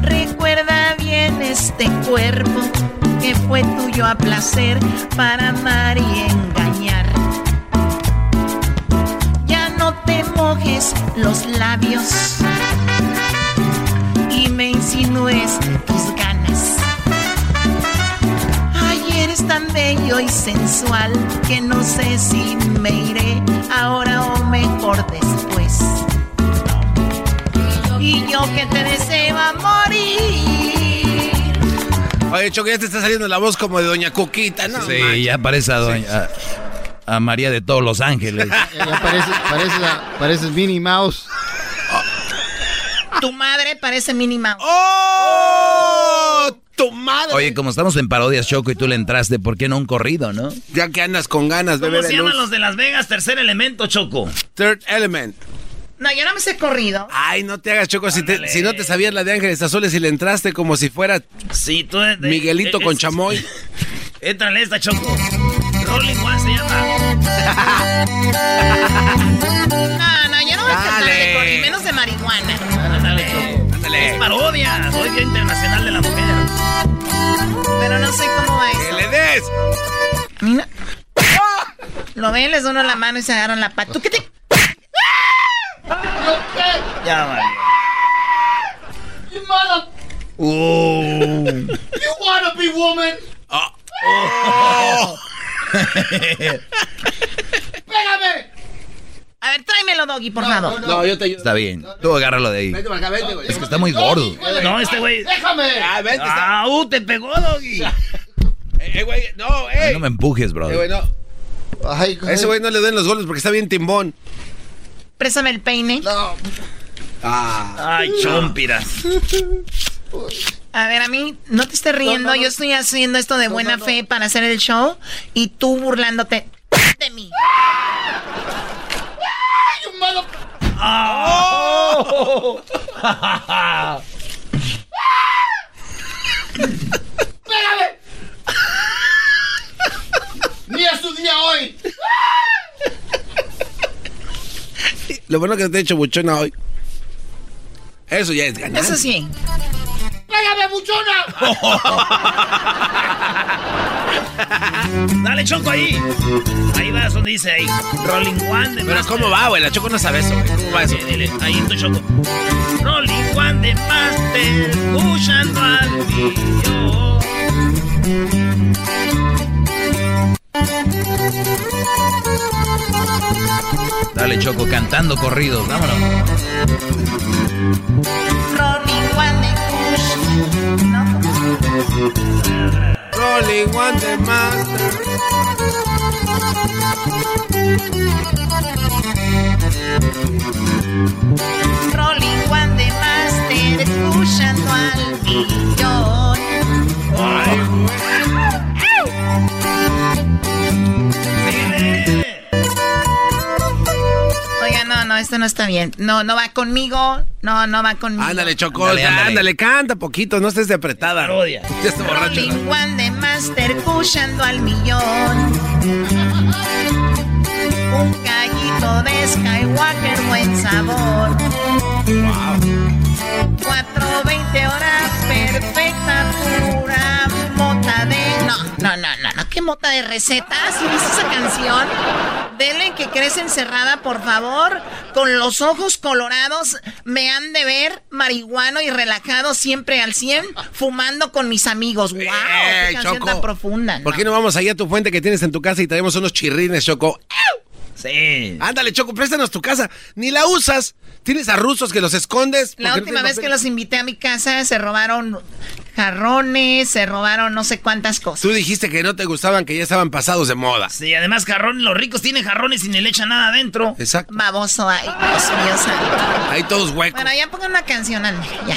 Recuerda bien este cuerpo que fue tuyo a placer para amar y engañar. Ya no te mojes los labios y me insinúes tus ganas. Ay, eres tan bello y sensual que no sé si me iré ahora o mejor después. Y yo que te deseo morir.
Oye, Choco, ya te está saliendo la voz como de Doña Coquita, ¿no?
Sí, ya parece a, doña- a- a María de todos los ángeles.
Ya parece, parece la- pareces Minnie Mouse.
Tu madre parece Minnie Mouse.
¡Oh! ¡Tu madre!
Oye, como estamos en parodias, Choco, y tú le entraste, ¿por qué no un corrido, no?
Ya que andas con ganas, bebé
¿Cómo se
de
llaman los de Las Vegas? Tercer elemento, Choco.
Third Element.
No, yo no me sé corrido.
Ay, no te hagas, Choco. Si, te- si no te sabías la de Ángeles Azules y le entraste como si fuera
Sí, tú... de- de-
Miguelito
de-
con
es-
chamoy.
Éntrale esta, Choco. Rolling One se llama.
No, no, yo no voy a cantar
Dale.
de corrido, menos de marihuana.
Ándale, Choco. Es parodia. Soy Día Internacional de la Mujer.
Pero no sé cómo va
¡Que
eso.
le des!
A mí no- Lo ven, les uno la mano y se agarran la pata. ¿Tú qué te...?
Ya, vale.
You mother... You wanna be woman?
Oh.
¡Pégame!
A ver, tráemelo, Doggy, por favor.
No, yo te ayudo.
Está bien. Tú agárralo de ahí.
Vete para acá, vete, güey.
Es que está muy gordo.
No, este güey.
¡Déjame!
Ah, está.
Ah, uh, te pegó, Doggy.
Eh, eh, güey, no, eh.
No me empujes,
Eh, güey,
bro.
no.
Ay,
A ese güey no le den los goles porque está bien timbón.
Préstame el peine.
Ah.
Ay, chompiras.
A ver, a mí, no te estés riendo. Yo estoy haciendo esto de buena fe para hacer el show y tú burlándote de mí.
You mother...
Oh.
¡Pégame! Ni es tu día hoy.
Lo bueno que te he hecho buchona hoy. Eso ya es ganar.
Eso sí.
¡Pégame, buchona!
Dale, Choco, ahí. Ahí vas donde dice ahí. Rolling One de
Pero
Master.
¿cómo va, güey? La Choco no sabe eso, güey. ¿Cómo va eso?
Dile, dile, Ahí estoy, Choco. Rolling One de Master. Escuchando al tío.
Dale, Choco, cantando corridos. Vámonos.
Rolling One de Kush. No,
Rolling one de master.
Rolling One de Master. Escuchando no, no, esto no está bien. No, no va conmigo. No, no va conmigo.
Ándale, Choco.
Ándale,
Ándale,
ándale.
canta poquito. No estés de apretada.
Parodia.
Ya está borracho.
Rolling One de Master. Escuchando al millón. Un gallito de Skywalker, buen sabor. 420 horas, perfecta, pura mota de. No, mota de recetas. ¿Sí viste esa canción? Dele que crece encerrada, por favor, con los ojos colorados. Me han de ver marihuano y relajado siempre al 100, fumando con mis amigos. ¡Wow!
Eh,
¡Qué canción
Choco.
tan profunda!
¿Por qué no vamos allá a tu fuente que tienes en tu casa y traemos unos chirrines, Choco?
Sí.
Ándale, Choco, préstanos tu casa. Ni la usas. Tienes a rusos que los escondes.
La
no
última vez que los invité a mi casa se robaron jarrones, se robaron no sé cuántas cosas.
Tú dijiste que no te gustaban, que ya estaban pasados de moda.
Sí, además jarrones, los ricos tienen jarrones y ni le echan nada adentro.
Exacto.
Baboso, ay, Dios mío santo.
Ahí todos huecos.
Bueno, ya pongan una canción, ande, ya.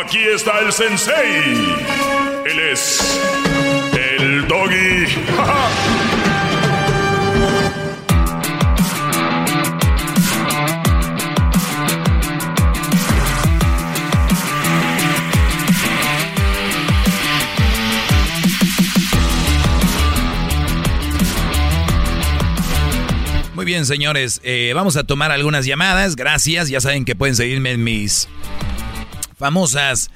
Aquí está el sensei. Él es el doggy.
Muy bien, señores, eh, vamos a tomar algunas llamadas. Gracias, ya saben que pueden seguirme en mis famosas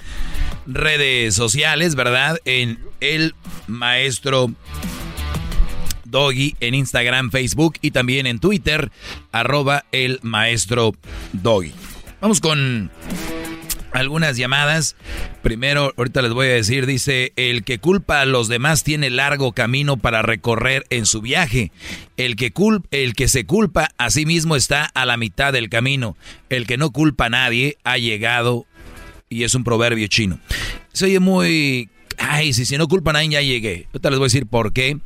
redes sociales, ¿verdad? En el maestro Doggy en Instagram, Facebook y también en Twitter, arroba el maestro Doggy. Vamos con algunas llamadas. Primero, ahorita les voy a decir, dice, el que culpa a los demás tiene largo camino para recorrer en su viaje. El que, el que se culpa a sí mismo está a la mitad del camino. El que no culpa a nadie ha llegado, y es un proverbio chino. Se oye muy... Ay, si, si no culpa a nadie ya llegué. Ahorita les voy a decir por qué.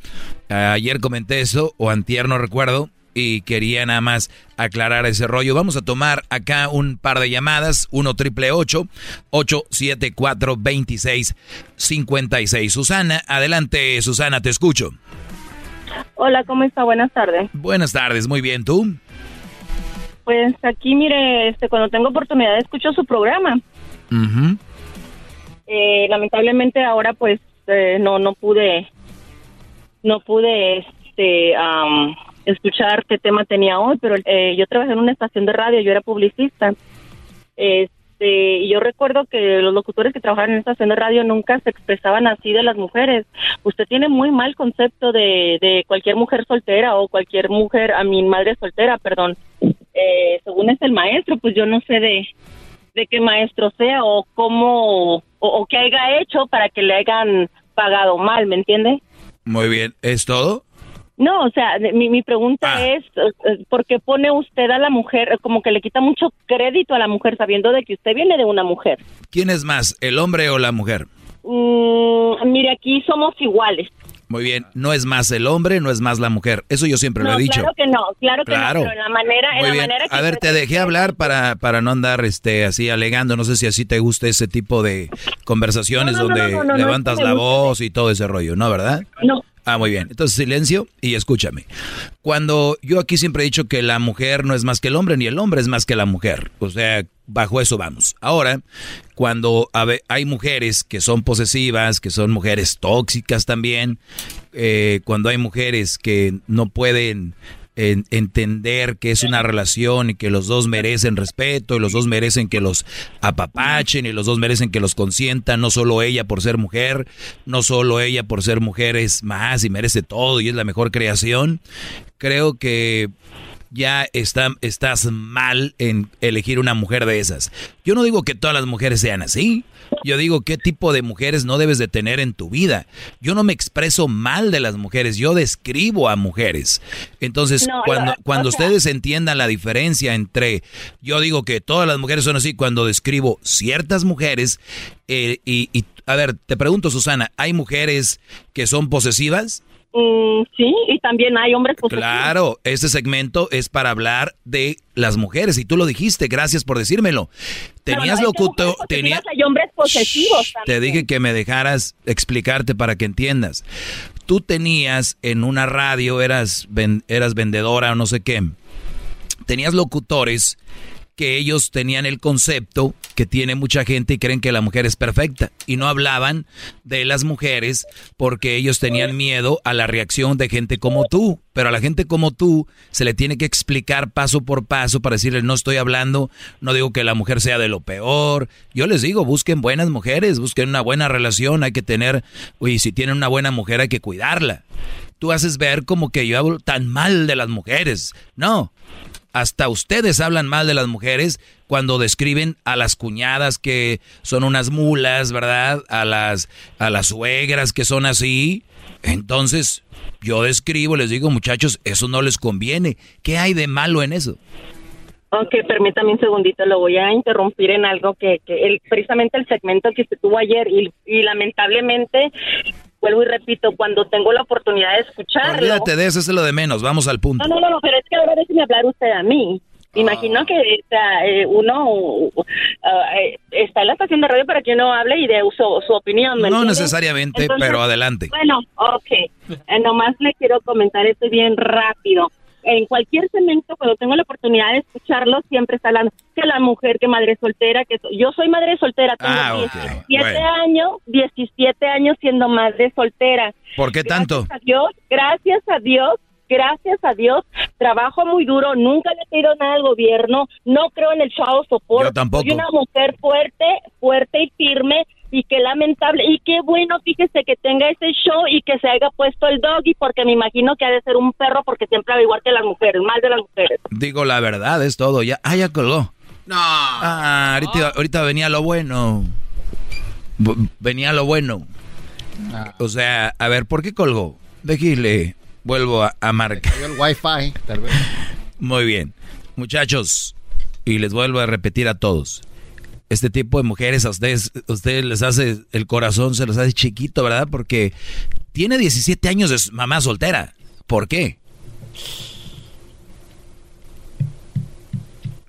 Ayer comenté eso, o antier, no recuerdo y quería nada más aclarar ese rollo. Vamos a tomar acá un par de llamadas. 1 triple 874 2656. Susana, adelante, Susana, te escucho.
Hola, ¿cómo está? Buenas tardes.
Buenas tardes, muy bien, ¿tú?
Pues aquí, mire, este, cuando tengo oportunidad escucho su programa. Eh, lamentablemente ahora pues eh, no no pude no pude este escuchar qué tema tenía hoy, pero eh, yo trabajé en una estación de radio, yo era publicista. Este, y yo recuerdo que los locutores que trabajaban en estación de radio nunca se expresaban así de las mujeres. Usted tiene muy mal concepto de, de cualquier mujer soltera o cualquier mujer, a mi madre soltera, perdón. Eh, según es el maestro, pues yo no sé de, de qué maestro sea o cómo o, o qué haya hecho para que le hayan pagado mal, ¿me entiende?
Muy bien, ¿es todo?
No, o sea, mi, mi pregunta
Ah.
es, eh, ¿por qué pone usted a la mujer, eh, como que le quita mucho crédito a la mujer sabiendo de que usted viene de una mujer?
¿Quién es más, el hombre o la mujer?
Mm, mire, aquí somos iguales.
Muy bien, no es más el hombre, no es más la mujer. Eso yo siempre
no,
lo he dicho.
claro que no, claro que
Claro.
no, pero en la manera, en la
bien.
manera que
A ver, te dejé hablar para, para no andar este así alegando. No sé si así te gusta ese tipo de conversaciones
No, no, no,
donde levantas la voz y todo ese rollo, ¿no? ¿Verdad?
No.
Ah, muy bien. Entonces silencio y escúchame. Cuando yo aquí siempre he dicho que la mujer no es más que el hombre, ni el hombre es más que la mujer. O sea, bajo eso vamos. Ahora, cuando hay mujeres que son posesivas, que son mujeres tóxicas también, eh, cuando hay mujeres que no pueden en- entender que es una relación y que los dos merecen respeto y los dos merecen que los apapachen y los dos merecen que los consientan, no solo ella por ser mujer, no solo ella por ser mujer es más y merece todo y es la mejor creación. Creo que ya está, estás mal en elegir una mujer de esas. Yo no digo que todas las mujeres sean así. Yo digo qué tipo de mujeres no debes de tener en tu vida. Yo no me expreso mal de las mujeres, yo describo a mujeres. Entonces,
No,
cuando, ustedes entiendan la diferencia entre, yo digo que todas las mujeres son así, cuando describo ciertas mujeres, eh, y, y, a ver, te pregunto, Susana, ¿hay mujeres que son posesivas?
Mm, sí, y también hay hombres posesivos.
Claro, este segmento es para hablar de las mujeres y tú lo dijiste, gracias por decírmelo. Tenías
No,
locutor,
mujeres
tenía,
posesivas Hay hombres posesivos
te
también.
dije que me dejaras explicarte para que entiendas. Tú tenías en una radio, eras, ven- eras vendedora o no sé qué, tenías locutores que ellos tenían el concepto que tiene mucha gente y creen que la mujer es perfecta. Y no hablaban de las mujeres porque ellos tenían miedo a la reacción de gente como tú, pero a la gente como tú se le tiene que explicar paso por paso para decirle no estoy hablando, no digo que la mujer sea de lo peor, yo les digo busquen buenas mujeres, busquen una buena relación, hay que tener, y si tienen una buena mujer hay que cuidarla. Tú haces ver como que yo hablo tan mal de las mujeres, no, hasta ustedes hablan mal de las mujeres cuando describen a las cuñadas que son unas mulas, ¿verdad? A las a las suegras que son así. Entonces, yo describo, les digo, muchachos, eso no les conviene. ¿Qué hay de malo en eso?
Ok, permítame un segundito, lo voy a interrumpir en algo que, que el, precisamente el segmento que se tuvo ayer y, y lamentablemente, vuelvo y repito, cuando tengo la oportunidad de escucharlo.
Olvídate de eso, es lo de menos. Vamos al punto.
No, no, no, pero es que ahora déjeme hablar usted a mí. Imagino que o sea, eh, uno uh, eh, está en la estación de radio para que uno hable y dé su, su opinión. ¿me
No necesariamente,
Entonces,
pero adelante.
Bueno, ok. Eh, nomás le quiero comentar esto bien rápido. En cualquier segmento, cuando tengo la oportunidad de escucharlo, siempre está hablando que la mujer, que madre soltera, que so- yo soy madre soltera, tengo
Ah, ok.
17
Bueno.
años, 17 años siendo madre soltera.
¿Por qué tanto?
Gracias a Dios, gracias a Dios, gracias a Dios, trabajo muy duro, nunca le he pedido nada al gobierno, no creo en el chavo soporte.
Yo tampoco.
Soy una mujer fuerte, fuerte y firme y qué lamentable y qué bueno, fíjese que tenga ese show y que se haya puesto el doggy porque me imagino que ha de ser un perro porque siempre va igual que las mujeres, más de las mujeres.
Digo la verdad, es todo. Ya, ah, ya colgó.
No.
Ah, ahorita, ahorita venía lo bueno. Venía lo bueno. O sea, a ver, ¿por qué colgó? Déjale, vuelvo a, a marcar.
el wifi, tal vez.
Muy bien. Muchachos, y les vuelvo a repetir a todos. Este tipo de mujeres a ustedes, a ustedes les hace el corazón, se los hace chiquito, ¿verdad? Porque tiene 17 años de mamá soltera. ¿Por qué?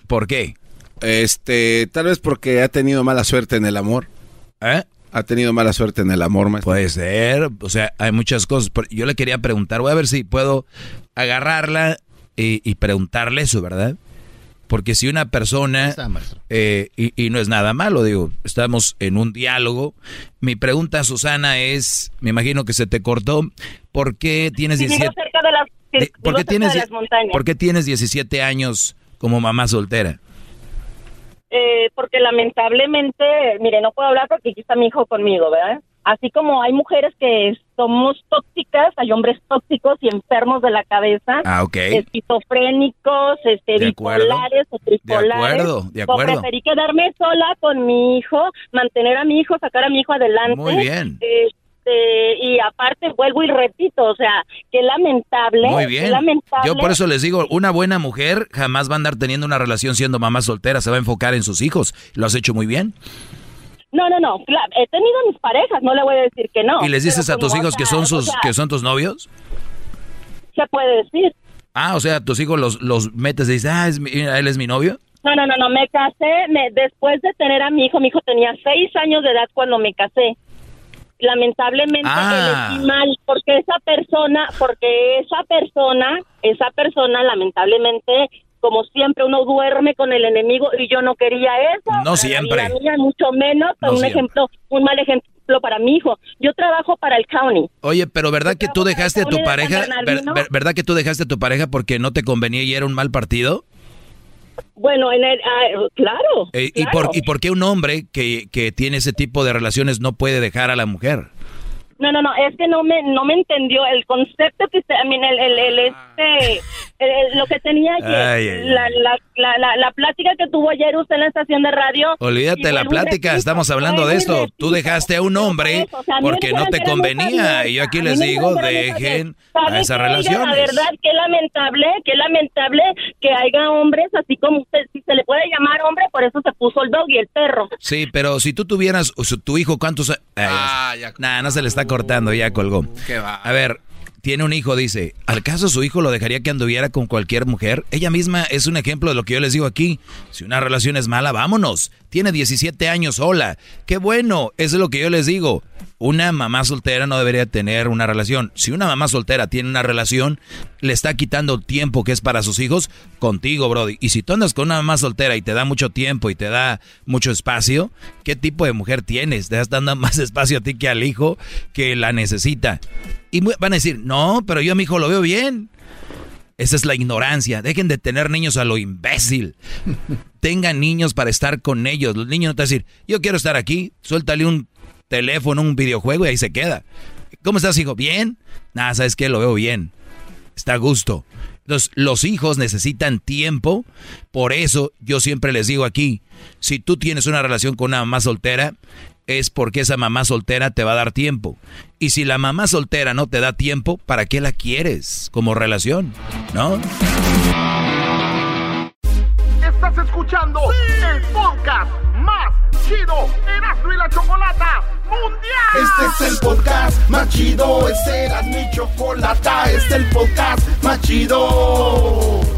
¿Por qué?
Este, tal vez porque ha tenido mala suerte en el amor.
¿Eh?
Ha tenido mala suerte en el amor, maestro.
Puede ser, o sea, hay muchas cosas. Yo le quería preguntar, voy a ver si puedo agarrarla y, y preguntarle eso, ¿verdad? Porque si una persona, eh, y, y no es nada malo, digo, estamos en un diálogo. Mi pregunta, Susana, es, me imagino que se te cortó, ¿por qué tienes
Sí, vivo
17,
cerca de las,
de-
vivo
¿por qué
cerca
tienes,
de las montañas.
¿por qué tienes 17 años como mamá soltera?
Eh, porque lamentablemente, mire, no puedo hablar porque aquí está mi hijo conmigo, ¿verdad? Así como hay mujeres que somos tóxicas, hay hombres tóxicos y enfermos de la cabeza,
Ah, ok.
esquizofrénicos, este,
De
bipolares o tripolares.
acuerdo, de
Pues
acuerdo.
preferí quedarme sola con mi hijo, mantener a mi hijo, sacar a mi hijo adelante.
Muy bien.
Este, y aparte vuelvo y repito, o sea, qué lamentable.
Muy
qué
bien.
lamentable.
Yo por eso les digo, una buena mujer jamás va a andar teniendo una relación siendo mamá soltera, se va a enfocar en sus hijos. Lo has hecho muy bien.
No, no, no. He tenido mis parejas, no le voy a decir que no.
¿Y les dices a tus hijos que son
o
sus
sea,
que son tus novios?
Se puede decir.
Ah, o sea, tus hijos los, los metes y dices, ah, es mi- él es mi novio.
No, no, no, no. Me casé me, después de tener a mi hijo. Mi hijo tenía seis años de edad cuando me casé. Lamentablemente
Ah.
elegí mal porque esa persona, porque esa persona, esa persona, lamentablemente, como siempre, uno duerme con el enemigo y yo no quería eso.
No
para
siempre.
Mía, mucho menos,
No
un
siempre.
ejemplo, un mal ejemplo para mi hijo. Yo trabajo para el county.
Oye, pero ¿verdad que tú dejaste a tu pareja? ver-
Bernardino.
ver- ¿Verdad que tú dejaste a tu pareja porque no te convenía y era un mal partido?
Bueno, en el, ah, claro.
Eh, ¿y, por, ¿Y por qué un hombre que, que tiene ese tipo de relaciones no puede dejar a la mujer?
No, no, no, es que no me no me entendió el concepto que usted, I mean, el, el, el, este, el- el- lo que tenía ayer,
Ay, ay, ay.
La, la, la, la, la plática que tuvo ayer usted en la estación de radio.
Olvídate la plática, estamos hablando de esto.
repito.
Tú dejaste a un hombre
o sea, a
porque no te convenía y yo aquí les digo, dejen
¿Sabe
a esas relaciones.
La verdad, qué lamentable, qué lamentable que haya hombres así como usted, si se le puede llamar hombre, por eso se puso el dog y el perro.
Sí, pero si tú tuvieras o sea, tu hijo, ¿cuántos? Ah, ya. Nah, no se le está cortando, ya colgó.
Qué va.
A ver, tiene un hijo, dice, ¿al caso su hijo lo dejaría que anduviera con cualquier mujer? Ella misma es un ejemplo de lo que yo les digo aquí. Si una relación es mala, vámonos. Tiene 17 años sola. Qué bueno, eso es lo que yo les digo. Una mamá soltera no debería tener una relación. Si una mamá soltera tiene una relación, le está quitando tiempo que es para sus hijos contigo, Brody. Y si tú andas con una mamá soltera y te da mucho tiempo y te da mucho espacio, ¿qué tipo de mujer tienes? Te estás dando más espacio a ti que al hijo que la necesita. Y van a decir, no, pero yo a mi hijo lo veo bien. Esa es la ignorancia. Dejen de tener niños a lo imbécil. Tengan niños para estar con ellos. Los niños no te van a decir, yo quiero estar aquí. Suéltale un teléfono, un videojuego y ahí se queda. ¿Cómo estás, hijo? ¿Bien? Nada, ¿sabes qué? Lo veo bien. Está a gusto. Entonces, los hijos necesitan tiempo. Por eso yo siempre les digo aquí, si tú tienes una relación con una mamá soltera, es porque esa mamá soltera te va a dar tiempo. Y si la mamá soltera no te da tiempo, ¿para qué la quieres como relación? ¿No?
Estás escuchando el podcast más chido, Erasmo y la Chocolata Mundial.
Este es el podcast más chido, este era mi chocolata, este es el podcast más chido.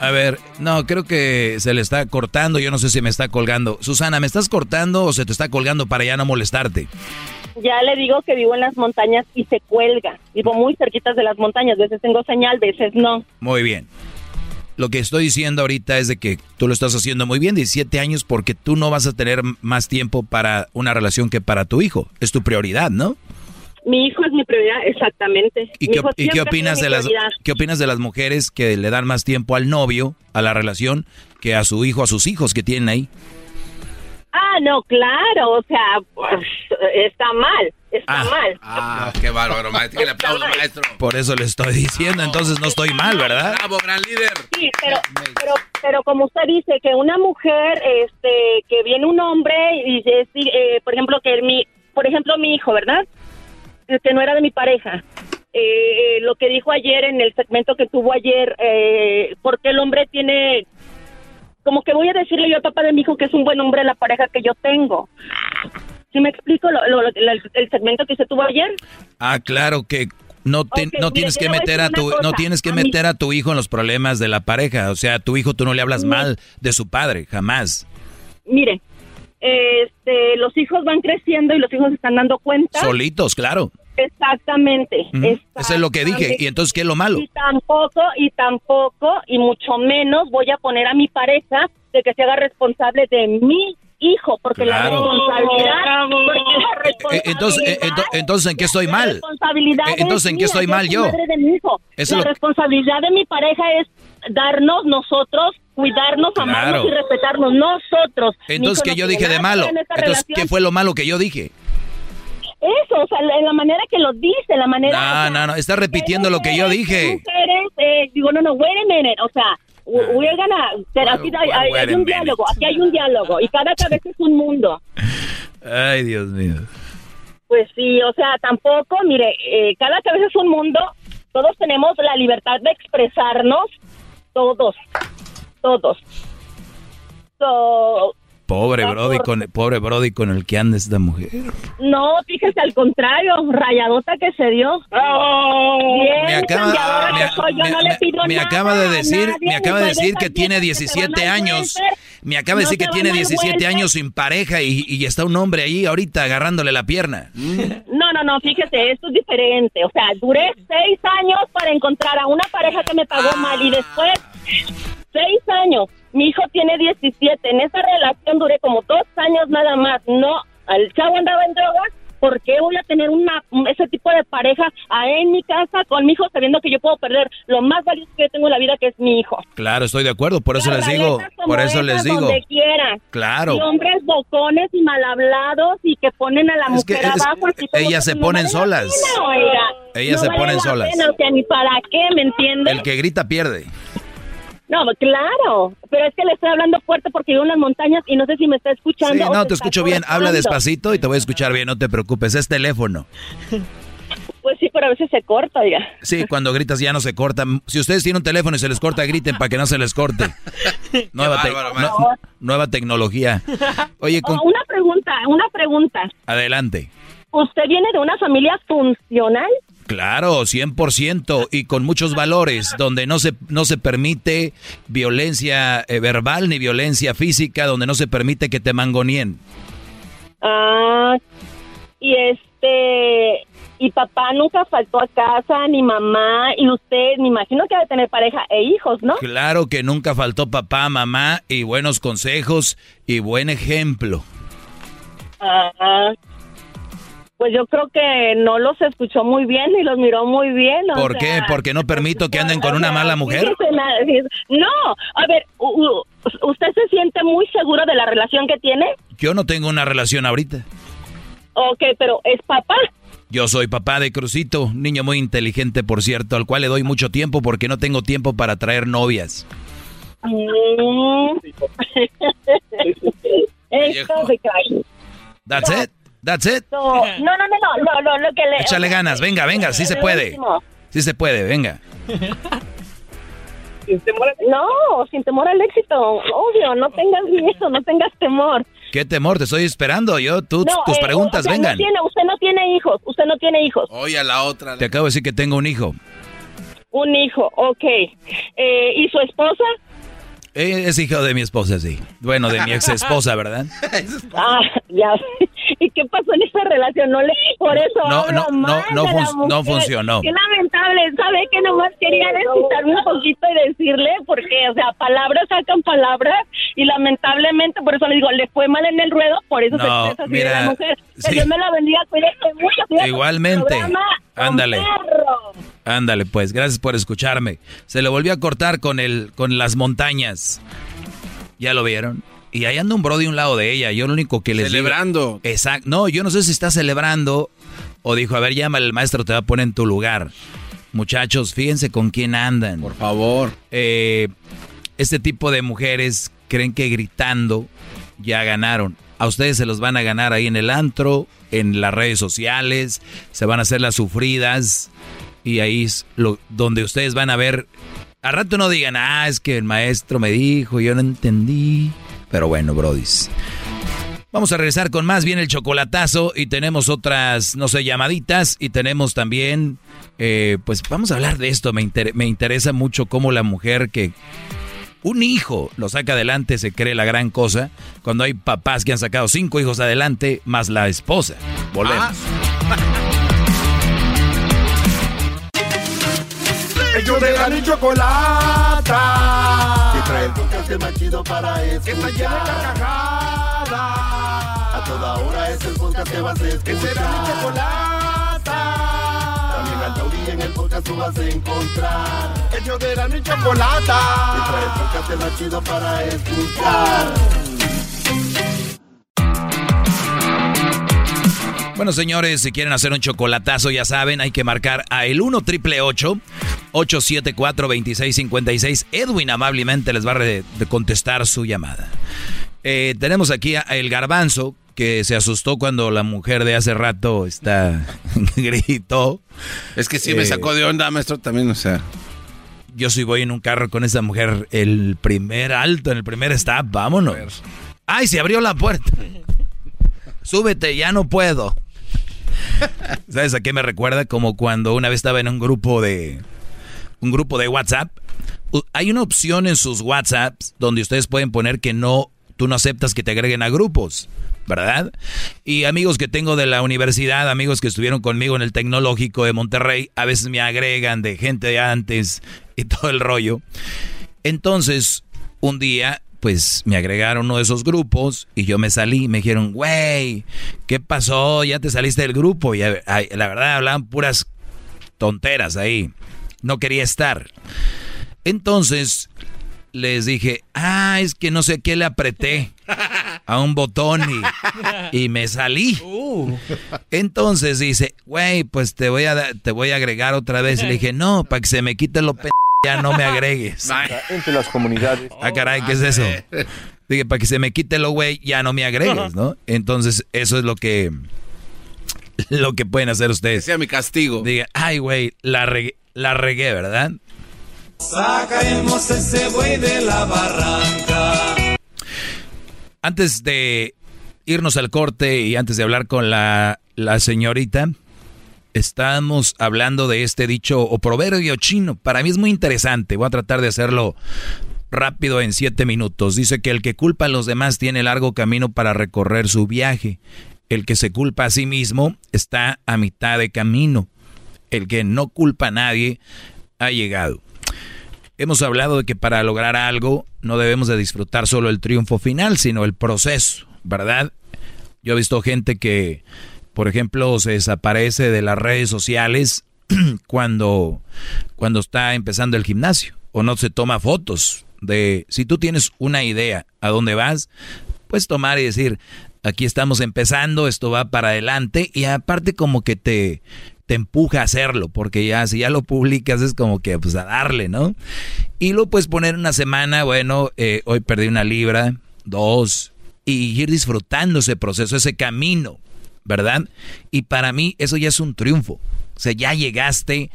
A ver, no, creo que se le está cortando, yo no sé si me está colgando. Susana, ¿me estás cortando o se te está colgando para ya no molestarte?
Ya le digo que vivo en las montañas y se cuelga. Vivo muy cerquitas de las montañas. Veces tengo señal, veces no.
Muy bien. Lo que estoy diciendo ahorita es de que tú lo estás haciendo muy bien, 17 años, porque tú no vas a tener más tiempo para una relación que para tu hijo. Es tu prioridad, ¿no?
Mi hijo es mi prioridad, exactamente.
¿Y qué, y opinas de las qué opinas de las mujeres que le dan más tiempo al novio, a la relación, que a su hijo, a sus hijos que tienen ahí?
Ah, no, claro, o sea, pues, está mal, está mal.
Ah, qué bárbaro, maestro. Que le aplaudo, maestro.
Por eso le estoy diciendo, entonces no estoy mal, ¿verdad?
Bravo, gran líder.
Sí, pero, pero, pero como usted dice, que una mujer, este, que viene un hombre y dice, eh, por ejemplo, que mi, por ejemplo, mi hijo, ¿verdad? Que no era de mi pareja. Eh, lo que dijo ayer en el segmento que tuvo ayer, eh, porque el hombre tiene, como que voy a decirle yo al papá de mi hijo que es un buen hombre la pareja que yo tengo. ¿Sí me explico lo, lo- lo- el, segmento que se tuvo ayer?
Ah, claro que no, te- no tienes que meter a tu no tienes que
A
meter a tu hijo en los problemas de la pareja, o sea, a tu hijo tú no le hablas mal de su padre, jamás.
Mire, este, los hijos van creciendo y los hijos se están dando cuenta.
Solitos, claro.
Exactamente.
Ujú. Eso es lo que dije. ¿Y entonces qué es lo malo?
Y tampoco, y tampoco, y mucho menos voy a poner a mi pareja de que se haga responsable de mi hijo, porque
Claro.
la responsabilidad, porque la
Eh, Entonces, eh, ento- entonces ¿en qué estoy
la
mal?
responsabilidad
Eh, entonces, ¿en qué estoy mal yo?
madre de mi hijo.
Eso
la
lo-
responsabilidad de mi pareja es darnos nosotros, cuidarnos,
Claro.
amarnos y respetarnos nosotros.
Entonces, ¿qué yo dije de malo?
en
Entonces, ¿qué fue lo malo que yo dije?
Eso, o sea, la, la manera que lo dice, la manera... o
No,
sea,
no, no, está repitiendo lo que yo dije.
mujeres, eh, digo, no, no, wait a minute, o sea, we- we're gonna, pero aquí hay, un diálogo, aquí hay un diálogo, y cada cabeza es un mundo.
Ay, Dios mío.
Pues sí, o sea, tampoco, mire, eh, cada cabeza es un mundo, todos tenemos la libertad de expresarnos, todos, todos. So,
Pobre
Ah,
Brody
por-
con pobre Brody con el que anda esta mujer.
no, fíjese al contrario, rayadota que se dio. Bien,
Me acaba-
cambiadora
me-
que soy, yo no le pido
Me
nada
acaba de decir,
nadie,
me acaba de decir que tiene
viejas que se
17
van al
años. Me acaba de
No
decir que tiene
van al
17
welfare.
años sin pareja y, y está un hombre ahí ahorita agarrándole la pierna.
No, no, no, fíjese, esto es diferente. O sea, duré seis años para encontrar a una pareja que me pagó mal y después seis años. Mi hijo tiene 17. En esa relación duré como dos años nada más. No, el chavo andaba en drogas. ¿Por qué voy a tener una ese tipo de pareja ahí en mi casa con mi hijo sabiendo que yo puedo perder lo más valioso que yo tengo en la vida que es mi hijo?
Claro, estoy de acuerdo, por eso les digo, por eso les digo.
Donde quiera.
Claro.
Y hombres bocones y mal hablados y que ponen a la
Es que
mujer
es-
abajo. así como
ellas
que
se
no
ponen
la
solas.
pena.
Ellas
No
se
vale
ponen
la
solas.
pena, o sea, ni para qué, ¿me entiendes?
El que grita pierde.
No, claro, pero es que le estoy hablando fuerte porque vivo en las montañas y no sé si me está escuchando.
Sí, no, te escucho bien. Habla despacito y te voy a escuchar bien, no te preocupes. Es teléfono.
Pues sí, pero a veces se corta, oiga.
Sí, cuando gritas ya no se corta. Si ustedes tienen un teléfono y se les corta, griten para que no se les corte. Nueva, te- no- nueva tecnología. Oye, con-
Oh, una pregunta, una pregunta.
adelante.
¿Usted viene de una familia funcional?
Claro, 100% y con muchos valores, donde no se, no se permite violencia eh, verbal ni violencia física, donde no se permite que te mangonien.
Ah, y este, y papá nunca faltó a casa, ni mamá, y usted, me imagino que debe tener pareja e hijos, ¿no?
Claro que nunca faltó papá, mamá y buenos consejos y buen ejemplo.
Ah, Pues yo creo que no los escuchó muy bien y los miró muy bien. o
¿Por qué? ¿Porque no permito que anden con una mala mujer?
No, a ver, ¿usted se siente muy seguro de la relación que tiene?
Yo no tengo una relación ahorita.
Ok, pero es papá.
Yo soy papá de Crucito, niño muy inteligente, por cierto, al cual le doy mucho tiempo porque no tengo tiempo para traer novias.
Mm.
That's it. That's it.
No, no, no, no, no, no, lo que le...
Échale ganas, venga, venga, sí se puede. Sí se puede, venga.
No, sin temor al éxito, obvio, no tengas miedo, no tengas temor.
¿Qué temor? Te estoy esperando. Yo, tú,
No,
tus
eh,
preguntas,
o sea,
vengan.
No tiene, usted no tiene hijos, usted no tiene hijos.
Oye, a la otra.
Te acabo de decir que tengo un hijo.
Un hijo, ok. Eh, ¿Y su esposa?
Eh, Es hijo de mi esposa, sí. Bueno, de mi ex esposa, ¿verdad?
Ah, ya. ¿Y qué pasó en esa relación? No le por eso
No, no, no,
mal
no
de la
fun- no funcionó.
Qué lamentable, ¿sabe? Que nomás quería desquitarme un poquito y decirle, porque, o sea, palabras sacan palabras y lamentablemente, por eso le digo, le fue mal en el ruedo, por eso
No,
se expresa así de
mira,
la mujer. Que
sí.
Dios me la bendiga, cuídate mucho. cuídate
Igualmente. Ándale. Ándale, pues, gracias por escucharme. Se le volvió a cortar con el, con las montañas. ¿Ya lo vieron? Y ahí anda un bro de un lado de ella. Yo lo único que les
Celebrando.
Exacto. No, yo no sé si está celebrando o dijo, a ver, llámale, el maestro te va a poner en tu lugar. Muchachos, fíjense con quién andan. Por
favor.
este tipo de mujeres creen que gritando ya ganaron. A ustedes se los van a ganar ahí en el antro, en las redes sociales, se van a hacer las sufridas y ahí es lo, donde ustedes van a ver. A rato no digan, ah, es que el maestro me dijo, yo no entendí. Pero bueno, brodis. Vamos a regresar con más bien el chocolatazo y tenemos otras, no sé, llamaditas y tenemos también, eh, pues vamos a hablar de esto. Me, me interesa mucho cómo la mujer que un hijo lo saca adelante se cree la gran cosa cuando hay papás que han sacado cinco hijos adelante más la esposa. Volvemos.
Ellos de la y chocolata. Que trae el podcast más chido para escuchar. Que está llena de carcajadas. A toda hora es el podcast que vas a escuchar. Que será mi chocolata. También al taurí en el podcast tú vas a encontrar. Ellos de la y chocolata. Que trae el podcast más chido para escuchar.
Bueno, señores, si quieren hacer un chocolatazo, ya saben, hay que marcar a el 1 triple 874 2656. Edwin amablemente les va a contestar su llamada. Eh, tenemos aquí a el garbanzo que se asustó cuando la mujer de hace rato está gritó.
Es que sí me
Eh,
sacó de onda, maestro, también, o sea.
Yo si voy en un carro con esa mujer, el primer alto, en el primer stop, vámonos. ¡Ay, se abrió la puerta! Súbete, ya no puedo. ¿Sabes a qué me recuerda? Como cuando una vez estaba en un grupo de un grupo de WhatsApp. Hay una opción en sus WhatsApps donde ustedes pueden poner que no tú no aceptas que te agreguen a grupos, ¿verdad? Y amigos que tengo de la universidad, amigos que estuvieron conmigo en el tecnológico de Monterrey, a veces me agregan de gente de antes y todo el rollo. Entonces, un día, pues me agregaron uno de esos grupos y yo me salí me dijeron, güey, ¿qué pasó? Ya te saliste del grupo. Y eh, la verdad hablaban puras tonteras ahí. No quería estar. Entonces les dije, ah, es que no sé qué le apreté a un botón y, y me salí. Entonces dice, güey, pues te voy a te voy a agregar otra vez. Y le dije, no, para que se me quite lo p ya no me agregues.
Entre las comunidades.
Ah, caray, ¿qué es eso? Dije, para que se me quite lo güey, ya no me agregues, ¿no? Entonces, eso es lo que lo que pueden hacer ustedes.
Sea mi castigo.
Diga, ay, güey, la regué, la regué, ¿verdad?
Sacaremos ese buey de la barranca.
Antes de irnos al corte y antes de hablar con la, la señorita, estamos hablando de este dicho o proverbio chino. Para mí es muy interesante. Voy a tratar de hacerlo rápido en siete minutos. Dice que el que culpa a los demás tiene largo camino para recorrer su viaje. El que se culpa a sí mismo está a mitad de camino. El que no culpa a nadie ha llegado. Hemos hablado de que para lograr algo no debemos de disfrutar solo el triunfo final, sino el proceso, ¿verdad? Yo he visto gente que por ejemplo, se desaparece de las redes sociales cuando, cuando está empezando el gimnasio o no se toma fotos de si tú tienes una idea a dónde vas, puedes tomar y decir, aquí estamos empezando, esto va para adelante y aparte como que te, te empuja a hacerlo, porque ya si ya lo publicas es como que pues a darle, ¿no? Y lo puedes poner una semana, bueno, eh, hoy perdí una libra, dos, y ir disfrutando ese proceso, ese camino, ¿verdad? Y para mí eso ya es un triunfo. O sea, ya llegaste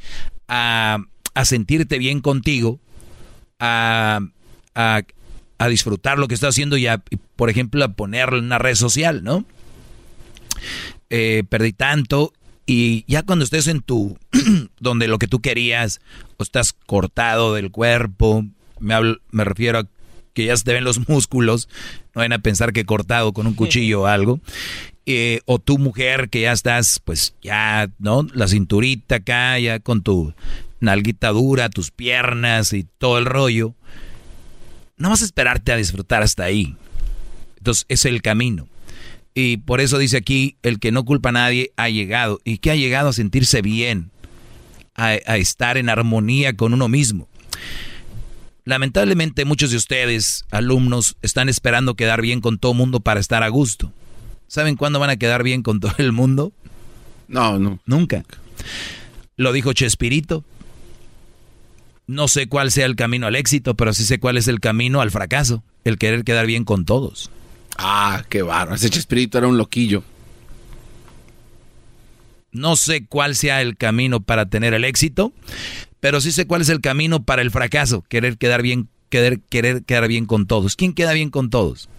a, a sentirte bien contigo, a, a, disfrutar lo que estás haciendo y, por ejemplo, a ponerlo en una red social, ¿no? Eh, perdí tanto y ya cuando estés en tu, donde lo que tú querías, o estás cortado del cuerpo, me, me refiero a que ya se te ven los músculos, no vayan a pensar que cortado con un cuchillo o algo. Eh, o tu mujer que ya estás, pues ya, ¿no? La cinturita acá, ya con tu nalguita dura, tus piernas y todo el rollo. No vas a esperarte a disfrutar hasta ahí. Entonces, es el camino. Y por eso dice aquí, el que no culpa a nadie ha llegado. ¿Y que ha llegado a sentirse bien? A, a estar en armonía con uno mismo. Lamentablemente muchos de ustedes, alumnos, están esperando quedar bien con todo mundo para estar a gusto. ¿Saben cuándo van a quedar bien con todo el mundo?
No, no.
Nunca. Lo dijo Chespirito. No sé cuál sea el camino al éxito, pero sí sé cuál es el camino al fracaso. El querer quedar bien con todos.
Ah, qué barro. Ese Chespirito era un loquillo.
No sé cuál sea el camino para tener el éxito, pero sí sé cuál es el camino para el fracaso. Querer quedar bien, querer, querer quedar bien con todos. ¿Quién queda bien con todos?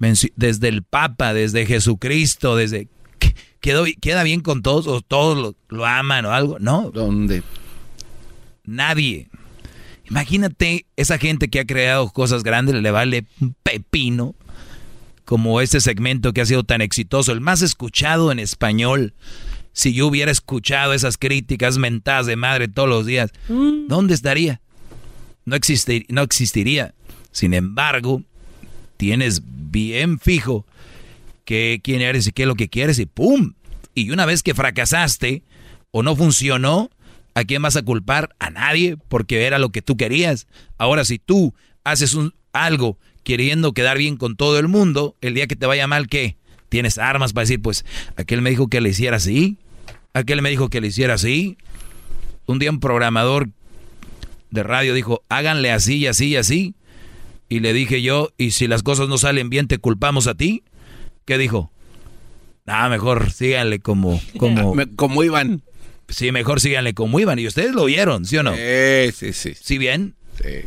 Desde el Papa, desde Jesucristo, desde... ¿Quedó, ¿Queda bien con todos o todos lo, lo aman o algo? No.
¿Dónde?
Nadie. Imagínate esa gente que ha creado cosas grandes, le vale un pepino, como este segmento que ha sido tan exitoso, el más escuchado en español. Si yo hubiera escuchado esas críticas mentadas de madre todos los días, ¿dónde estaría? No, existir, no existiría. Sin embargo, tienes bien fijo que quién eres y qué es lo que quieres y ¡pum! Y una vez que fracasaste o no funcionó, ¿a quién vas a culpar? A nadie, porque era lo que tú querías. Ahora, si tú haces un, algo queriendo quedar bien con todo el mundo, el día que te vaya mal, ¿qué? Tienes armas para decir, pues, aquel me dijo que le hiciera así, aquel me dijo que le hiciera así. Un día un programador de radio dijo, háganle así y así y así. Y le dije yo, ¿y si las cosas no salen bien, te culpamos a ti? ¿Qué dijo? Ah, mejor síganle como... Como,
como iban.
Sí, mejor síganle como iban. Y ustedes lo oyeron, ¿sí o no?
Sí, sí, sí.
¿Sí bien?
Sí.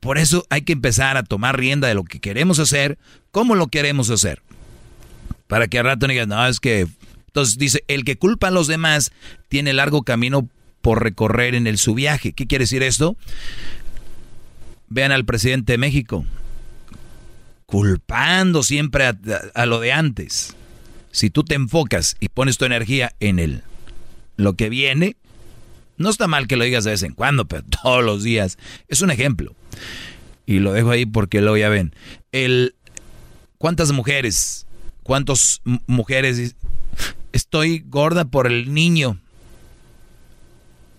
Por eso hay que empezar a tomar rienda de lo que queremos hacer, cómo lo queremos hacer. Para que al rato no digan, no, es que... Entonces dice, el que culpa a los demás tiene largo camino por recorrer en el su viaje. ¿Qué quiere decir esto? Vean al presidente de México, culpando siempre a, lo de antes. Si tú te enfocas y pones tu energía en el, lo que viene, no está mal que lo digas de vez en cuando, pero todos los días. Es un ejemplo. Y lo dejo ahí porque luego ya ven. El, ¿Cuántas mujeres? ¿Cuántas mujeres? Estoy gorda por el niño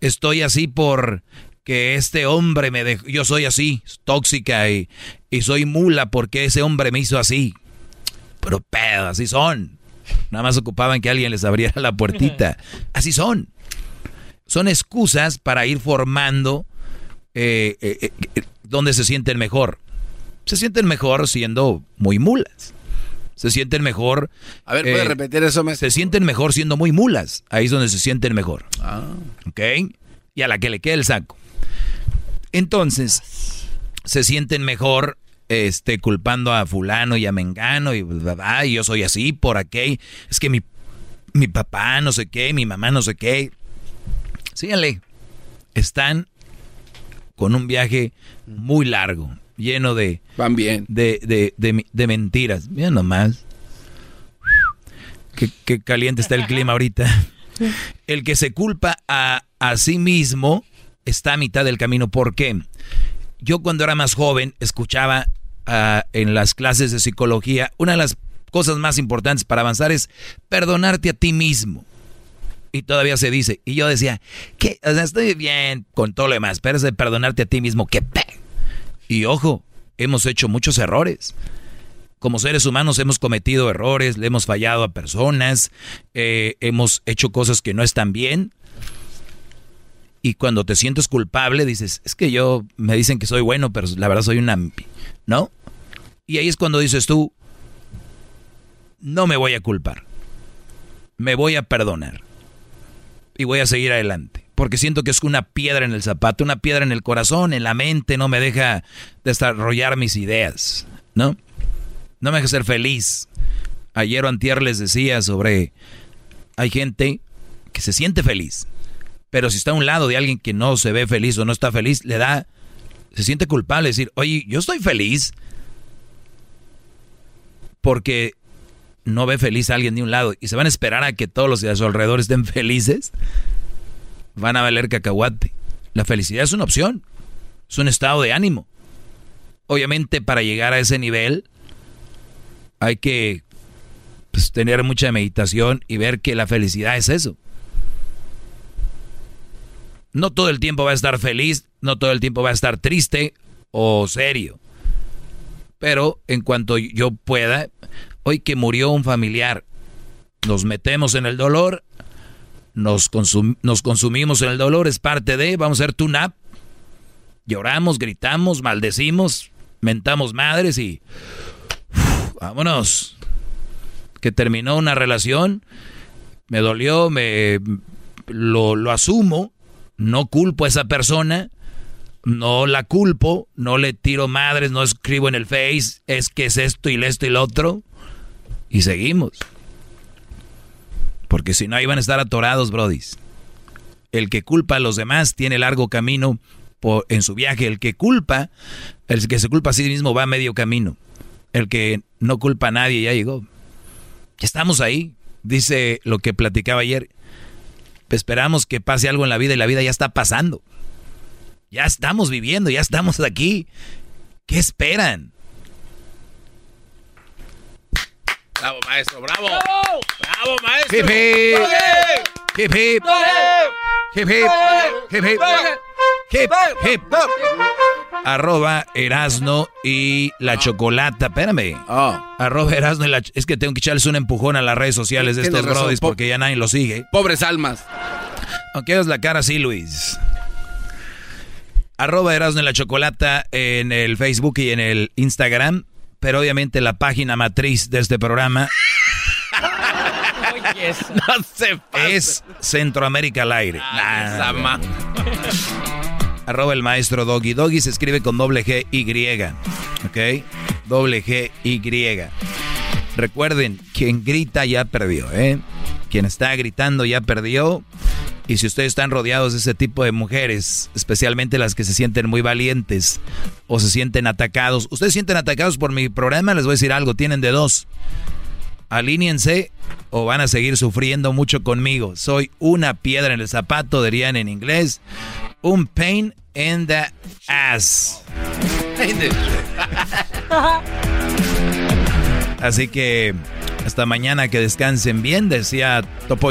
Estoy así por que este hombre me dejó. Yo soy así, tóxica y, y soy mula porque ese hombre me hizo así. pero pedo, así son. Nada más ocupaban que alguien les abriera la puertita. Así son. Son excusas para ir formando eh, eh, eh, donde se sienten mejor. Se sienten mejor siendo muy mulas. Se sienten mejor.
A ver, ¿puede repetir eso,
Se sienten mejor siendo muy mulas. Ahí es donde se sienten mejor.
Ah.
¿Ok? Y a la que le quede el saco. Entonces, se sienten mejor este, culpando a fulano y a mengano y, y yo soy así por aquí. Es que mi, mi papá no sé qué, mi mamá no sé qué. Síganle. Están con un viaje muy largo, lleno de...
Van bien.
De, de, de, de mentiras. Mira nomás. Qué, qué caliente está el clima ahorita. El que se culpa a, a sí mismo está a mitad del camino. ¿Por qué? Yo cuando era más joven escuchaba ah, en las clases de psicología, una de las cosas más importantes para avanzar es perdonarte a ti mismo. Y todavía se dice. Y yo decía, que o sea, estoy bien con todo lo demás, pero es de perdonarte a ti mismo, que pe. Y ojo, hemos hecho muchos errores. Como seres humanos hemos cometido errores, le hemos fallado a personas, eh, hemos hecho cosas que no están bien. Y cuando te sientes culpable, dices, es que yo me dicen que soy bueno, pero la verdad soy un ampi, ¿no? Y ahí es cuando dices tú, no me voy a culpar, me voy a perdonar y voy a seguir adelante. Porque siento que es una piedra en el zapato, una piedra en el corazón, en la mente, no me deja desarrollar mis ideas, ¿no? No me deja ser feliz. Ayer o antier les decía sobre, hay gente que se siente feliz, pero si está a un lado de alguien que no se ve feliz o no está feliz, le da, se siente culpable decir, oye, yo estoy feliz porque no ve feliz a alguien de un lado y se van a esperar a que todos los de a su alrededor estén felices, van a valer cacahuate. La felicidad es una opción, es un estado de ánimo. Obviamente para llegar a ese nivel hay que pues, tener mucha meditación y ver que la felicidad es eso. No todo el tiempo va a estar feliz, no todo el tiempo va a estar triste o serio. Pero en cuanto yo pueda, hoy que murió un familiar, nos metemos en el dolor, nos, consumimos en el dolor, es parte de, vamos a hacer tune-up, lloramos, gritamos, maldecimos, mentamos madres y vámonos. Que terminó una relación, me dolió, me lo, lo asumo, no culpo a esa persona, no la culpo, no le tiro madres, no escribo en el Face, es que es esto y esto y lo otro. Y seguimos. Porque si no, ahí van a estar atorados, brodis. El que culpa a los demás tiene largo camino por, en su viaje. El que culpa, el que se culpa a sí mismo va a medio camino. El que no culpa a nadie ya llegó. Ya estamos ahí. Dice lo que platicaba ayer. Esperamos que pase algo en la vida y la vida ya está pasando. Ya estamos viviendo, ya estamos aquí. ¿Qué esperan?
Bravo, maestro, bravo. Bravo, bravo maestro.
Hip hip. Hip hip. Hip hip. Hip hip. Hip hip. Arroba Erasno y la chocolata. Espérame. Arroba Erasno y la Es que tengo que echarles un empujón a las redes sociales de estos brodis
po-
porque ya nadie lo sigue.
Pobres almas.
Aunque hagas la cara así, Luis. Arroba Erasno y la Chocolata en el Facebook y en el Instagram. Pero obviamente la página matriz de este programa
No se
es Centroamérica al aire. Nah. Arroba el maestro Doggy. Doggy se escribe con doble G Y. ¿Ok? Doble G Y. Recuerden, quien grita ya perdió, ¿eh? Quien está gritando ya perdió. Y si ustedes están rodeados de ese tipo de mujeres, especialmente las que se sienten muy valientes o se sienten atacados, ustedes sienten atacados por mi programa, les voy a decir algo, tienen de dos. Alíñense o van a seguir sufriendo mucho conmigo. Soy una piedra en el zapato, dirían en inglés. Un pain in the ass. Así que hasta mañana que descansen bien, decía Topo